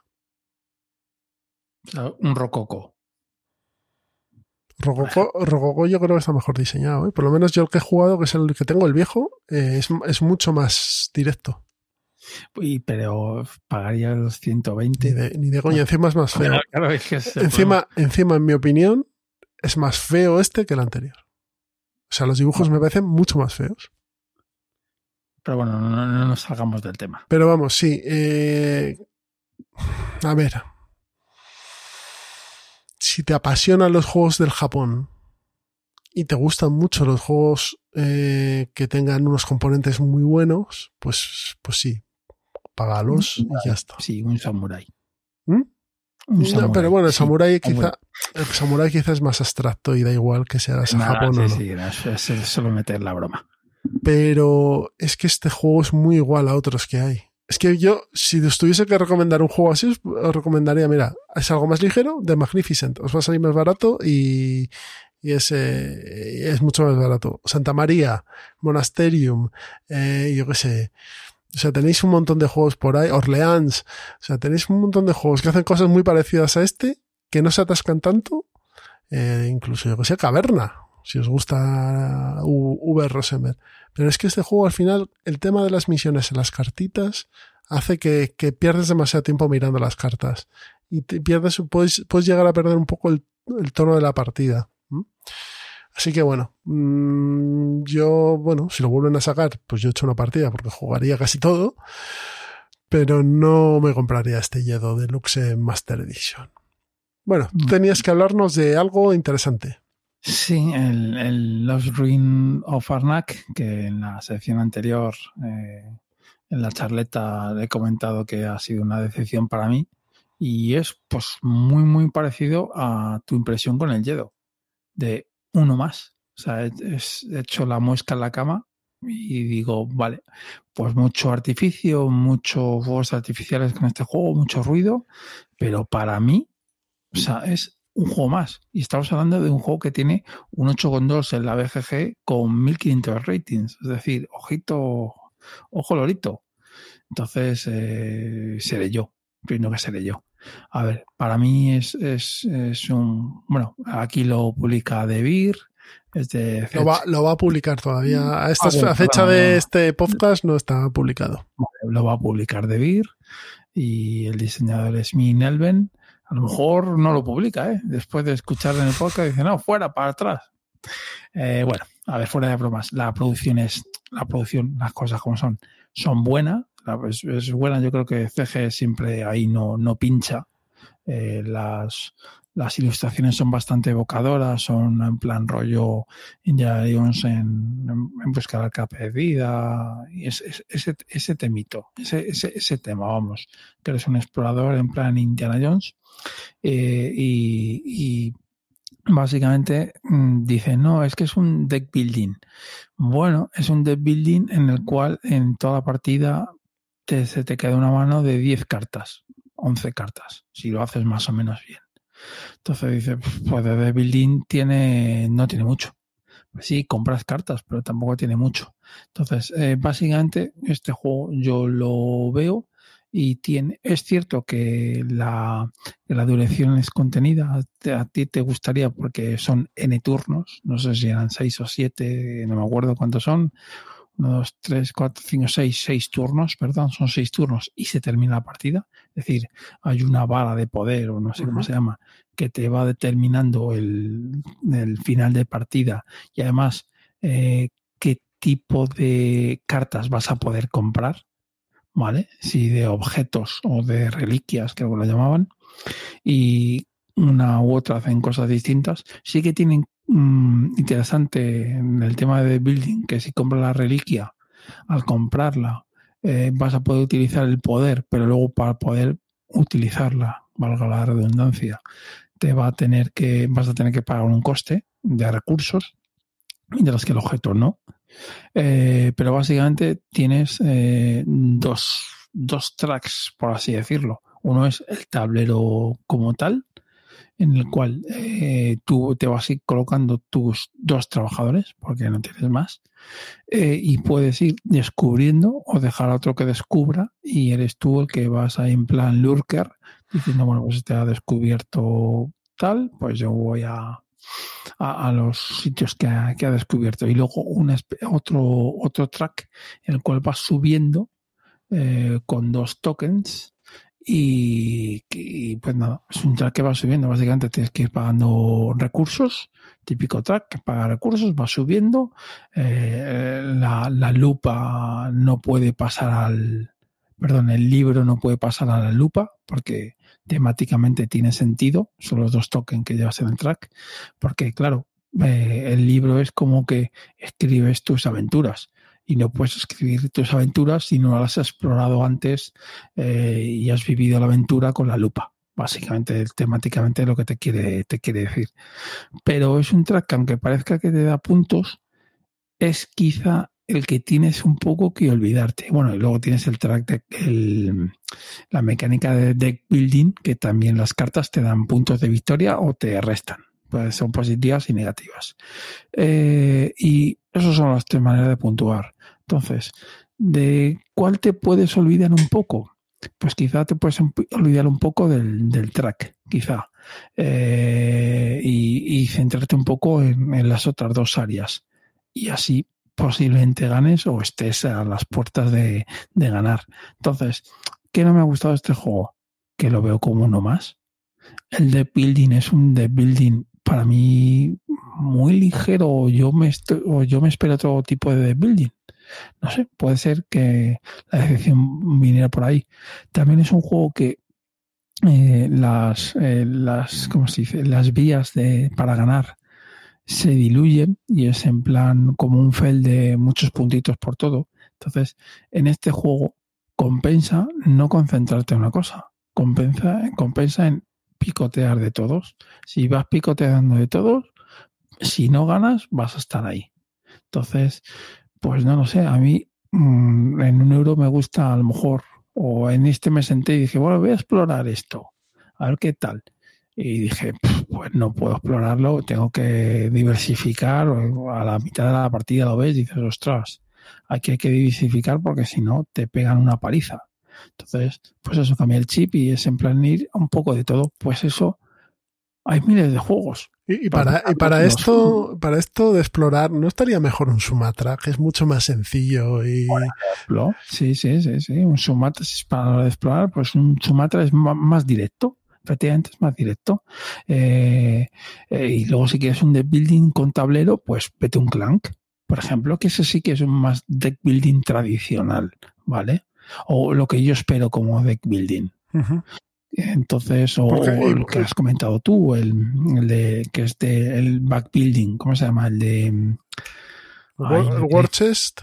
O sea, un rococo. Rococo, Rococo yo creo que está mejor diseñado. ¿eh? Por lo menos yo el que he jugado, que es el que tengo, el viejo, eh, es, es, mucho más directo. Y, pero pagaría los 120. Ni de, ni de coña, encima es más feo. Claro, claro, es que es encima, encima, en mi opinión, es más feo este que el anterior. O sea, los dibujos me parecen mucho más feos. Pero bueno, no, no nos salgamos del tema. Pero vamos, sí. Eh, a ver. Si te apasionan los juegos del Japón y te gustan mucho los juegos eh, que tengan unos componentes muy buenos, pues, pues sí, págalos y ya está. Sí, un samurai. ¿Mm? Un samurai. No, pero bueno, el sí, samurai quizá, el samurai quizá es más abstracto y da igual que seas nah, Japón sí, o no. Sí, es solo meter la broma. Pero es que este juego es muy igual a otros que hay. Es que yo, si os tuviese que recomendar un juego así, os recomendaría, mira, es algo más ligero, de Magnificent. Os va a salir más barato y, y es, eh, es mucho más barato. Santa María, Monasterium, eh, yo qué sé. O sea, tenéis un montón de juegos por ahí, Orleans. O sea, tenéis un montón de juegos que hacen cosas muy parecidas a este, que no se atascan tanto. Eh, incluso, yo que sé, Caverna, si os gusta V. Rosenberg. Pero es que este juego, al final, el tema de las misiones en las cartitas hace que, que pierdes demasiado tiempo mirando las cartas. Y te pierdes, puedes, puedes llegar a perder un poco el, el tono de la partida. ¿Mm? Así que bueno, mmm, yo, bueno, si lo vuelven a sacar, pues yo he hecho una partida porque jugaría casi todo. pero no me compraría este Yedo Deluxe Master Edition. Bueno, tú tenías que hablarnos de algo interesante. Sí, el, el Lost Ruin of Arnak, que en la sección anterior, eh, en la charleta, he comentado que ha sido una decepción para mí. Y es pues muy, muy parecido a tu impresión con el Yedo, de uno más. O sea, he, he hecho la muesca en la cama y digo, vale, pues mucho artificio, muchos fuegos artificiales con este juego, mucho ruido, pero para mí, o sea, es un juego más. Y estamos hablando de un juego que tiene un 8,2 en la BGG con 1500 ratings. Es decir, ojito, ojo lorito. Entonces, eh, seré yo. Primero que seré yo. A ver, para mí es, es, es un. Bueno, aquí lo publica De Es de lo, va, lo va a publicar todavía. A, esta, a fecha de este podcast no está publicado. Vale, lo va a publicar De y el diseñador es Min Elven. A lo mejor no lo publica, ¿eh? Después de escuchar en el podcast, dice, no, fuera, para atrás. Eh, bueno, a ver, fuera de bromas. La producción es, la producción, las cosas como son, son buenas. Es, es buena, yo creo que CG siempre ahí no, no pincha. Eh, las, las ilustraciones son bastante evocadoras, son en plan rollo Indiana Jones en, en busca de la arca perdida, y es, es, ese, temito, ese, ese, ese, tema, vamos, que eres un explorador en plan Indiana Jones, eh, y, y, básicamente mm, dice, no, es que es un deck building. Bueno, es un deck building en el cual en toda partida te, se te queda una mano de 10 cartas, 11 cartas, si lo haces más o menos bien. Entonces dice, pues de building tiene, no tiene mucho. Sí, compras cartas, pero tampoco tiene mucho. Entonces, eh, básicamente, este juego yo lo veo y tiene, es cierto que la, la duración es contenida, a, a, ti te gustaría porque son N turnos, no sé si eran 6 o 7, no me acuerdo cuántos son, 1, 2, 3, 4, 5, 6, 6 turnos, perdón, son 6 turnos y se termina la partida. Es decir, hay una bala de poder o no sé uh -huh. cómo se llama que te va determinando el, el final de partida y además eh, qué tipo de cartas vas a poder comprar, ¿vale? Si de objetos o de reliquias, que lo llamaban, y una u otra hacen cosas distintas, sí que tienen mmm, interesante en el tema de building, que si compras la reliquia, al comprarla, eh, vas a poder utilizar el poder, pero luego para poder utilizarla, valga la redundancia, te va a tener que, vas a tener que pagar un coste de recursos, mientras que el objeto no. Eh, pero básicamente tienes eh, dos, dos tracks, por así decirlo. Uno es el tablero como tal, en el cual eh, tú te vas a ir colocando tus dos trabajadores, porque no tienes más, eh, y puedes ir descubriendo o dejar a otro que descubra, y eres tú el que vas a en plan lurker, diciendo, bueno, pues te ha descubierto tal, pues yo voy a, a, los sitios que ha, descubierto. Y luego un, otro, otro track en el cual vas subiendo eh, con dos tokens y, y, pues nada, es un track que va subiendo. Básicamente tienes que ir pagando recursos, típico track que paga recursos, va subiendo. Eh, la, la, lupa no puede pasar al. Perdón, el libro no puede pasar a la lupa porque temáticamente tiene sentido. Son los dos tokens que llevas en el track. Porque, claro, eh, el libro es como que escribes tus aventuras y no puedes escribir tus aventuras si no las has explorado antes eh, y has vivido la aventura con la lupa. Básicamente, temáticamente lo que te quiere, te quiere decir. Pero es un track que aunque parezca que te da puntos, es quizá el que tienes un poco que olvidarte. Bueno, y luego tienes el track de el, la mecánica de deck building, que también las cartas te dan puntos de victoria o te restan. Pues son positivas y negativas. Eh, y esas son las tres maneras de puntuar. Entonces, ¿de cuál te puedes olvidar un poco? Pues quizá te puedes olvidar un poco del, del track, quizá. Eh, y, centrarte un poco en, las otras dos áreas. Y así posiblemente ganes o estés a las puertas de, de ganar. Entonces, ¿qué no me ha gustado este juego? Que lo veo como uno más. El de building es un de building para mí muy ligero o yo me, o yo me espero otro tipo de building. no sé, puede ser que la decepción viniera por ahí. También es un juego que eh, las, eh, las, ¿cómo se dice? Las vías de, para ganar se diluyen y es en plan como un fel de muchos puntitos por todo. Entonces, en este juego compensa no concentrarte en una cosa, compensa, compensa en picotear de todos. Si vas picoteando de todos, si no ganas, vas a estar ahí. Entonces, pues no lo sé, a mí mm, en un euro me gusta a lo mejor, o en este me senté y dije, bueno, voy a explorar esto, a ver qué tal. Y dije, pues no puedo explorarlo, tengo que diversificar, a la mitad de la partida lo ves y dices, ostras, aquí hay que diversificar porque si no te pegan una paliza. Entonces, pues eso, cambia el chip y es en plan ir un poco de todo. Pues eso, hay miles de juegos. Y, para, y para esto, para esto de explorar, ¿no estaría mejor un Sumatra? Que es mucho más sencillo y. sí, sí, sí, sí. Un Sumatra, si es para explorar, pues un Sumatra es más directo. Efectivamente es más directo. Eh, eh, y luego si quieres un deck building con tablero, pues vete un Clank, por ejemplo, que ese sí que es un más deck building tradicional, ¿vale? O lo que yo espero como deck building. Entonces, o, lo que has comentado tú, el, de que es de el backbuilding, ¿cómo se llama? El de el War Chest.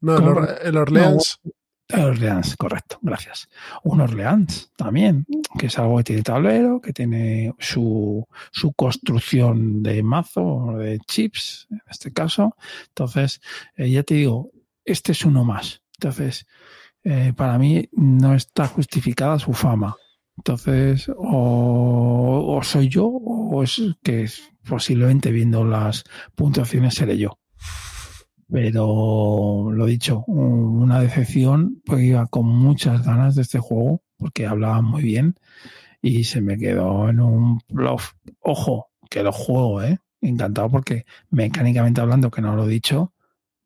No, el, Orleans. el Orleans, correcto, gracias. Un Orleans también, que es algo que tiene tablero, que tiene su, su construcción de mazo, de chips, en este caso. Entonces, eh, ya te digo, este es uno más. Entonces, eh, para mí no está justificada su fama. Entonces, o, soy yo, o es que posiblemente viendo las puntuaciones seré yo. Pero lo dicho, una decepción, porque iba con muchas ganas de este juego, porque hablaba muy bien y se me quedó en un bluff. Ojo, que lo juego, ¿eh? Encantado porque mecánicamente hablando, que no lo he dicho,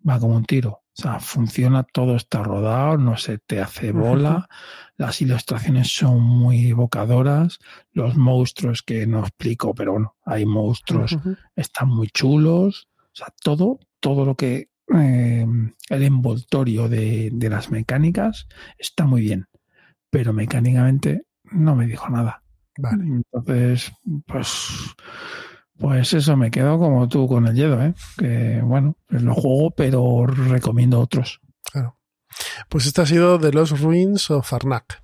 va como un tiro. O sea, funciona, todo está rodado, no se te hace bola, las ilustraciones son muy evocadoras, los monstruos que no explico, pero bueno, hay monstruos, están muy chulos, o sea, todo, todo lo que eh, el envoltorio de, de las mecánicas está muy bien, pero mecánicamente no me dijo nada. Vale. Entonces, pues pues eso, me quedo como tú con el Yedo, ¿eh? que bueno, pues lo juego, pero recomiendo otros. Claro. Pues este ha sido The Lost Ruins of Arnak.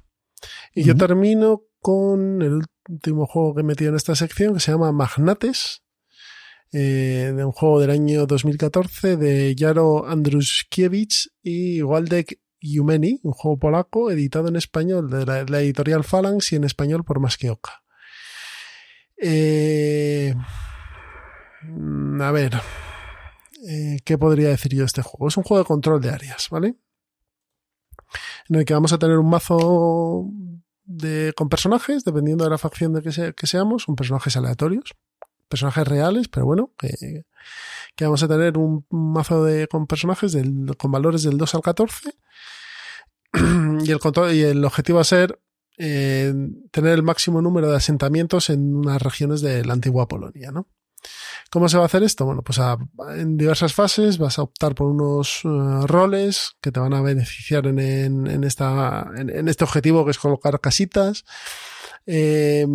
Y yo termino con el último juego que he metido en esta sección, que se llama Magnates, eh, de un juego del año 2014 de Jaro Andruskiewicz y Waldek Jumeni, un juego polaco editado en español de la, editorial Phalanx y en español por Maskioka. Eh, a ver, eh, ¿qué podría decir yo de este juego? Es un juego de control de áreas, ¿vale? En el que vamos a tener un mazo de, con personajes, dependiendo de la facción de que, seamos, son personajes aleatorios, personajes reales, pero bueno, que, vamos a tener un mazo de, con personajes con valores del 2 al 14. y el, control, y el objetivo va a ser tener el máximo número de asentamientos en unas regiones de la antigua Polonia, ¿no? ¿Cómo se va a hacer esto? Bueno, pues en diversas fases vas a optar por unos eh, roles que te van a beneficiar en, esta, en, este objetivo que es colocar casitas. Eh,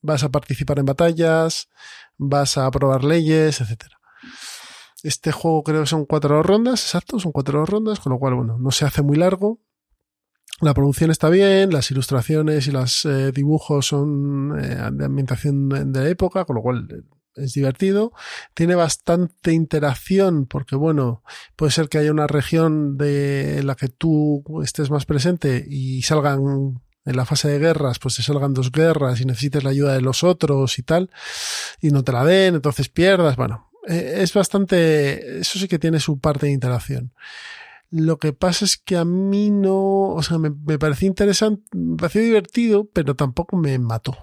vas a participar en batallas, vas a aprobar leyes, etcétera. Este juego creo que son cuatro rondas, exacto, son cuatro rondas, con lo cual, bueno, no se hace muy largo. La producción está bien, las ilustraciones y los eh, dibujos son eh, de ambientación de la época, con lo cual eh, es divertido. Tiene bastante interacción porque, bueno, puede ser que haya una región de la que tú estés más presente y salgan en la fase de guerras, pues te salgan dos guerras y necesites la ayuda de los otros y tal, y no te la den, entonces pierdas. Bueno, es bastante, eso sí que tiene su parte de interacción. Lo que pasa es que a mí no, o sea, me, me pareció interesante, me pareció divertido, pero tampoco me mató.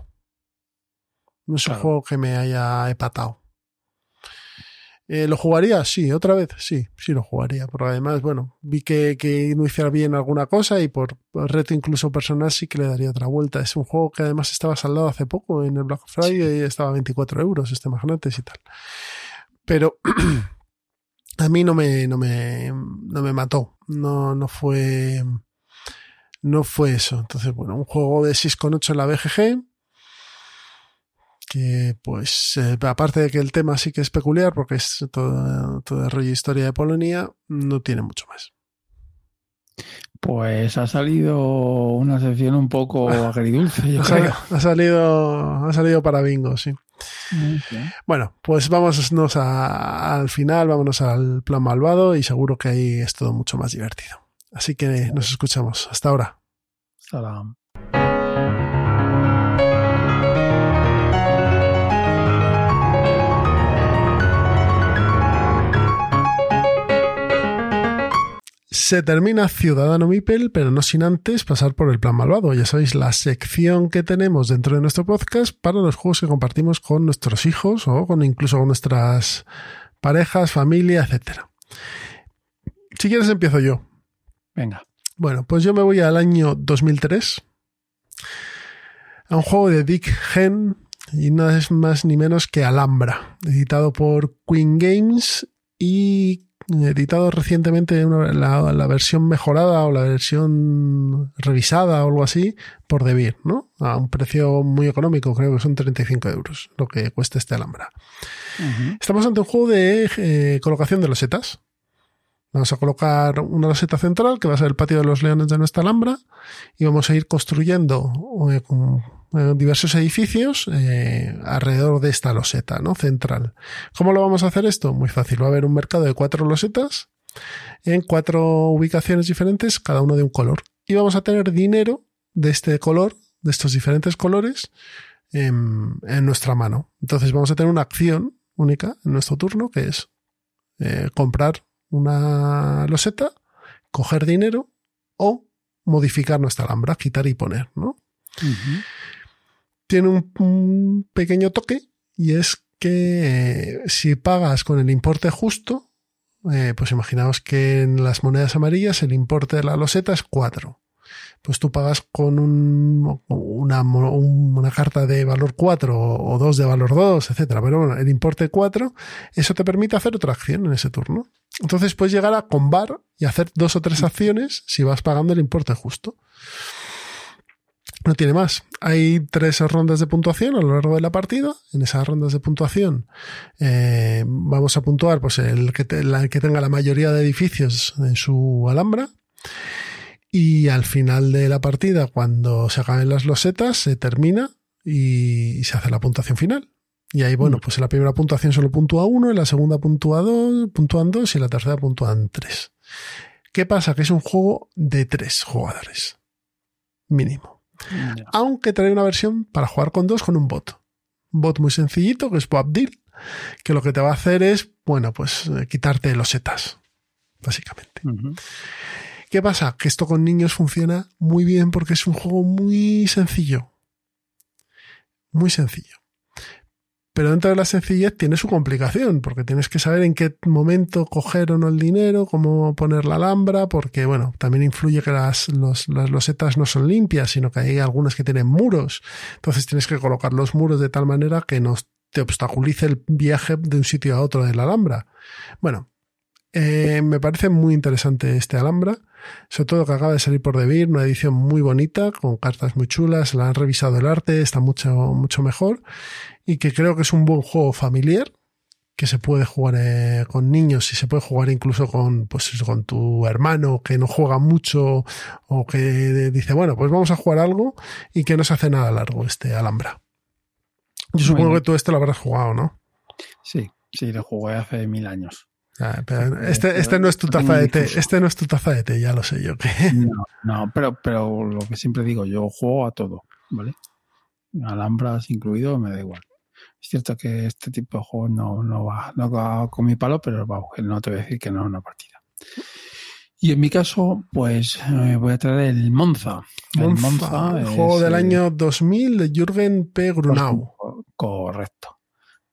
No es un juego que me haya epatado. Eh, ¿Lo jugaría? Sí, otra vez, sí, sí lo jugaría. Pero además, bueno, vi que, que no hiciera bien alguna cosa y por, reto incluso personal sí que le daría otra vuelta. Es un juego que además estaba saldado hace poco en el Black Friday y estaba a 24 euros este Magnates y tal. Pero a mí no me, no me, no me mató. No, no fue, no fue eso. Entonces, bueno, un juego de 6,8 en la BGG. Que, pues, eh, aparte de que el tema sí que es peculiar, porque es todo, todo rollo historia de Polonia, no tiene mucho más. Pues ha salido una sección un poco agridulce, yo creo. ha salido, ha salido para bingo, sí. Bueno, pues vámonos a- al final, vámonos al plan malvado y seguro que ahí es todo mucho más divertido. Así que nos escuchamos. Hasta ahora. Salam. Se termina Ciudadano Mipel, pero no sin antes pasar por el plan malvado. Ya sabéis, la sección que tenemos dentro de nuestro podcast para los juegos que compartimos con nuestros hijos o con incluso con nuestras parejas, familia, etcétera. Si quieres empiezo yo. Venga. Bueno, pues yo me voy al año 2003 a un juego de Dick Hen y nada es más ni menos que Alhambra, editado por Queen Games y editado recientemente una- la, la versión mejorada o la versión revisada o algo así por Debir, ¿no? A un precio muy económico, creo que son 35 euros lo que cuesta este Alhambra. Estamos ante un juego de eh, colocación de losetas. Vamos a colocar una loseta central que va a ser el patio de los leones de nuestra Alhambra y vamos a ir construyendo eh, con, diversos edificios eh, alrededor de esta loseta ¿no? central. ¿Cómo lo vamos a hacer esto? Muy fácil. Va a haber un mercado de cuatro losetas en cuatro ubicaciones diferentes, cada uno de un color. Y vamos a tener dinero de este color, de estos diferentes colores, en, en nuestra mano. Entonces vamos a tener una acción única en nuestro turno que es eh, comprar una loseta, coger dinero o modificar nuestra alhambra, quitar y poner, ¿no? Tiene un, pequeño toque y es que eh, si pagas con el importe justo, eh, pues imaginaos que en las monedas amarillas el importe de la loseta es 4. Pues tú pagas con un- una, una carta de valor 4 o 2 de valor 2, etcétera. Pero bueno, el importe 4, eso te permite hacer otra acción en ese turno. Entonces puedes llegar a combar y hacer dos o tres acciones si vas pagando el importe justo. No tiene más. Hay tres rondas de puntuación a lo largo de la partida. En esas rondas de puntuación eh, vamos a puntuar pues, el, que te- la- el que tenga la mayoría de edificios en su alhambra. Y al final de la partida, cuando se acaben las losetas, se termina y, y se hace la puntuación final. Y ahí, bueno, pues en la primera puntuación solo puntúa uno, en la segunda puntúa dos, puntúan dos y en la tercera puntúan tres. ¿Qué pasa? Que es un juego de tres jugadores. Mínimo. Aunque trae una versión para jugar con dos con un bot. Un bot muy sencillito, que es Boabdil, que lo que te va a hacer es, bueno, pues eh, quitarte losetas, básicamente. ¿Qué pasa? Que esto con niños funciona muy bien porque es un juego muy sencillo. Muy sencillo. Pero dentro de la sencillez tiene su complicación, porque tienes que saber en qué momento coger o no el dinero, cómo poner la alhambra, porque bueno, también influye que las, los- las losetas no son limpias, sino que hay algunas que tienen muros. Entonces tienes que colocar los muros de tal manera que no te obstaculice el viaje de un sitio a otro de la alhambra. Bueno, eh, me parece muy interesante este Alhambra, sobre todo que acaba de salir por Debir, una edición muy bonita, con cartas muy chulas, la han revisado el arte, está mucho, mucho mejor, y que creo que es un buen juego familiar, que se puede jugar eh, con niños y se puede jugar incluso con, pues, con tu hermano que no juega mucho o que dice, bueno, pues vamos a jugar algo y que no se hace nada largo este Alhambra. Yo supongo que tú este lo habrás jugado, ¿no? Sí, sí, lo jugué hace mil años. Ah, pero este, este no es tu taza de té, este no es tu taza de té, ya lo sé yo que. No, no, pero, pero lo que siempre digo, yo juego a todo, ¿vale? Alhambras incluido, me da igual. Es cierto que este tipo de juego no, no, va, no va con mi palo, pero que no te voy a decir que no es una partida. Y en mi caso, pues eh, voy a traer el Monza. El Monza, Monza el es, juego del año 2000 de Jürgen P. Grunau. Correcto.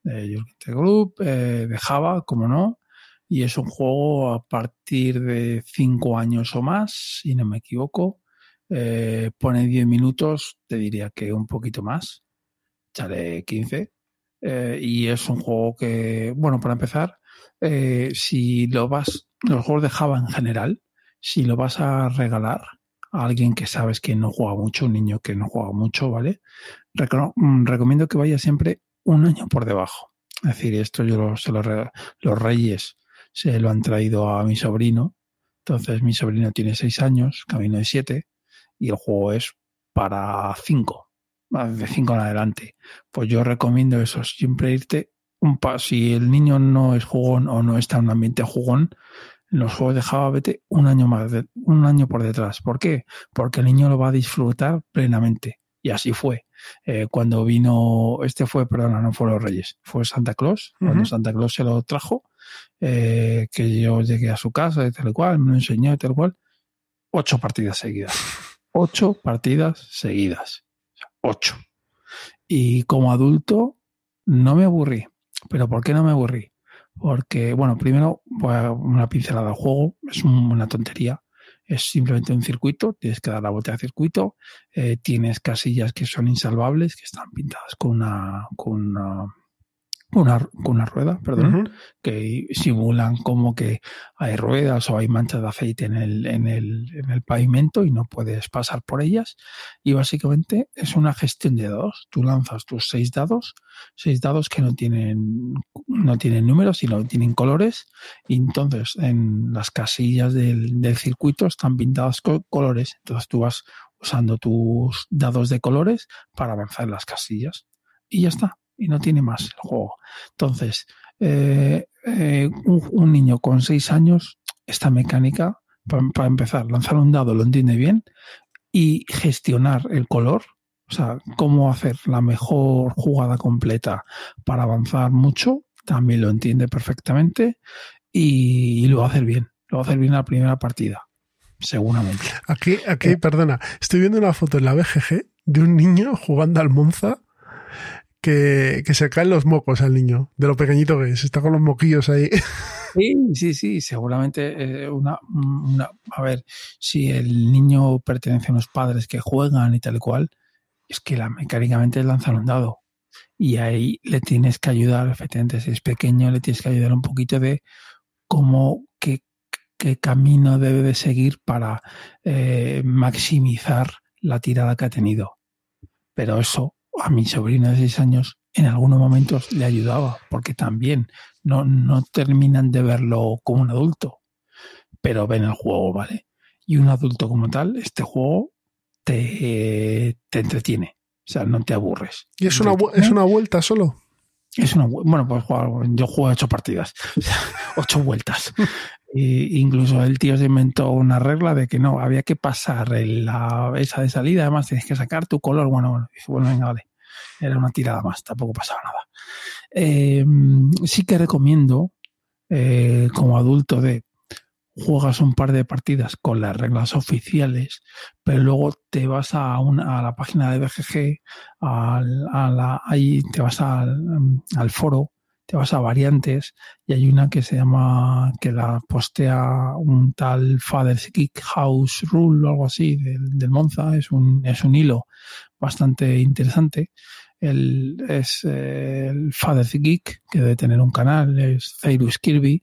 De Jürgen T. Group, eh, de Java, como no. Y es un juego a partir de 5 años o más, si no me equivoco. Eh, pone 10 minutos, te diría que un poquito más. Echaré 15. Eh, y es un juego que, bueno, para empezar, eh, si lo vas, los juegos de Java en general, si lo vas a regalar a alguien que sabes que no juega mucho, un niño que no juega mucho, ¿vale? Mm, recomiendo que vaya siempre un año por debajo. Es decir, esto yo lo- lo los reyes se lo han traído a mi sobrino. Entonces mi sobrino tiene seis años, camino de siete, y el juego es para cinco, de cinco en adelante. Pues yo recomiendo eso, siempre irte un paso. Si el niño no es jugón o no está en un ambiente jugón, los juegos de Java vete un año más, de- un año por detrás. ¿Por qué? Porque el niño lo va a disfrutar plenamente. Y así fue. Eh, cuando vino, este fue, perdona, no fue los Reyes, fue Santa Claus. Cuando. Santa Claus se lo trajo, eh, que yo llegué a su casa y tal cual, me lo enseñó y tal cual, ocho partidas seguidas. Ocho partidas seguidas. O sea, Ocho. Y como adulto no me aburrí. ¿Pero por qué no me aburrí? Porque, bueno, primero, una pincelada al juego, es un- una tontería. Es simplemente un circuito, tienes que dar la vuelta al circuito, eh, tienes casillas que son insalvables, que están pintadas con con una, una, con una rueda, perdón, que simulan como que hay ruedas o hay manchas de aceite en el, en el, en el pavimento y no puedes pasar por ellas. Y básicamente es una gestión de dados. Tú lanzas tus seis dados, seis dados que no tienen, no tienen números, sino tienen colores. Y entonces en las casillas del, del circuito están pintadas con colores. Entonces tú vas usando tus dados de colores para avanzar en las casillas. Y ya está. Y no tiene más el juego. Entonces, eh, eh, un, un niño con seis años, esta mecánica, para empezar, lanzar un dado lo entiende bien y gestionar el color, o sea, cómo hacer la mejor jugada completa para avanzar mucho, también lo entiende perfectamente y, y lo va a hacer bien, lo va a hacer bien la primera partida, seguramente. Aquí, aquí, perdona, estoy viendo una foto en la BGG de un niño jugando al Monza que, se caen los mocos al niño, de lo pequeñito que es, está con los moquillos ahí. Sí, sí, sí, seguramente eh, una, una, a ver, si el niño pertenece a unos padres que juegan y tal cual, es que la, mecánicamente es lanzar un dado. Y ahí le tienes que ayudar, efectivamente, si es pequeño, le tienes que ayudar un poquito de cómo, qué, qué camino debe de seguir para eh, maximizar la tirada que ha tenido. Pero eso a mi sobrino de seis años en algunos momentos le ayudaba, porque también no, no terminan de verlo como un adulto, pero ven el juego, ¿vale? Y un adulto como tal, este juego te, te entretiene, o sea, no te aburres. ¿Y es una, es una vuelta solo? Es una bueno, pues yo juego ocho partidas, ocho vueltas. E incluso el tío se inventó una regla de que no, había que pasar el, la, esa de salida, además tienes que sacar tu color. Bueno, bueno, bueno, venga, vale. Era una tirada más, tampoco pasaba nada. Eh, sí que recomiendo, eh, como adulto, de juegas un par de partidas con las reglas oficiales, pero luego te vas a, una, a la página de BGG, al, ahí te vas al, al foro, te vas a variantes y hay una que se llama, que la postea un tal Father's Geek House Rule o algo así del, del Monza, es un, es un hilo bastante interesante. El, es eh, el Father's Geek, que debe tener un canal, es Cyrus Kirby.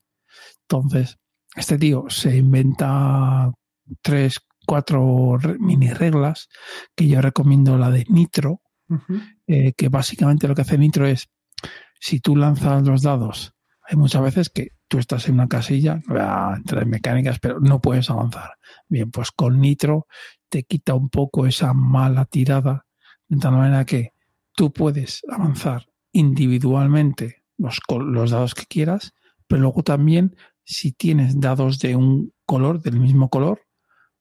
Entonces, este tío se inventa tres, cuatro mini reglas que yo recomiendo la de Nitro, uh -huh. eh, que básicamente lo que hace Nitro es si tú lanzas los dados, hay muchas veces que tú estás en una casilla, entre mecánicas, pero no puedes avanzar. Bien, pues con Nitro te quita un poco esa mala tirada, de tal manera que tú puedes avanzar individualmente los, los dados que quieras, pero luego también si tienes dados de un color, del mismo color,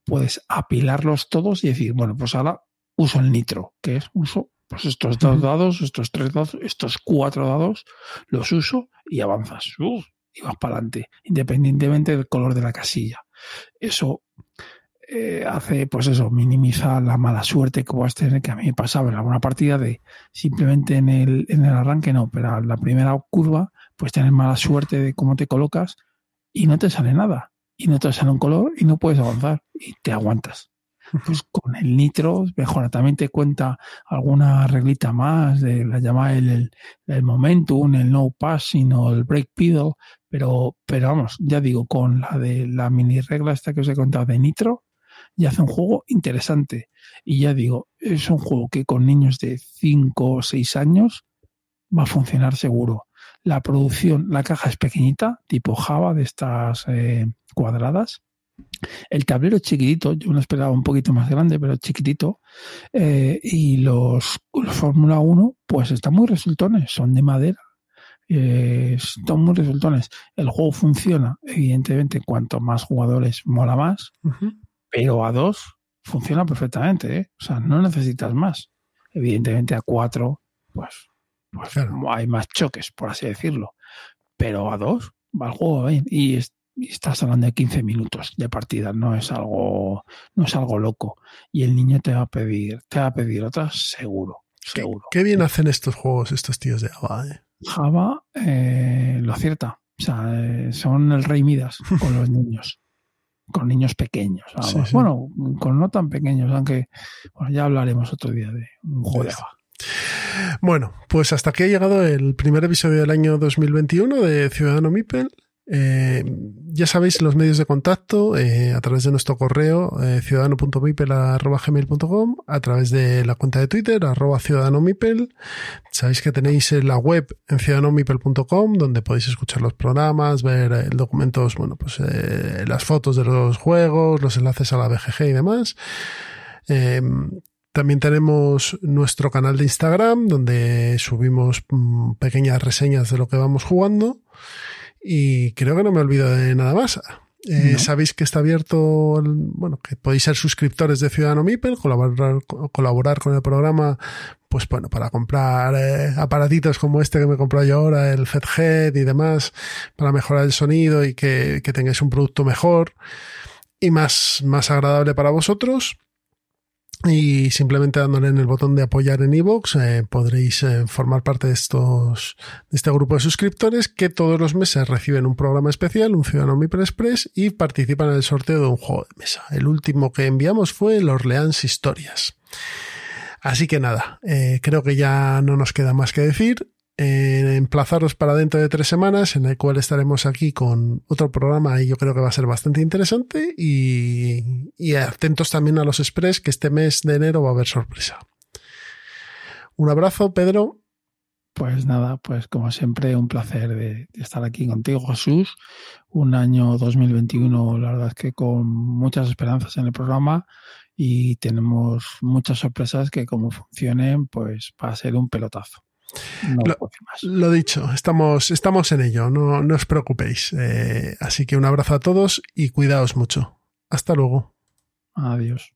puedes apilarlos todos y decir, bueno, pues ahora uso el nitro, que es uso pues estos dos dados, estos tres dados, estos cuatro dados, los uso y avanzas. Uf, y vas para adelante, independientemente del color de la casilla. Eso eh, hace, pues eso, minimiza la mala suerte que puedas tener, que a mí me pasaba en alguna partida de simplemente en el, en el arranque no, pero la primera curva, pues tener mala suerte de cómo te colocas y no te sale nada. Y no te sale un color y no puedes avanzar y te aguantas. pues con el nitro mejora. También te cuenta alguna reglita más de la llamada el, el, momentum, el no passing o el break pedal, pero, pero vamos, ya digo, con la de la mini regla esta que os he contado de nitro, ya hace un juego interesante. Y ya digo, es un juego que con niños de 5 o 6 años va a funcionar seguro. La producción, la caja es pequeñita, tipo Java, de estas eh, cuadradas. El tablero es chiquitito, yo me esperaba un poquito más grande, pero chiquitito. Eh, y los, Fórmula 1, pues están muy resultones, son de madera. Eh, están muy resultones. El juego funciona, evidentemente, cuanto más jugadores mola más, pero a dos funciona perfectamente. ¿eh? O sea, no necesitas más. Evidentemente, a cuatro, pues, pues hay más choques, por así decirlo. Pero a dos va el juego bien. Y es, y estás hablando de 15 minutos de partida, no es algo, no es algo loco. Y el niño te va a pedir, te va a pedir otras seguro, seguro. Qué, bien hacen estos juegos estos tíos de Java, ¿eh? Java eh, lo acierta. O sea, eh, son el rey Midas con los niños. Con niños pequeños. Bueno, con no tan pequeños, aunque bueno, ya hablaremos otro día de un juego de. Bueno, pues hasta aquí ha llegado el primer episodio del año 2021 de Ciudadano Mipel. Eh, ya sabéis los medios de contacto eh, a través de nuestro correo eh, ciudadano.mipel.gmail.com a través de la cuenta de Twitter arroba ciudadanomipel. Sabéis que tenéis la web en ciudadanomipel.com donde podéis escuchar los programas ver eh, documentos bueno pues eh, las fotos de los juegos los enlaces a la BGG y demás. También tenemos nuestro canal de Instagram donde subimos mm, pequeñas reseñas de lo que vamos jugando y creo que no me olvido de nada más. Eh, Sabéis que está abierto, bueno, que podéis ser suscriptores de Ciudadano Mipel, colaborar, colaborar con el programa, pues bueno, para comprar eh, aparatitos como este que me he comprado yo ahora, el FedHead y demás, para mejorar el sonido y que, que tengáis un producto mejor y más, más agradable para vosotros. Y simplemente dándole en el botón de apoyar en iVoox eh, podréis eh, formar parte de estos de este grupo de suscriptores que todos los meses reciben un programa especial, un Ciudadano Mipel Express y participan en el sorteo de un juego de mesa. El último que enviamos fue el Orleans Historias. Así que nada, eh, creo que ya no nos queda más que decir eh, emplazaros para dentro de tres semanas, en el cual estaremos aquí con otro programa y yo creo que va a ser bastante interesante. Y, y atentos también a los express, que este mes de enero va a haber sorpresa. Un abrazo, Pedro. Pues nada, pues como siempre, un placer de, estar aquí contigo, Jesús. Un año 2021, la verdad es que con muchas esperanzas en el programa y tenemos muchas sorpresas que como funcionen, pues va a ser un pelotazo lo, dicho, estamos, estamos en ello, no, no os preocupéis. Eh, así que un abrazo a todos y cuidaos mucho. Hasta luego. Adiós.